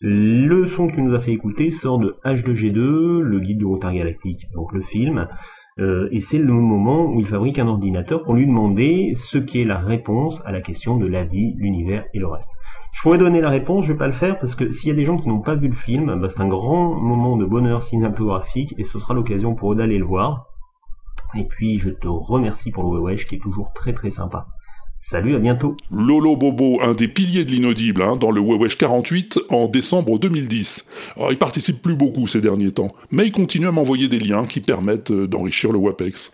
Le son que tu nous as fait écouter sort de H2G2, le guide du retard galactique, donc le film. Euh, et c'est le moment où il fabrique un ordinateur pour lui demander ce qui est la réponse à la question de la vie, l'univers et le reste. Je pourrais donner la réponse, je vais pas le faire parce que s'il y a des gens qui n'ont pas vu le film, bah, c'est un grand moment de bonheur cinématographique et ce sera l'occasion pour eux d'aller le voir. Et puis je te remercie pour le wesh qui est toujours très très sympa. Salut, à bientôt. Lolo Bobo, un des piliers de l'inaudible, hein, dans le Wewesh 48 en décembre 2010. Alors, il participe plus beaucoup ces derniers temps, mais il continue à m'envoyer des liens qui permettent euh, d'enrichir le WAPEX.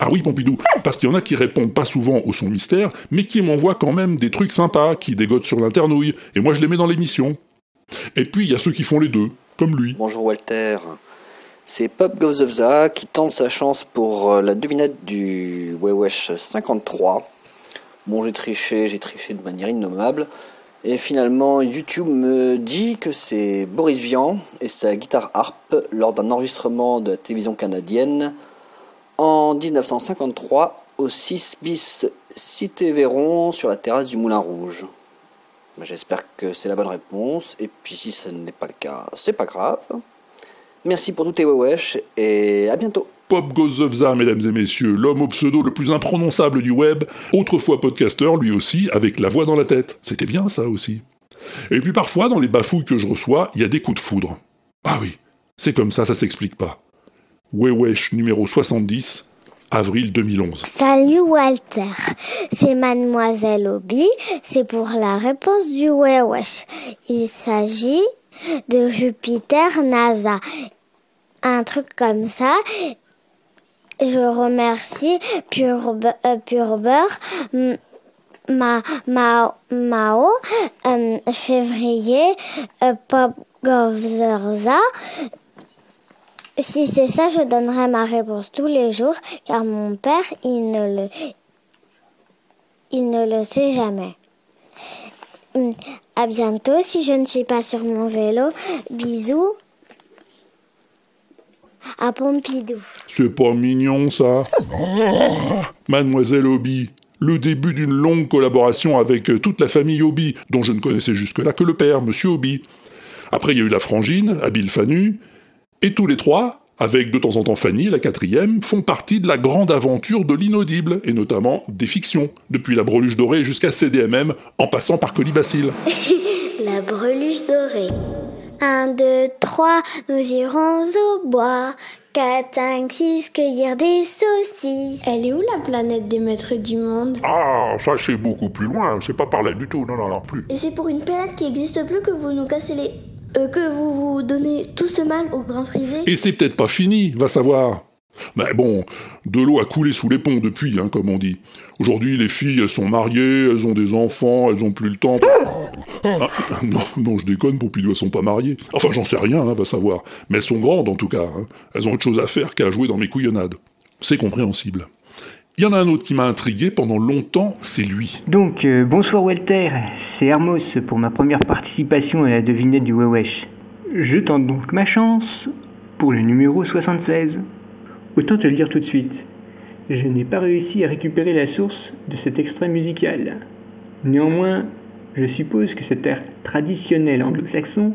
Ah oui, Pompidou, parce qu'il y en a qui répondent pas souvent au son mystère, mais qui m'envoient quand même des trucs sympas, qui dégotent sur l'internouille, et moi je les mets dans l'émission. Et puis il y a ceux qui font les deux, comme lui. Bonjour Walter. C'est Pop Gozovza qui tente sa chance pour euh, la devinette du Wewesh 53. Bon, j'ai triché, j'ai triché de manière innommable. Et finalement, YouTube me dit que c'est Boris Vian et sa guitare harpe lors d'un enregistrement de la télévision canadienne en 1953 au 6 bis Cité Véron sur la terrasse du Moulin Rouge. Ben, j'espère que c'est la bonne réponse. Et puis si ce n'est pas le cas, c'est pas grave. Merci pour tout tes wesh et à bientôt. Pop Gozovza, mesdames et messieurs, l'homme au pseudo le plus imprononçable du web, autrefois podcasteur lui aussi, avec la voix dans la tête. C'était bien ça aussi. Et puis parfois, dans les bafouilles que je reçois, il y a des coups de foudre. Ah oui, c'est comme ça, ça s'explique pas. Wewesh numéro 70, avril 2011. Salut Walter, c'est Mademoiselle Obi, c'est pour la réponse du Wewesh. Il s'agit de Jupiter NASA. Un truc comme ça. Je remercie euh, Pure Beurre, ma, ma, Mao, euh, Février, euh, Pop Govzerza. Si c'est ça, je donnerai ma réponse tous les jours, car mon père, il ne le, il ne le sait jamais. Hum, À bientôt si je ne suis pas sur mon vélo. Bisous. À Pompidou. C'est pas mignon ça Mademoiselle Obi, le début d'une longue collaboration avec euh, toute la famille Obi, dont je ne connaissais jusque-là que le père, Monsieur Obi. Après, il y a eu la frangine, Abil Fanu, et tous les trois, avec de temps en temps Fanny, la quatrième, font partie de la grande aventure de l'inaudible, et notamment des fictions, depuis la breluche dorée jusqu'à CDMM, en passant par Colibacille. La breluche dorée. 1, 2, 3, nous irons au bois. 4, 5, 6, cueillir des saucisses. Elle est où la planète des maîtres du monde? Ah, ça c'est beaucoup plus loin, c'est pas par là du tout, non, non, non, plus. Et c'est pour une planète qui existe plus que vous nous cassez les... Euh, que vous vous donnez tout ce mal au grand frisé? Et c'est peut-être pas fini, va savoir. Mais bon, de l'eau a coulé sous les ponts depuis, hein, comme on dit. Aujourd'hui, les filles, elles sont mariées, elles ont des enfants, elles ont plus le temps. Ah, non, non, je déconne, Pompidou, elles sont pas mariées. Enfin, j'en sais rien, hein, va savoir. Mais elles sont grandes, en tout cas. hein. Elles ont autre chose à faire qu'à jouer dans mes couillonnades. C'est compréhensible. Il y en a un autre qui m'a intrigué pendant longtemps, c'est lui. Donc, euh, bonsoir Walter, c'est Hermos pour ma première participation à la devinette du Wewesh. Je tente donc ma chance pour le numéro 76. Autant te le dire tout de suite, je n'ai pas réussi à récupérer la source de cet extrait musical. Néanmoins, je suppose que cet air traditionnel anglo-saxon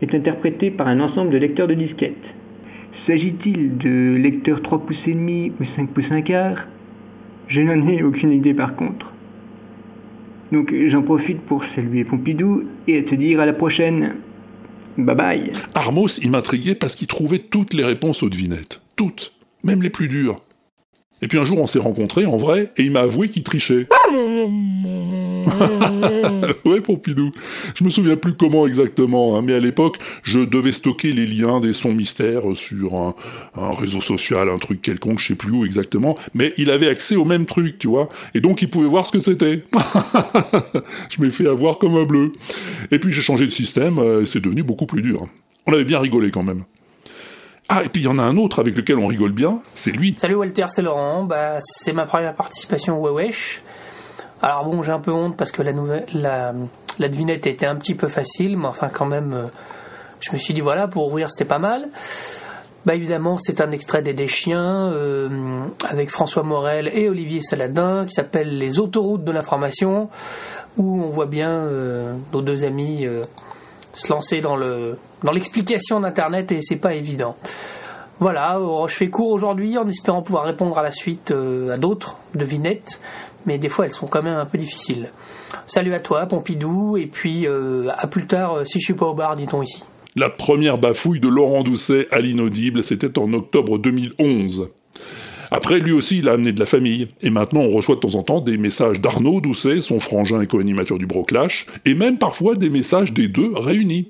est interprété par un ensemble de lecteurs de disquettes. S'agit-il de lecteurs 3 pouces et demi ou 5 pouces un quart? Je n'en ai aucune idée par contre. Donc j'en profite pour saluer Pompidou et à te dire à la prochaine. Bye bye. Armos, il m'intriguait parce qu'il trouvait toutes les réponses aux devinettes. Toutes. Même les plus dures. Et puis un jour, on s'est rencontrés en vrai, et il m'a avoué qu'il trichait. ouais, Pompidou. Je me souviens plus comment exactement, hein, mais à l'époque, je devais stocker les liens des sons mystères sur un, un réseau social, un truc quelconque, je sais plus où exactement, mais il avait accès au même truc, tu vois, et donc il pouvait voir ce que c'était. je m'ai fait avoir comme un bleu. Et puis j'ai changé de système, euh, et c'est devenu beaucoup plus dur. On avait bien rigolé quand même. Ah, et puis il y en a un autre avec lequel on rigole bien, c'est lui. Salut Walter, c'est Laurent. Bah, c'est ma première participation au Wewesh. Alors bon, j'ai un peu honte parce que la, nouvelle, la, la devinette était un petit peu facile, mais enfin quand même, euh, je me suis dit voilà, pour ouvrir c'était pas mal. Bah évidemment, c'est un extrait des Des Chiens euh, avec François Morel et Olivier Saladin qui s'appelle Les autoroutes de l'information, où on voit bien euh, nos deux amis se lancer dans le dans l'explication d'internet et c'est pas évident. Voilà, euh, je fais court aujourd'hui en espérant pouvoir répondre à la suite euh, à d'autres devinettes, mais des fois elles sont quand même un peu difficiles. Salut à toi, Pompidou, et puis euh, à plus tard si je suis pas au bar, dit-on ici. La première bafouille de Laurent Doucet à l'inaudible, c'était en octobre 2011. Après, lui aussi, il a amené de la famille. Et maintenant, on reçoit de temps en temps des messages d'Arnaud Doucet, son frangin et co-animateur du Broclash, et même parfois des messages des deux réunis.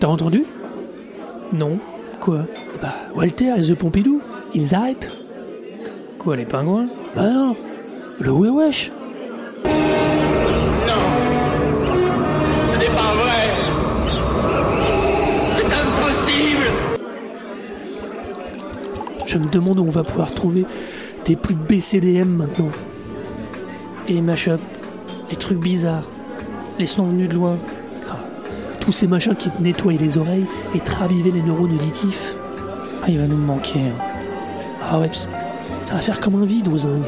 T'as entendu? Non. Quoi? Bah, Walter et The Pompidou, ils arrêtent. Quoi, les pingouins? Bah non, le Wewesh. Ce n'est pas vrai C'est impossible Je me demande où on va pouvoir trouver des plus BCDM maintenant. Et les mashups, les trucs bizarres, les sons venus de loin. Ah, tous ces machins qui te nettoient les oreilles et te les neurones auditifs. Ah, il va nous manquer. hein. Ah ouais, ça va faire comme un vide aux zingues.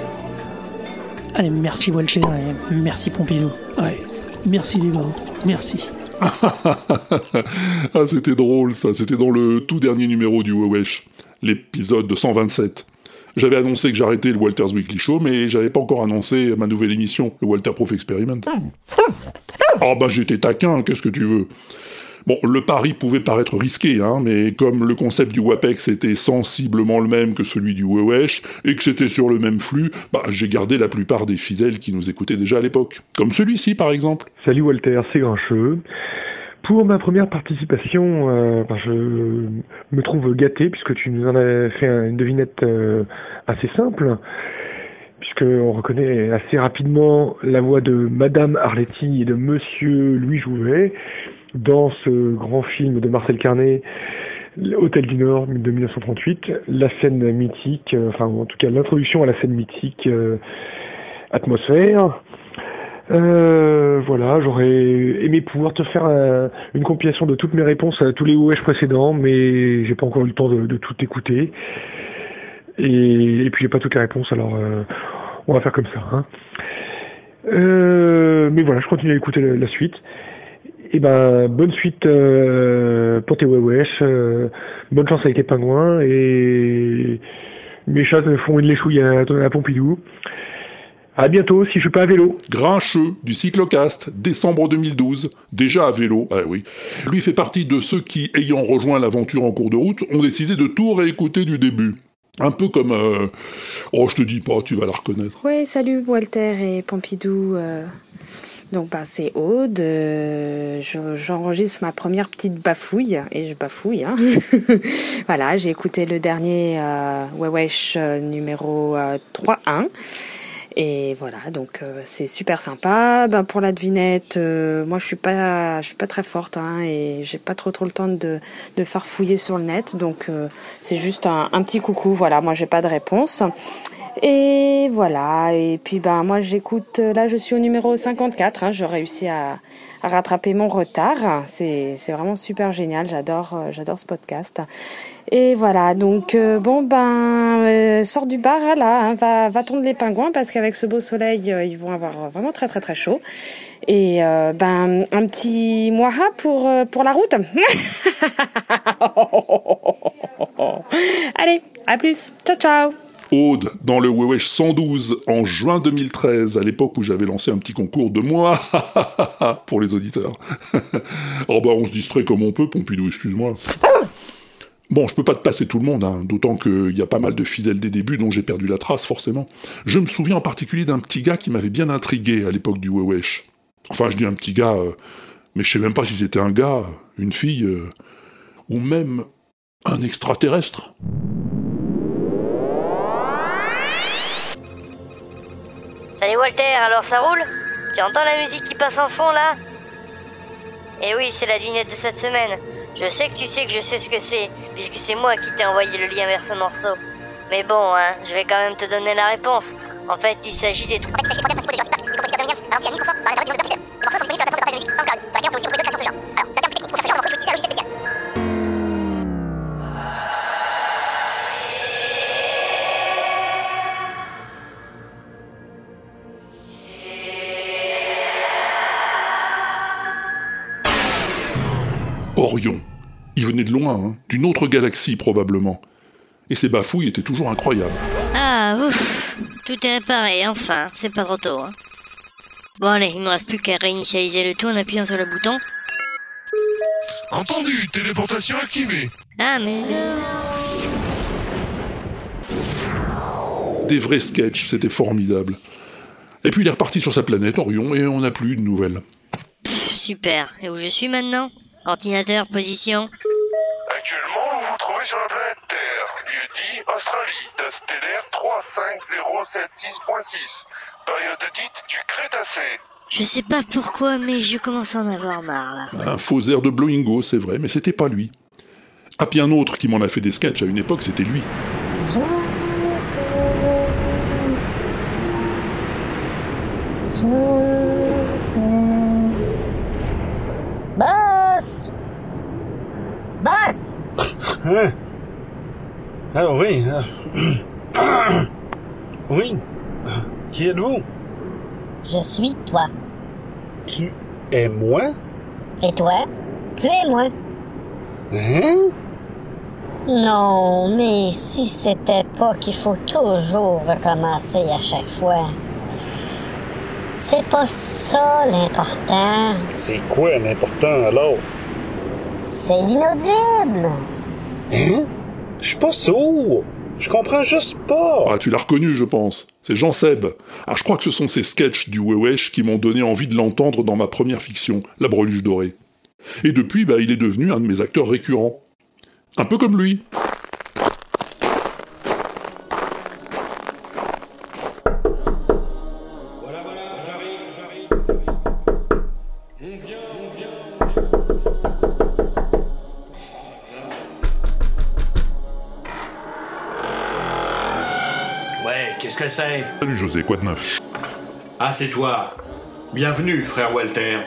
Allez, merci Walter et merci Pompidou. Ouais, merci les gars, merci. ah, c'était drôle ça, c'était dans le tout dernier numéro du Wewesh, l'épisode 127. J'avais annoncé que j'arrêtais le Walter's Weekly Show, mais j'avais pas encore annoncé ma nouvelle émission, le Walter Proof Experiment. Ah bah j'étais taquin, qu'est-ce que tu veux? Bon, le pari pouvait paraître risqué, hein, mais comme le concept du WAPEX était sensiblement le même que celui du Wewesh, et que c'était sur le même flux, bah j'ai gardé la plupart des fidèles qui nous écoutaient déjà à l'époque. Comme celui-ci par exemple. Salut Walter, c'est Grincheux. Pour ma première participation, euh, ben, je me trouve gâté puisque tu nous en as fait un- une devinette euh, assez simple, puisqu'on reconnaît assez rapidement la voix de Madame Arletty et de Monsieur Louis Jouvet dans ce grand film de Marcel Carnet, Hôtel du Nord de 1938, la scène mythique, euh, enfin en tout cas l'introduction à la scène mythique euh, Atmosphère. Euh, voilà, j'aurais aimé pouvoir te faire un- une compilation de toutes mes réponses à tous les OH précédents, mais j'ai pas encore eu le temps de, tout écouter. Et, puis j'ai pas toutes les réponses, alors on va faire comme ça. Hein. Mais voilà, je continue à écouter la suite. Et ben, bonne suite euh, pour tes wewesh, euh, bonne chance avec tes pingouins, et mes chats font une léchouille à, à Pompidou. À bientôt si je suis pas à vélo. Grincheux du Cyclocast, décembre 2012, déjà à vélo, ah oui. Lui fait partie de ceux qui, ayant rejoint l'aventure en cours de route, ont décidé de tout réécouter du début. Un peu comme... euh, Oh, je te dis pas, tu vas la reconnaître. Ouais, salut Walter et Pompidou. euh, Donc bah, c'est Aude, euh, je- j'enregistre ma première petite bafouille, et je bafouille. Hein. voilà, j'ai écouté le dernier euh, Wewesh euh, numéro euh, 3.1. Et voilà, donc euh, c'est super sympa. Ben, pour la devinette, euh, moi je suis pas, je suis pas très forte hein, et j'ai pas trop trop le temps de, de farfouiller sur le net, donc euh, c'est juste un petit coucou. Voilà, moi j'ai pas de réponse. Et voilà, et puis ben moi j'écoute, là je suis au numéro 54, hein, je réussis à, rattraper mon retard. C'est vraiment super génial, j'adore euh, j'adore ce podcast. Et voilà, donc euh, bon ben euh, sors du bar là, hein, va va tondre les pingouins parce qu'avec ce beau soleil euh, ils vont avoir vraiment très très très chaud. Et euh, ben un petit moira pour euh, pour la route. Allez, à plus. Ciao ciao. Aude, dans le Wewesh 112, en juin 2013, à l'époque où j'avais lancé un petit concours de moi, pour les auditeurs. oh bah on se distrait comme on peut, Pompidou, excuse-moi. Bon, je peux pas te passer tout le monde, hein, d'autant qu'il y a pas mal de fidèles des débuts dont j'ai perdu la trace, forcément. Je me souviens en particulier d'un petit gars qui m'avait bien intrigué à l'époque du Wewesh. Enfin, je dis un petit gars, euh, mais je sais même pas si c'était un gars, une fille, euh, ou même un extraterrestre. Salut Walter, alors ça roule Tu entends la musique qui passe en fond là Eh oui, c'est la devinette de cette semaine. Je sais que tu sais que je sais ce que c'est, puisque c'est moi qui t'ai envoyé le lien vers ce morceau. Mais bon, hein, je vais quand même te donner la réponse. En fait, il s'agit des trois. Orion. Il venait de loin, hein, d'une autre galaxie probablement. Et ses bafouilles étaient toujours incroyables. Ah, ouf Tout est réparé, enfin, c'est pas trop tôt. Hein. Bon allez, il me reste plus qu'à réinitialiser le tout en appuyant sur le bouton. Entendu, téléportation activée. Ah mais... Des vrais sketchs, c'était formidable. Et puis il est reparti sur sa planète, Orion, et on n'a plus de nouvelles. Super. Et où je suis maintenant? Ordinateur, position. Actuellement, vous vous trouvez sur la planète Terre, lieu dit Australie, date stellaire 35076.6, période dite du Crétacé. Je sais pas pourquoi, mais je commence à en avoir marre là. Un faux air de Blowingo, c'est vrai, mais c'était pas lui. Ah, puis un autre qui m'en a fait des sketchs à une époque, c'était lui. Boss Boss Hein? Ah oui. euh, oui. Qui êtes-vous? Je suis toi. Tu es moi? Et toi? Tu es moi. Hein? Non, mais si c'était pas qu'il faut toujours recommencer à chaque fois. C'est pas ça l'important. C'est quoi l'important alors? C'est l'inaudible. Hein? Je suis pas sourd. Je comprends juste pas. Ah, tu l'as reconnu, je pense. C'est Jean Seb. Ah, je crois que ce sont ces sketchs du Wewesh qui m'ont donné envie de l'entendre dans ma première fiction, La Breluche Dorée. Et depuis, bah, il est devenu un de mes acteurs récurrents. Un peu comme lui. Salut José, quoi de neuf Ah, c'est toi. Bienvenue, frère Walter.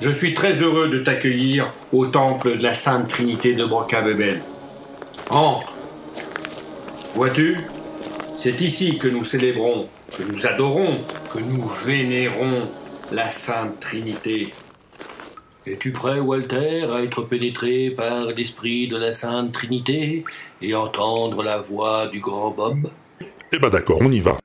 Je suis très heureux de t'accueillir au temple de la Sainte Trinité de Brocabebel. Entre. Vois-tu, c'est ici que nous célébrons, que nous adorons, que nous vénérons la Sainte Trinité. Es-tu prêt, Walter, à être pénétré par l'esprit de la Sainte Trinité et entendre la voix du grand Bob? Eh ben d'accord, on y va.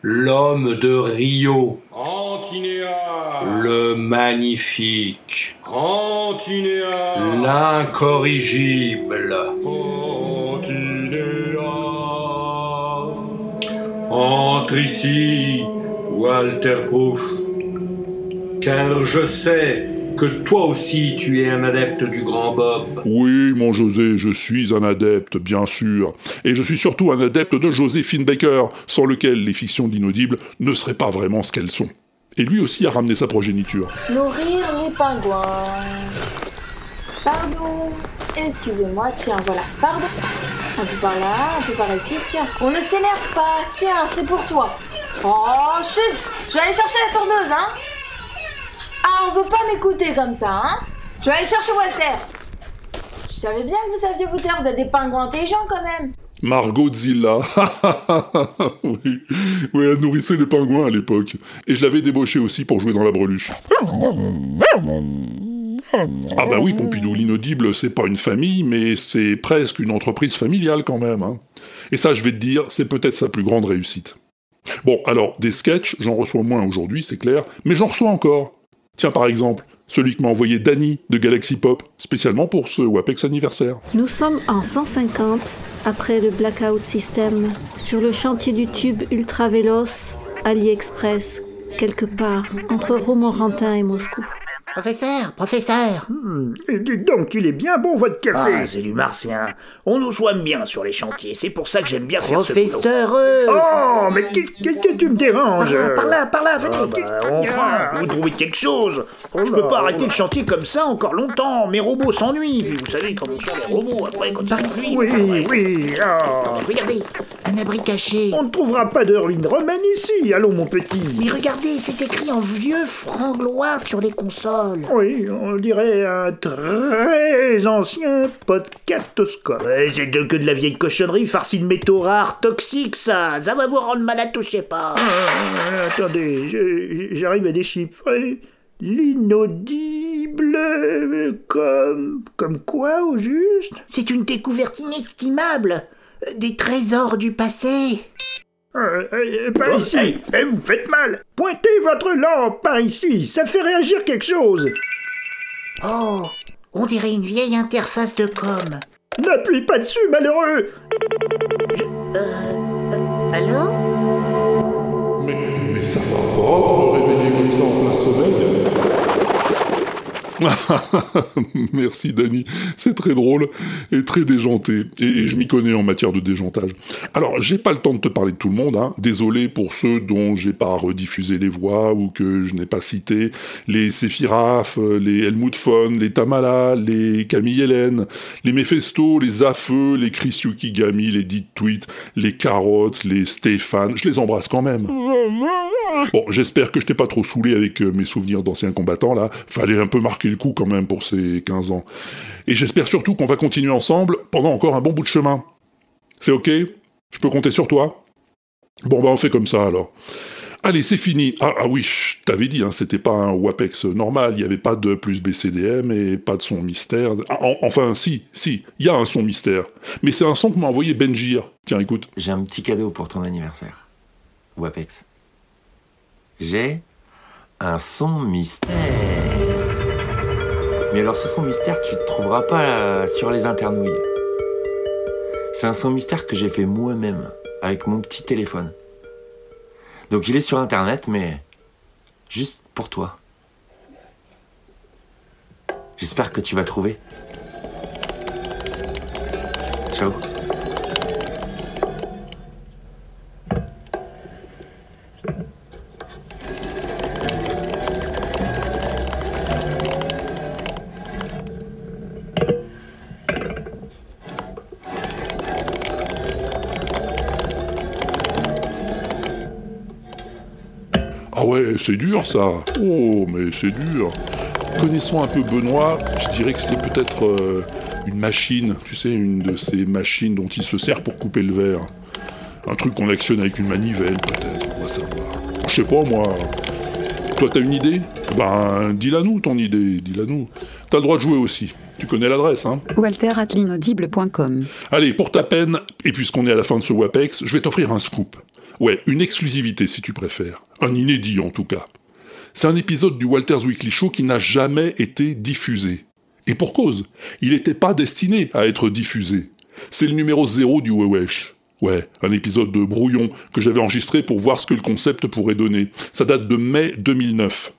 L'homme de Rio, Antinéa le magnifique, Antinéa l'incorrigible, entre ici, Walter Proof. Car je sais que toi aussi tu es un adepte du grand Bob. Oui, mon José, je suis un adepte, bien sûr. Et je suis surtout un adepte de Joséphine Baker, sans lequel les fictions d'inaudibles ne seraient pas vraiment ce qu'elles sont. Et lui aussi a ramené sa progéniture. Nourrir les pingouins. Pardon. Excusez-moi, tiens, voilà. Pardon. Un peu par là, un peu par ici. Tiens, on ne s'énerve pas. Tiens, c'est pour toi. Oh, chut Je vais aller chercher la tourneuse, hein Ah, on veut pas m'écouter comme ça, hein Je vais aller chercher Walter. Je savais bien que vous saviez vous vous êtes des pingouins intelligents quand même. Margot Zilla. oui. oui, elle nourrissait les pingouins à l'époque. Et je l'avais débauché aussi pour jouer dans la breluche. Ah bah oui, Pompidou, l'inaudible, c'est pas une famille, mais c'est presque une entreprise familiale quand même. hein. Et ça, je vais te dire, c'est peut-être sa plus grande réussite. Bon, alors, des sketchs, j'en reçois moins aujourd'hui, c'est clair, mais j'en reçois encore. Tiens, par exemple, celui que m'a envoyé Danny de Galaxy Pop, spécialement pour ce WAPEX anniversaire. Nous sommes en 150 après le Blackout System sur le chantier du tube ultra véloce AliExpress, quelque part entre Romorantin et Moscou. Professeur, professeur Hmm, et dites donc, il est bien bon votre café. Ah, c'est du martien. On nous soigne bien sur les chantiers, c'est pour ça que j'aime bien faire ce Professeur, boulot. euh, Oh, mais qu'est-ce que tu me déranges? Par là, par là, par là, venez. Ah, bah, enfin, vous trouvez quelque chose Je peux pas arrêter le chantier comme ça encore longtemps. Mes robots s'ennuient. Puis vous savez comment sont les robots après quand ils s'ennuient. Oui, oui, ah. Regardez, un abri caché. On ne trouvera pas d'Earline Roman ici, allons mon petit. Mais regardez, c'est écrit en vieux franglois sur les Oui, on dirait un très ancien podcastoscope. Ouais, c'est de- que de la vieille cochonnerie farcie de métaux rares toxiques, ça. Ça va vous rendre malade, touchez pas. Ah, attendez, je- j'arrive à déchiffrer. L'inaudible, comme... comme quoi au juste? C'est une découverte inestimable. Des trésors du passé. Euh, euh, Par Oh, ici, hey. Vous faites mal. Pointez votre lampe par ici, ça fait réagir quelque chose. Oh, on dirait une vieille interface de com. N'appuie pas dessus, malheureux. Allô? Mais, mais ça va pas de réveiller comme ça en plein sommeil Merci Dany, c'est très drôle et très déjanté, et, je m'y connais en matière de déjantage. Alors, j'ai pas le temps de te parler de tout le monde, hein. désolé pour ceux dont j'ai pas rediffusé les voix ou que je n'ai pas cité, les Séphiraf, les Helmut Fon, les Tamala, les Camille Hélène, les Mephesto, les Afeux, les Chris Yukigami, les Dit Tweet, les Carottes, les Stéphane, je les embrasse quand même. Bon, j'espère que je t'ai pas trop saoulé avec euh, mes souvenirs d'anciens combattants, là. Fallait un peu marquer coup quand même pour ces 15 ans. Et j'espère surtout qu'on va continuer ensemble pendant encore un bon bout de chemin. C'est ok? Je peux compter sur toi? Bon, bah on fait comme ça alors. Allez, c'est fini. Ah, ah oui, je t'avais dit, hein, c'était pas un WAPEX normal, il n'y avait pas de plus BCDM et pas de son mystère. Ah, en- enfin, si, si, il y a un son mystère. Mais c'est un son que m'a envoyé Benjir. Tiens, écoute. J'ai un petit cadeau pour ton anniversaire. Wapex. J'ai un son mystère. Mais alors ce son mystère, tu ne trouveras pas euh, sur les internouilles. C'est un son mystère que j'ai fait moi-même, avec mon petit téléphone. Donc il est sur internet, mais juste pour toi. J'espère que tu vas trouver. Ciao. C'est dur ça. Oh, mais c'est dur. Connaissant un peu Benoît, je dirais que c'est peut-être euh, une machine, tu sais, une de ces machines dont il se sert pour couper le verre. Un truc qu'on actionne avec une manivelle, peut-être, on va savoir. Je sais pas, moi. Toi, t'as une idée? Ben, dis-la nous, ton idée, dis-la nous. T'as le droit de jouer aussi. Tu connais l'adresse, hein? Walter.l'inaudible.com. Allez, pour ta peine, et puisqu'on est à la fin de ce WAPEX, je vais t'offrir un scoop. Ouais, une exclusivité si tu préfères. Un inédit en tout cas. C'est un épisode du Walter's Weekly Show qui n'a jamais été diffusé. Et pour cause, il n'était pas destiné à être diffusé. C'est le numéro zéro du Wewesh. Ouais, un épisode de brouillon que j'avais enregistré pour voir ce que le concept pourrait donner. Ça date de mai 2009.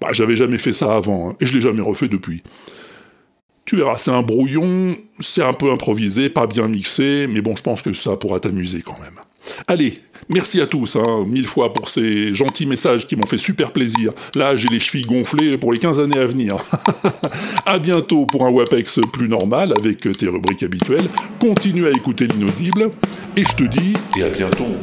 Bah, j'avais jamais fait ça avant, hein, et je l'ai jamais refait depuis. Tu verras, c'est un brouillon, c'est un peu improvisé, pas bien mixé, mais bon, je pense que ça pourra t'amuser quand même. Allez, merci à tous, hein, mille fois pour ces gentils messages qui m'ont fait super plaisir. Là, j'ai les chevilles gonflées pour les 15 années à venir. à bientôt pour un WAPEX plus normal avec tes rubriques habituelles. Continue à écouter l'inaudible, et je te dis... Et à bientôt.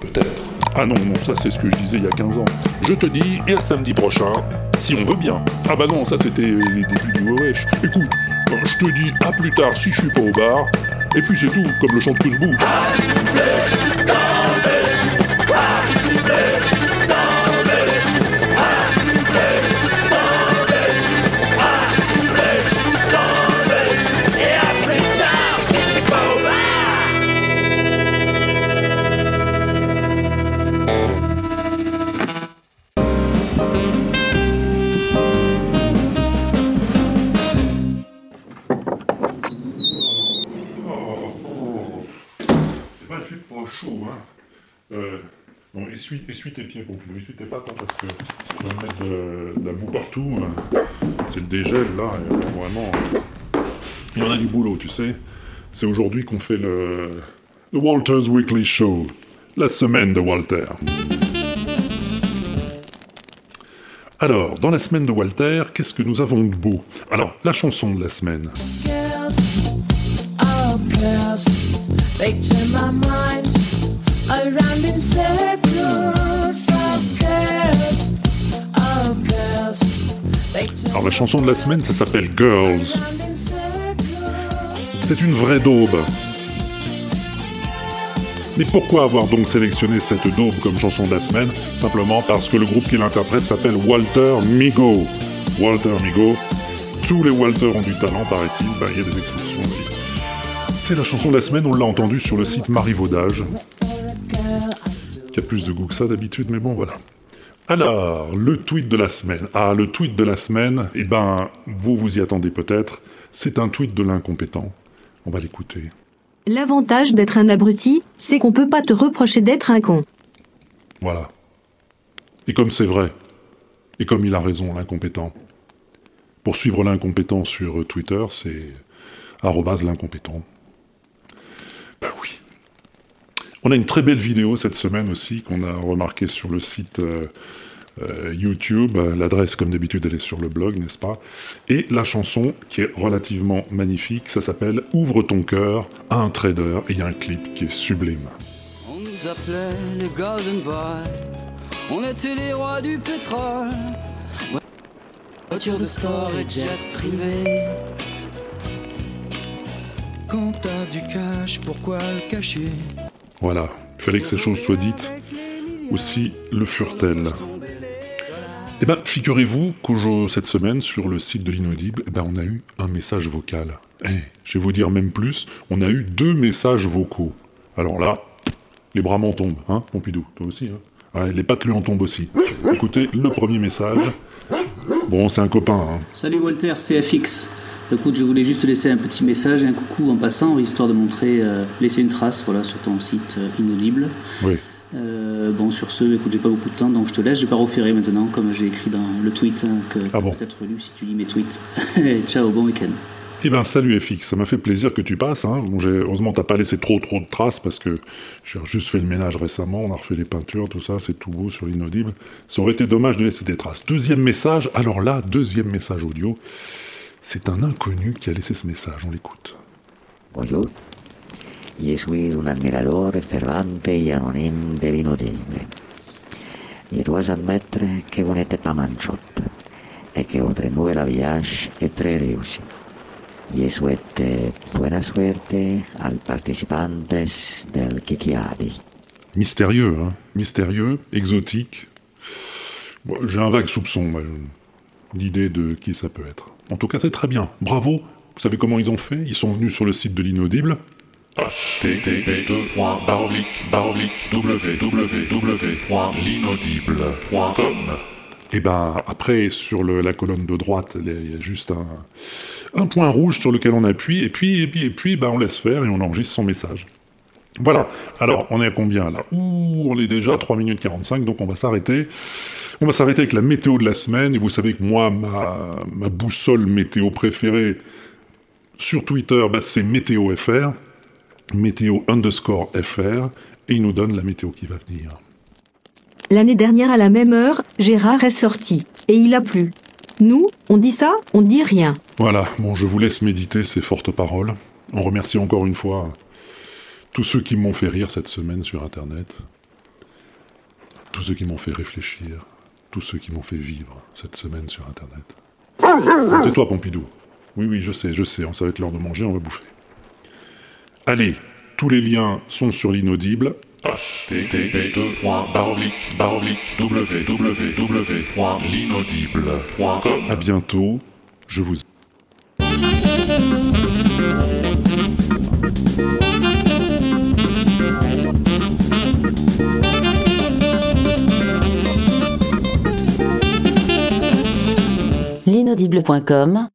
Peut-être. Ah non, non, ça c'est ce que je disais il y a 15 ans. Je te dis, et à samedi prochain, si on veut bien. Ah bah non, ça c'était les débuts du Wesh. Écoute, je te dis à plus tard si je suis pas au bar. Et puis c'est tout, comme le chant de hein. Euh, bon, essuie, essuie tes pieds, ne essuie tes pattes, hein, parce que tu vas mettre de, de la boue partout. hein. C'est le dégel, là, euh, vraiment. Il y en a du boulot, tu sais. C'est aujourd'hui qu'on fait le, Walter's Weekly Show, la semaine de Walter. Alors, dans la semaine de Walter, qu'est-ce que nous avons de beau? Alors, la chanson de la semaine. Oh they turn my mind around in circles. Girls, girls, they turn Alors, la chanson de la semaine, ça s'appelle Girls. C'est une vraie daube. Mais pourquoi avoir donc sélectionné cette daube comme chanson de la semaine? Simplement parce que le groupe qui l'interprète s'appelle Walter Migo. Walter Migo. Tous les Walter ont du talent, paraît-il. Ben, il y a des exceptions aussi. C'est la chanson de la semaine, on l'a entendue sur le site Marivaudage. Qui a plus de goût que ça d'habitude, mais bon, voilà. Alors, le tweet de la semaine. Ah, le tweet de la semaine, eh ben, vous vous y attendez peut-être. C'est un tweet de l'incompétent. On va l'écouter. L'avantage d'être un abruti, c'est qu'on peut pas te reprocher d'être un con. Voilà. Et comme c'est vrai, et comme il a raison, l'incompétent. Pour suivre l'incompétent sur Twitter, c'est arrobase l'incompétent. Ben oui. On a une très belle vidéo cette semaine aussi qu'on a remarqué sur le site euh, euh, YouTube. L'adresse, comme d'habitude, elle est sur le blog, n'est-ce pas? Et la chanson, qui est relativement magnifique, ça s'appelle Ouvre ton cœur à un trader. Et il y a un clip qui est sublime. On nous appelait les Golden Boys. On était les rois du pétrole. Voiture de sport et jet privé. Quand t'as du cash, pourquoi le cacher? Voilà, il fallait que ces choses soient dites. Aussi le furent-elles. Eh ben, figurez-vous qu'aujourd'hui, cette semaine, sur le site de l'inaudible, eh ben, on a eu un message vocal. Eh, je vais vous dire même plus, on a eu deux messages vocaux. Alors là, les bras m'en tombent, hein, Pompidou, toi aussi, hein. Ouais, les pattes lui en tombent aussi. Écoutez le premier message. Bon, c'est un copain, hein. Salut Walter, c'est FX. Écoute, je voulais juste te laisser un petit message et un coucou en passant, histoire de montrer, euh, laisser une trace voilà, sur ton site euh, inaudible. Oui. Euh, bon, sur ce, écoute, j'ai pas beaucoup de temps, donc je te laisse. Je vais pas refaire maintenant, comme j'ai écrit dans le tweet, hein, que Ah bon. peut-être lu si tu lis mes tweets. Ciao, bon week-end. Eh ben salut FX, ça m'a fait plaisir que tu passes. Hein. Bon, heureusement t'as pas laissé trop trop de traces parce que j'ai juste fait le ménage récemment, on a refait les peintures, tout ça, c'est tout beau sur l'inaudible. Ça aurait été dommage de laisser des traces. Deuxième message, alors là, deuxième message audio, c'est un inconnu qui a laissé ce message, on l'écoute. Bonjour. Je suis un admirador fervente y anonyme de l'inaudible. Je dois admettre que vous n'êtes pas manchotte et que votre nouvel habillage est très réussi. Je souhaite buena suerte al participantes del Kikiadi. Mystérieux, hein? Mystérieux, exotique. Bon, j'ai un vague soupçon, moi, d'idée de qui ça peut être. En tout cas, c'est très bien. Bravo. Vous savez comment ils ont fait? Ils sont venus sur le site de l'inaudible. www.l'inaudible.com Et ben après, sur le- la colonne de droite, il y a- il y a juste un, un point rouge sur lequel on appuie, et puis, et puis, et puis ben, on laisse faire et on enregistre son message. Voilà. Alors, on est à combien là? Ouh, on est déjà à 3 minutes 45, donc on va s'arrêter. On va s'arrêter avec la météo de la semaine, et vous savez que moi, ma, ma boussole météo préférée sur Twitter, bah, c'est Météo FR, météo underscore FR, et il nous donne la météo qui va venir. L'année dernière, à la même heure, Gérard est sorti. Et il a plu. Nous, on dit ça, on dit rien. Voilà, bon, je vous laisse méditer ces fortes paroles. On remercie encore une fois tous ceux qui m'ont fait rire cette semaine sur Internet, tous ceux qui m'ont fait réfléchir, tous ceux qui m'ont fait vivre cette semaine sur Internet. Tais-toi, Pompidou. Oui, oui, je sais, je sais, ça va être l'heure de manger, on va bouffer. Allez, tous les liens sont sur l'inaudible. À bientôt, je vous L'inaudible.com